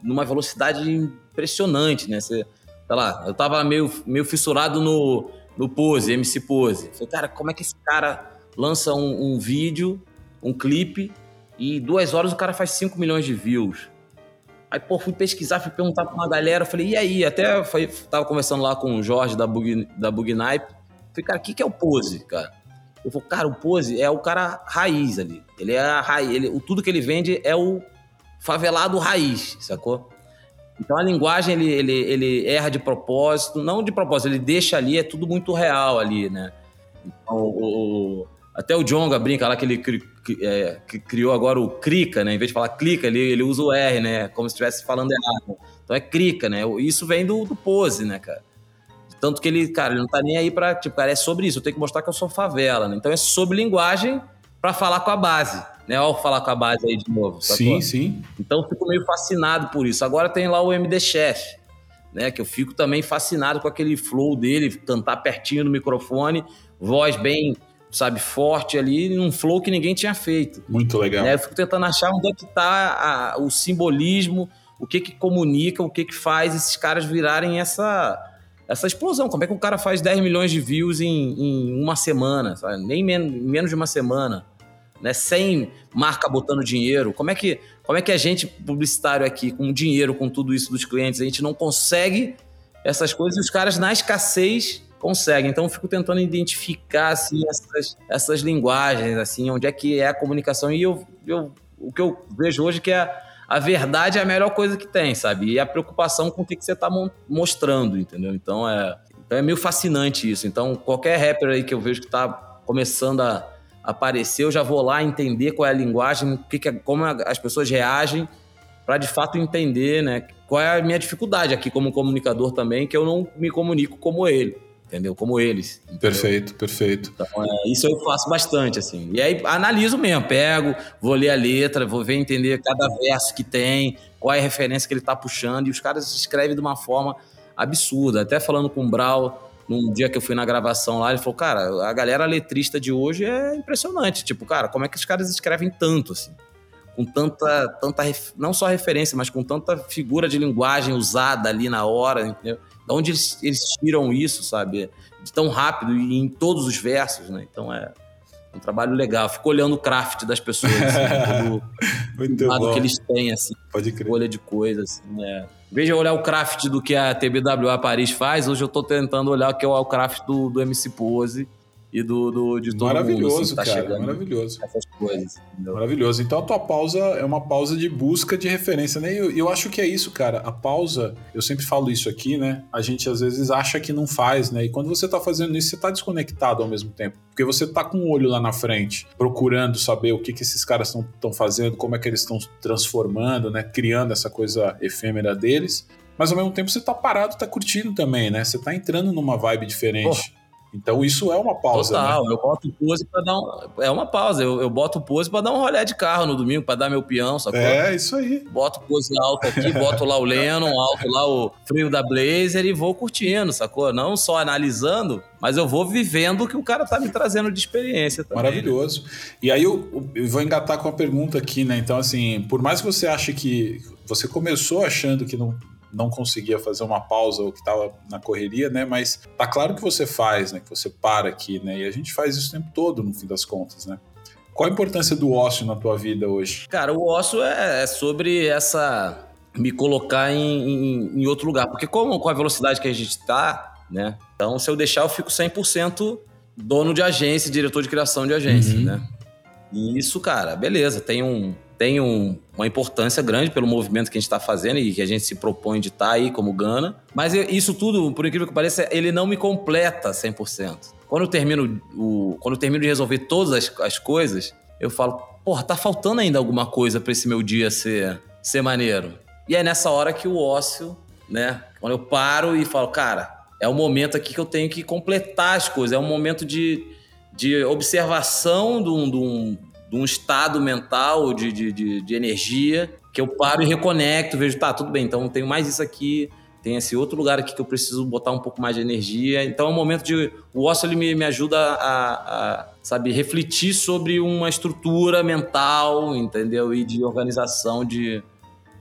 Numa velocidade impressionante, né? Você, sei lá, eu tava meio, meio fissurado no, no Pose, MC Pose. Falei, cara, como é que esse cara lança um, um vídeo, um clipe, e duas horas o cara faz 5 milhões de views? Aí, pô, fui pesquisar, fui perguntar pra uma galera, falei, e aí? Até foi, tava conversando lá com o Jorge da Bug, da Bug Nipe. Falei, cara, o que, que é o pose, cara? Eu falei, cara, o pose é o cara raiz ali. Ele é a raiz, ele, tudo que ele vende é o favelado raiz, sacou? Então a linguagem ele, ele, ele erra de propósito, não de propósito, ele deixa ali, é tudo muito real ali, né? Então, o, até o Jonga brinca lá que ele cri, é, que criou agora o crica, né? Em vez de falar clica, ele, ele usa o R, né? Como se estivesse falando errado. Então é crica, né? Isso vem do, do pose, né, cara? Tanto que ele, cara, ele não tá nem aí pra. Tipo, cara, é sobre isso. Eu tenho que mostrar que eu sou favela, né? Então é sobre linguagem para falar com a base, né? Olha falar com a base aí de novo. Sim, sim. Então eu fico meio fascinado por isso. Agora tem lá o MD Chef, né? Que eu fico também fascinado com aquele flow dele, cantar pertinho no microfone, voz bem sabe, forte ali, num flow que ninguém tinha feito. Muito legal. Né? Eu fico tentando achar onde é que tá a, o simbolismo, o que que comunica, o que que faz esses caras virarem essa, essa explosão. Como é que um cara faz 10 milhões de views em, em uma semana, sabe? nem men menos de uma semana, né? sem marca botando dinheiro. Como é que como é que a gente publicitário aqui com dinheiro, com tudo isso dos clientes, a gente não consegue essas coisas e os caras na escassez consegue. Então eu fico tentando identificar assim essas, essas linguagens, assim, onde é que é a comunicação e eu, eu o que eu vejo hoje é que é a verdade é a melhor coisa que tem, sabe? E a preocupação com o que, que você está mostrando, entendeu? Então é, então é meio fascinante isso. Então qualquer rapper aí que eu vejo que está começando a aparecer, eu já vou lá entender qual é a linguagem, que que é, como as pessoas reagem, para de fato entender, né? Qual é a minha dificuldade aqui como comunicador também, que eu não me comunico como ele entendeu? Como eles. Entendeu? Perfeito, perfeito. Então, é, isso eu faço bastante, assim. E aí analiso mesmo, pego, vou ler a letra, vou ver entender cada verso que tem, qual é a referência que ele tá puxando, e os caras escrevem de uma forma absurda. Até falando com o Brau, num dia que eu fui na gravação lá, ele falou, cara, a galera letrista de hoje é impressionante. Tipo, cara, como é que os caras escrevem tanto, assim? Com tanta, tanta não só referência, mas com tanta figura de linguagem usada ali na hora, entendeu? De onde eles, eles tiram isso, sabe? De tão rápido e em todos os versos, né? Então é um trabalho legal. Fico olhando o craft das pessoas, assim, Muito lado que eles têm, assim. Pode crer. Escolha de coisas, assim, né? De olhar o craft do que a TBWA Paris faz, hoje eu tô tentando olhar o que é o craft do, do MC Pose e do, do de todo maravilhoso, mundo. Assim, tá cara, chegando maravilhoso. Essas coisas. Entendeu? Maravilhoso. Então a tua pausa é uma pausa de busca de referência, né? E eu, eu acho que é isso, cara. A pausa, eu sempre falo isso aqui, né? A gente às vezes acha que não faz, né? E quando você tá fazendo isso, você tá desconectado ao mesmo tempo. Porque você tá com o olho lá na frente, procurando saber o que, que esses caras estão fazendo, como é que eles estão transformando, né? Criando essa coisa efêmera deles. Mas ao mesmo tempo você tá parado, tá curtindo também, né? Você tá entrando numa vibe diferente. Então isso é uma pausa. Total, né? eu boto pose para dar um. É uma pausa. Eu, eu boto pose para dar um rolé de carro no domingo, para dar meu peão, sacou? É, isso aí. Boto pose alto aqui, boto lá o Lennon, alto lá o frio da Blazer e vou curtindo, sacou? Não só analisando, mas eu vou vivendo o que o cara tá me trazendo de experiência também. Maravilhoso. E aí eu, eu vou engatar com a pergunta aqui, né? Então, assim, por mais que você ache que. Você começou achando que não não conseguia fazer uma pausa ou que estava na correria, né? Mas tá claro que você faz, né? Que você para aqui, né? E a gente faz isso o tempo todo, no fim das contas, né? Qual a importância do ócio na tua vida hoje? Cara, o ócio é, é sobre essa me colocar em, em, em, outro lugar, porque como com a velocidade que a gente está, né? Então, se eu deixar, eu fico 100% dono de agência, diretor de criação de agência, uhum. né? E isso, cara, beleza, tem um tem um, uma importância grande pelo movimento que a gente está fazendo e que a gente se propõe de estar tá aí como Gana. Mas isso tudo, por incrível que pareça, ele não me completa 100%. Quando eu termino, o, quando eu termino de resolver todas as, as coisas, eu falo, porra, tá faltando ainda alguma coisa para esse meu dia ser, ser maneiro. E é nessa hora que o ócio, né? Quando eu paro e falo, cara, é o momento aqui que eu tenho que completar as coisas, é um momento de, de observação de um, de um, de um estado mental de, de, de, de energia que eu paro e reconecto, vejo, tá, tudo bem, então tenho mais isso aqui, tem esse outro lugar aqui que eu preciso botar um pouco mais de energia. Então é um momento de. O ócio ele me, me ajuda a, a, sabe, refletir sobre uma estrutura mental, entendeu? E de organização de,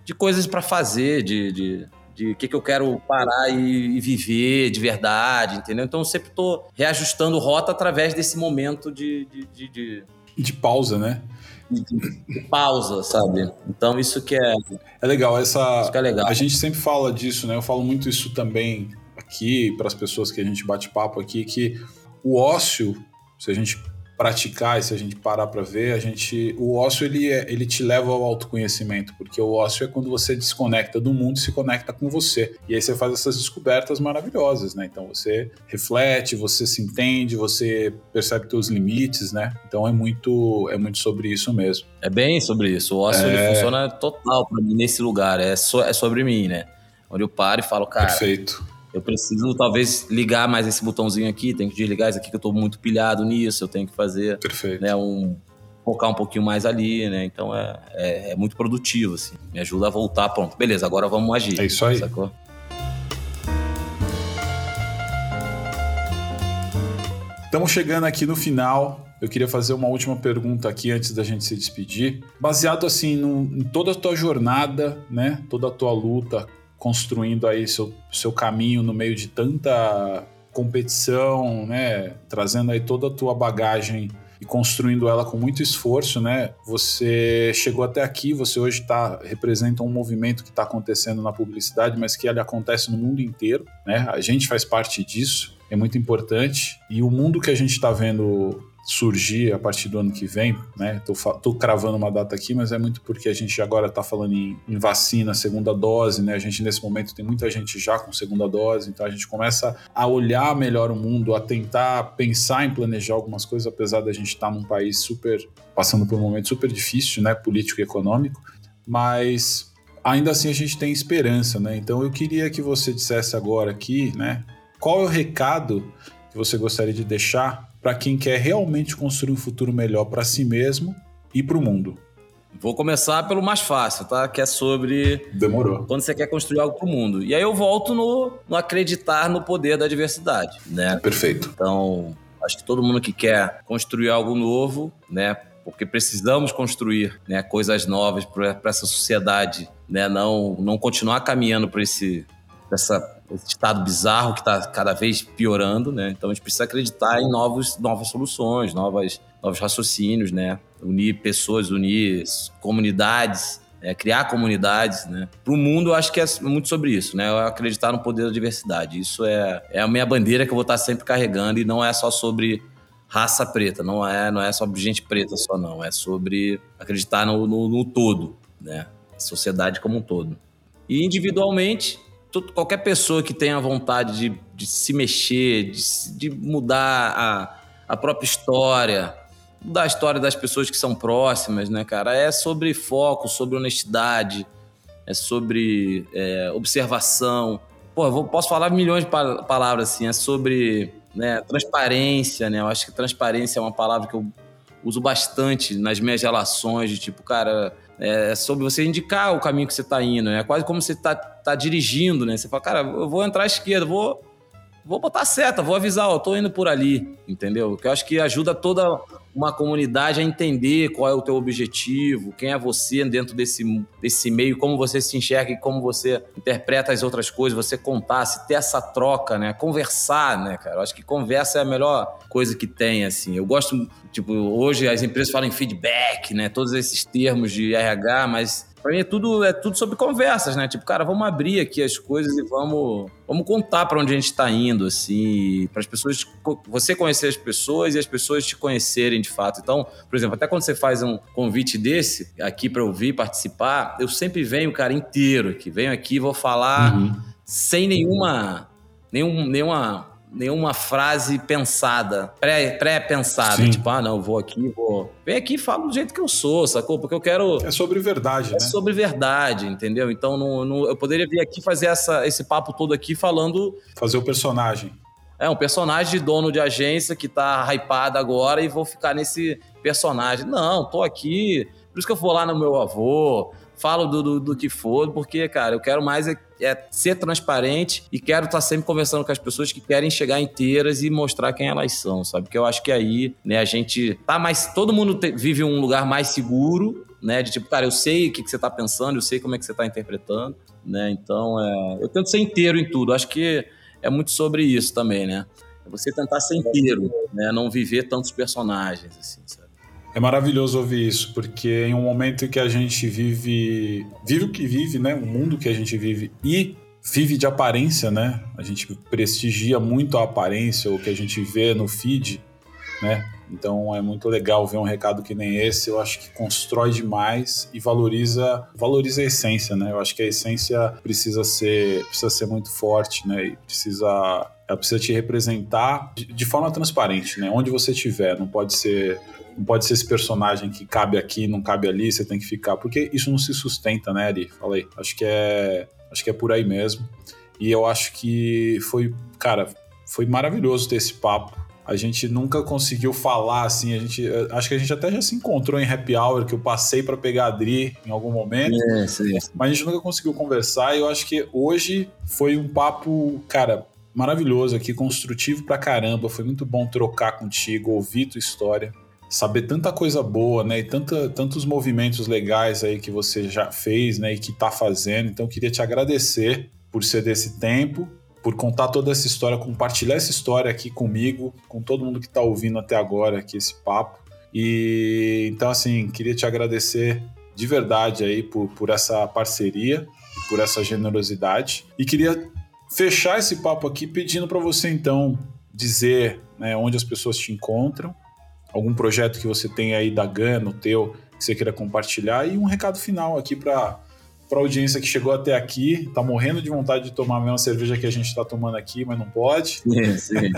de coisas para fazer, de, de, de o que, que eu quero parar e, e, viver de verdade, entendeu? Então eu sempre estou reajustando rota através desse momento de, de, de, de... de pausa, né? de pausa, sabe? Então isso que é é legal essa é legal. a gente sempre fala disso, né? Eu falo muito isso também aqui para as pessoas que a gente bate papo aqui que o ócio, se a gente praticar e se a gente parar para ver, a gente, o ócio ele, é, ele te leva ao autoconhecimento, porque o ócio é quando você desconecta do mundo e se conecta com você. E aí você faz essas descobertas maravilhosas, né? Então você reflete, você se entende, você percebe seus limites, né? Então é muito é muito sobre isso mesmo. É bem sobre isso. O ócio é... ele funciona total para mim nesse lugar, é, so, é sobre mim, né? Onde eu paro e falo, cara, Perfeito eu preciso talvez ligar mais esse botãozinho aqui, tenho que desligar isso aqui que eu estou muito pilhado nisso, eu tenho que fazer Perfeito. Né, um focar um pouquinho mais ali, né? Então é, é, é, muito produtivo, assim. Me ajuda a voltar, pronto. Beleza, agora vamos agir. É isso aí. Sacou? Estamos chegando aqui no final. Eu queria fazer uma última pergunta aqui antes da gente se despedir. Baseado assim no, em toda a tua jornada, né? Toda a tua luta construindo aí seu, seu caminho no meio de tanta competição, né? Trazendo aí toda a tua bagagem e construindo ela com muito esforço, né? Você chegou até aqui, você hoje tá, representa um movimento que está acontecendo na publicidade, mas que ele acontece no mundo inteiro, né? A gente faz parte disso, é muito importante. E o mundo que a gente está vendo surgir a partir do ano que vem, né? Tô, tô cravando uma data aqui, mas é muito porque a gente agora está falando em, em, vacina, segunda dose, né? A gente nesse momento tem muita gente já com segunda dose, então a gente começa a olhar melhor o mundo, a tentar pensar em planejar algumas coisas, apesar da gente estar tá num país super passando por um momento super difícil, né? Político e econômico, mas ainda assim a gente tem esperança, né? Então eu queria que você dissesse agora aqui, né? Qual é o recado que você gostaria de deixar para quem quer realmente construir um futuro melhor para si mesmo e para o mundo? Vou começar pelo mais fácil, tá? Que é sobre. Demorou. Quando você quer construir algo para o mundo. E aí eu volto no, no acreditar no poder da diversidade, né? Perfeito. Então, acho que todo mundo que quer construir algo novo, né? Porque precisamos construir né, coisas novas para essa sociedade, né? Não, não continuar caminhando para esse, essa esse estado bizarro que está cada vez piorando, né? Então a gente precisa acreditar em novos, novas soluções, novas, novos raciocínios, né? Unir pessoas, unir comunidades, é, criar comunidades, né? Para o mundo, eu acho que é muito sobre isso, né? Eu acreditar no poder da diversidade. Isso é, é a minha bandeira que eu vou estar sempre carregando e não é só sobre raça preta, não é, não é sobre gente preta só, não. É sobre acreditar no, no, no todo, né? sociedade como um todo. E individualmente, qualquer pessoa que tenha vontade de, de se mexer, de, de mudar a, a própria história, mudar a história das pessoas que são próximas, né, cara? É sobre foco, sobre honestidade, é sobre é, observação. Pô, eu posso falar milhões de palavras assim, é sobre né, transparência, né? Eu acho que transparência é uma palavra que eu uso bastante nas minhas relações, de tipo, cara, é sobre você indicar o caminho que você está indo. É quase como você está tá dirigindo, né? Você fala, cara, eu vou entrar à esquerda, vou, vou botar a seta, vou avisar, ó, tô indo por ali, entendeu? Que eu acho que ajuda toda uma comunidade a entender qual é o teu objetivo, quem é você dentro desse, desse meio, como você se enxerga e como você interpreta as outras coisas, você contar, se ter essa troca, né? Conversar, né, cara? Eu acho que conversa é a melhor coisa que tem, assim. Eu gosto, tipo, hoje as empresas falam em feedback, né? Todos esses termos de RH, mas Pra mim é tudo, é tudo sobre conversas, né? Tipo, cara, vamos abrir aqui as coisas e vamos, vamos contar para onde a gente está indo, assim, para as pessoas, você conhecer as pessoas e as pessoas te conhecerem de fato. Então, por exemplo, até quando você faz um convite desse aqui para ouvir, participar, eu sempre venho, cara, inteiro aqui. Venho aqui, vou falar uhum. sem nenhuma, nenhum, nenhuma nenhuma frase pensada, pré-pensada. Pré tipo, ah, não, vou aqui, vou. Vem aqui e falo do jeito que eu sou, sacou? Porque eu quero. É sobre verdade, é né? É sobre verdade, entendeu? Então não, não, eu poderia vir aqui fazer essa, esse papo todo aqui falando. Fazer o personagem. é um personagem de dono de agência que tá hypado agora e vou ficar nesse personagem. Não, tô aqui. Por isso que eu vou lá no meu avô, falo do, do, do, que for, porque, cara, eu quero mais é, é ser transparente e quero estar tá sempre conversando com as pessoas que querem chegar inteiras e mostrar quem elas são, sabe? Porque eu acho que aí, né, a gente tá mais. Todo mundo te, vive um lugar mais seguro, né? De tipo, cara, eu sei o que, que você tá pensando, eu sei como é que você tá interpretando, né? Então, é, eu tento ser inteiro em tudo. Acho que é muito sobre isso também, né? É você tentar ser inteiro, né? Não viver tantos personagens, assim, sabe? É maravilhoso ouvir isso, porque em um momento que a gente vive, vive o que vive, né? O mundo que a gente vive e vive de aparência, né? A gente prestigia muito a aparência, o que a gente vê no feed, né? Então é muito legal ver um recado que nem esse. Eu acho que constrói demais e valoriza, valoriza a essência, né? Eu acho que a essência precisa ser, precisa ser muito forte, né? E precisa, ela precisa te representar de, de forma transparente, né? Onde você estiver, não pode ser não pode ser esse personagem que cabe aqui, não cabe ali, você tem que ficar, porque isso não se sustenta, né, Ari? Falei. Acho que é, acho que é por aí mesmo. E eu acho que foi, cara, foi maravilhoso ter esse papo. A gente nunca conseguiu falar assim, a gente, acho que a gente até já se encontrou em happy hour que eu passei para pegar a Adri em algum momento. É, sim. Mas a gente nunca conseguiu conversar e eu acho que hoje foi um papo, cara, maravilhoso aqui, construtivo pra caramba. Foi muito bom trocar contigo, ouvir tua história saber tanta coisa boa, né? E tanta, tantos movimentos legais aí que você já fez, né? E que está fazendo. Então, eu queria te agradecer por ser desse tempo, por contar toda essa história, compartilhar essa história aqui comigo, com todo mundo que está ouvindo até agora aqui esse papo. E então, assim, queria te agradecer de verdade aí por, por essa parceria, por essa generosidade. E queria fechar esse papo aqui pedindo para você, então, dizer né, onde as pessoas te encontram algum projeto que você tem aí da Gana, o teu, que você queira compartilhar, e um recado final aqui para para a audiência que chegou até aqui, tá morrendo de vontade de tomar a mesma cerveja que a gente está tomando aqui, mas não pode. Sim, sim.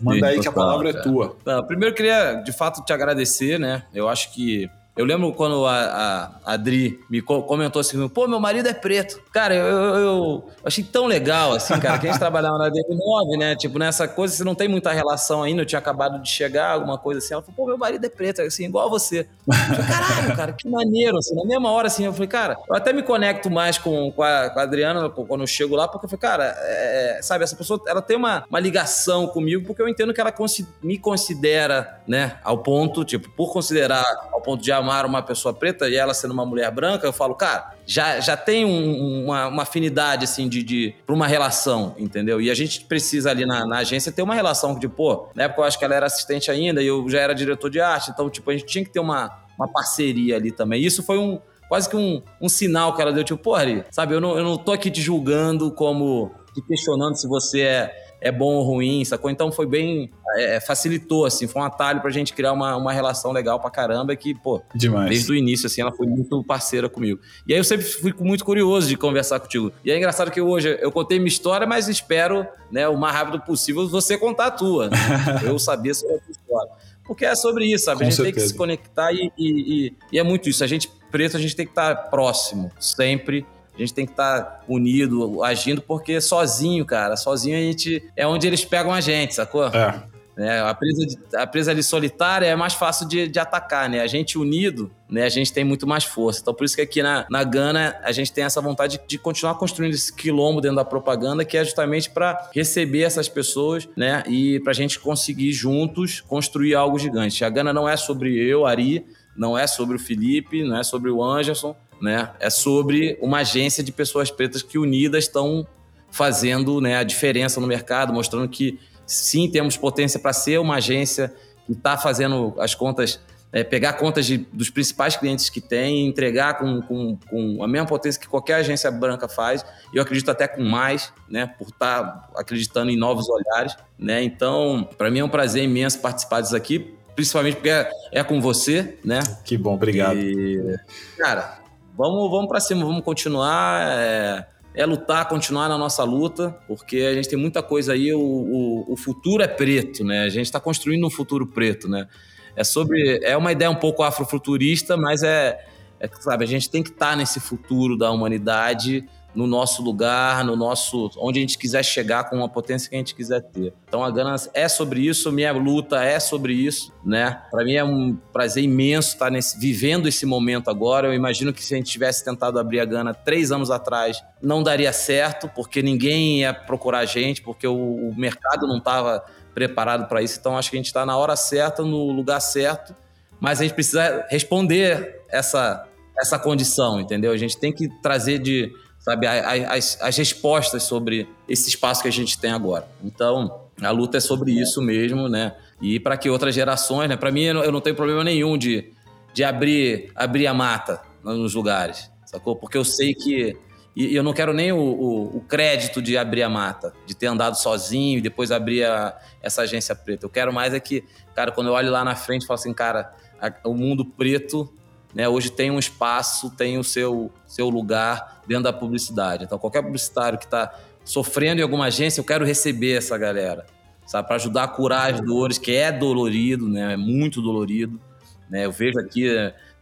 Manda sim, aí total, que a palavra é cara. é tua. Tá, primeiro eu queria, de fato, te agradecer, né? Eu acho que eu lembro quando a, a Adri me comentou assim, pô, meu marido é preto. Cara, eu, eu, eu achei tão legal, assim, cara, que a gente trabalhava na DM9, né? Tipo, nessa coisa, você não tem muita relação ainda, eu tinha acabado de chegar, alguma coisa assim. Ela falou, pô, meu marido é preto, assim, igual a você. Eu falei, caralho, cara, que maneiro, assim. Na mesma hora, assim, eu falei, cara, eu até me conecto mais com, com, a, com a Adriana quando eu chego lá, porque eu falei, cara, é, sabe, essa pessoa, ela tem uma, uma ligação comigo, porque eu entendo que ela me considera, né, ao ponto, tipo, por considerar ao ponto de amar uma pessoa preta e ela sendo uma mulher branca, eu falo, cara, já, já tem um, uma, uma, afinidade, assim, de, de para uma relação, entendeu? E a gente precisa ali na, na, agência ter uma relação de, pô, na época eu acho que ela era assistente ainda e eu já era diretor de arte, então, tipo, a gente tinha que ter uma, uma parceria ali também. Isso foi um, quase que um, um sinal que ela deu, tipo, pô, Ari, sabe, eu não, eu não tô aqui te julgando como, te questionando se você é é bom ou ruim, sacou? Então foi bem. É, facilitou, assim, foi um atalho pra gente criar uma, uma relação legal pra caramba que, pô, Demais. desde o início, assim, ela foi muito parceira comigo. E aí eu sempre fui muito curioso de conversar contigo. E é engraçado que hoje eu contei minha história, mas espero, né, o mais rápido possível você contar a tua. Né? eu sabia sobre a tua história. Porque é sobre isso, sabe? Com a gente certeza. tem que se conectar e, e, e, e é muito isso. A gente preto, a gente tem que estar próximo, sempre a gente tem que estar tá unido, agindo, porque sozinho, cara, sozinho a gente. É onde eles pegam a gente, sacou? É. É, a, presa, a presa ali solitária é mais fácil de, de, atacar, né? A gente unido, né? A gente tem muito mais força. Então, por isso que aqui na, na Gana a gente tem essa vontade de, de continuar construindo esse quilombo dentro da propaganda, que é justamente para receber essas pessoas, né? E para a gente conseguir juntos construir algo gigante. A Gana não é sobre eu, Ari, não é sobre o Felipe, não é sobre o Anderson, né? É sobre uma agência de pessoas pretas que unidas estão fazendo né, a diferença no mercado, mostrando que sim temos potência para ser uma agência que está fazendo as contas, é, pegar contas de, dos principais clientes que tem, entregar com, com, com, a mesma potência que qualquer agência branca faz. E eu acredito até com mais, né, por estar tá acreditando em novos olhares. Né? Então, para mim é um prazer imenso participar disso aqui, principalmente porque é, é com você, né? Que bom, obrigado. E, cara, vamos, vamos para cima, vamos continuar. É, é, lutar, continuar na nossa luta, porque a gente tem muita coisa aí. O, o, o futuro é preto, né? A gente está construindo um futuro preto, né? É sobre. É uma ideia um pouco afrofuturista, mas é, é sabe, a gente tem que estar tá nesse futuro da humanidade no nosso lugar, no nosso onde a gente quiser chegar com a potência que a gente quiser ter. Então a Gana é sobre isso, minha luta é sobre isso, né? Para mim é um prazer imenso estar nesse, vivendo esse momento agora. Eu imagino que se a gente tivesse tentado abrir a Gana três anos atrás, não daria certo, porque ninguém ia procurar a gente, porque o, o mercado não estava preparado para isso. Então acho que a gente está na hora certa, no lugar certo, mas a gente precisa responder essa essa condição, entendeu? A gente tem que trazer de sabe, as, as respostas sobre esse espaço que a gente tem agora. Então, a luta é sobre isso mesmo, né? E para que outras gerações, né? Para mim, eu não tenho problema nenhum de, de abrir, abrir a mata nos lugares, sacou? Porque eu sei que. E eu não quero nem o, o, o crédito de abrir a mata, de ter andado sozinho e depois abrir a, essa agência preta. Eu quero mais é que, cara, quando eu olho lá na frente, eu falo assim, cara, a, o mundo preto né, hoje tem um espaço, tem o seu, seu lugar dentro da publicidade. Então, qualquer publicitário que está sofrendo em alguma agência, eu quero receber essa galera, sabe, para ajudar a curar as dores, que é dolorido, né, é muito dolorido. Né, eu vejo aqui,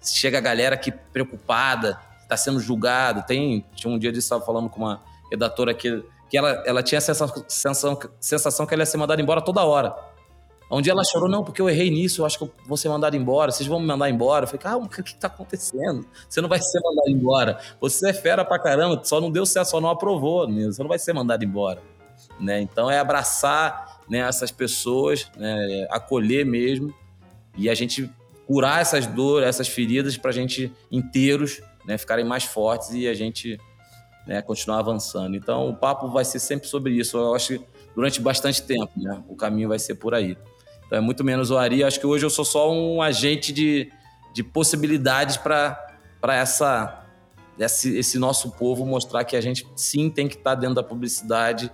chega a galera aqui preocupada, está sendo julgado. Tem, tinha um dia de estava falando com uma redatora que, que ela, ela tinha a sensação, sensação que ela ia ser mandada embora toda hora. Dia ela chorou, não, porque eu errei nisso, eu acho que eu vou ser mandado embora, vocês vão me mandar embora. Eu falei, calma, o que tá acontecendo? Você não vai ser mandado embora. Você é fera pra caramba, só não deu certo, só não aprovou, né? você não vai ser mandado embora. Né? Então é abraçar né, essas pessoas, né, acolher mesmo, e a gente curar essas dores, essas feridas, pra gente inteiros né, ficarem mais fortes e a gente né, continuar avançando. Então o papo vai ser sempre sobre isso. Eu acho que durante bastante tempo, né? O caminho vai ser por aí. Então é muito menos o Ari. Acho que hoje eu sou só um agente de, de possibilidades para essa esse, esse, nosso povo mostrar que a gente sim tem que estar tá dentro da publicidade,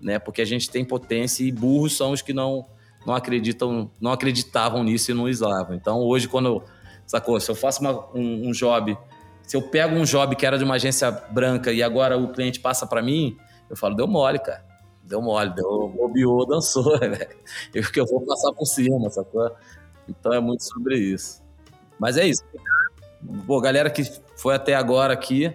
né? Porque a gente tem potência e burros são os que não não acreditam, não acreditavam nisso e não usavam. Então hoje quando sacou, se eu faço uma, um, um job, se eu pego um job que era de uma agência branca e agora o cliente passa para mim, eu falo deu mole, cara deu mole, deu, bobeou, dançou, né? Eu que eu vou passar por cima, sacou? Então é muito sobre isso. Mas é isso. Pô, galera que foi até agora aqui,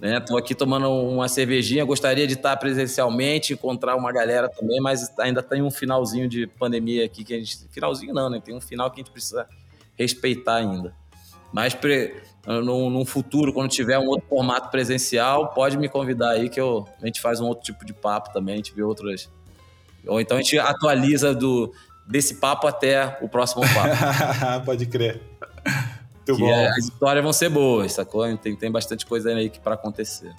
né? Tô aqui tomando uma cervejinha, gostaria de estar presencialmente, encontrar uma galera também, mas ainda tem um finalzinho de pandemia aqui que a gente. Finalzinho não, né? Tem um final que a gente precisa respeitar ainda. Mas pre, num, num, futuro, quando tiver um outro formato presencial, pode me convidar aí que eu, a gente faz um outro tipo de papo também, a gente vê outras. Ou então a gente atualiza do, desse papo até o próximo papo. pode crer. Muito que bom. É, as histórias vão ser boas, sacou? Tem, tem bastante coisa aí para acontecer.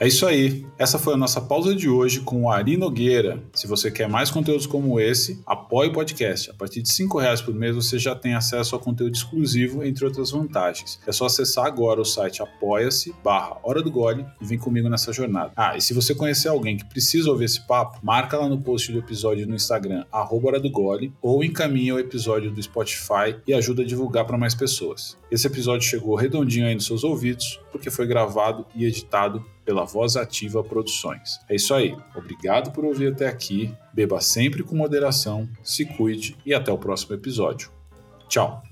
É isso aí. Essa foi a nossa pausa de hoje com o Ari Nogueira. Se você quer mais conteúdos como esse, apoie o podcast. A partir de R$ reais por mês você já tem acesso a conteúdo exclusivo, entre outras vantagens. É só acessar agora o site apoia-se barra Hora do Gole e vem comigo nessa jornada. Ah, e se você conhecer alguém que precisa ouvir esse papo, marca lá no post do episódio no Instagram, arroba Hora do Gole, ou encaminha o episódio do Spotify e ajuda a divulgar para mais pessoas. Esse episódio chegou redondinho aí nos seus ouvidos, porque foi gravado e editado pela Voz Ativa Produções. É isso aí. Obrigado por ouvir até aqui. Beba sempre com moderação, se cuide e até o próximo episódio. Tchau.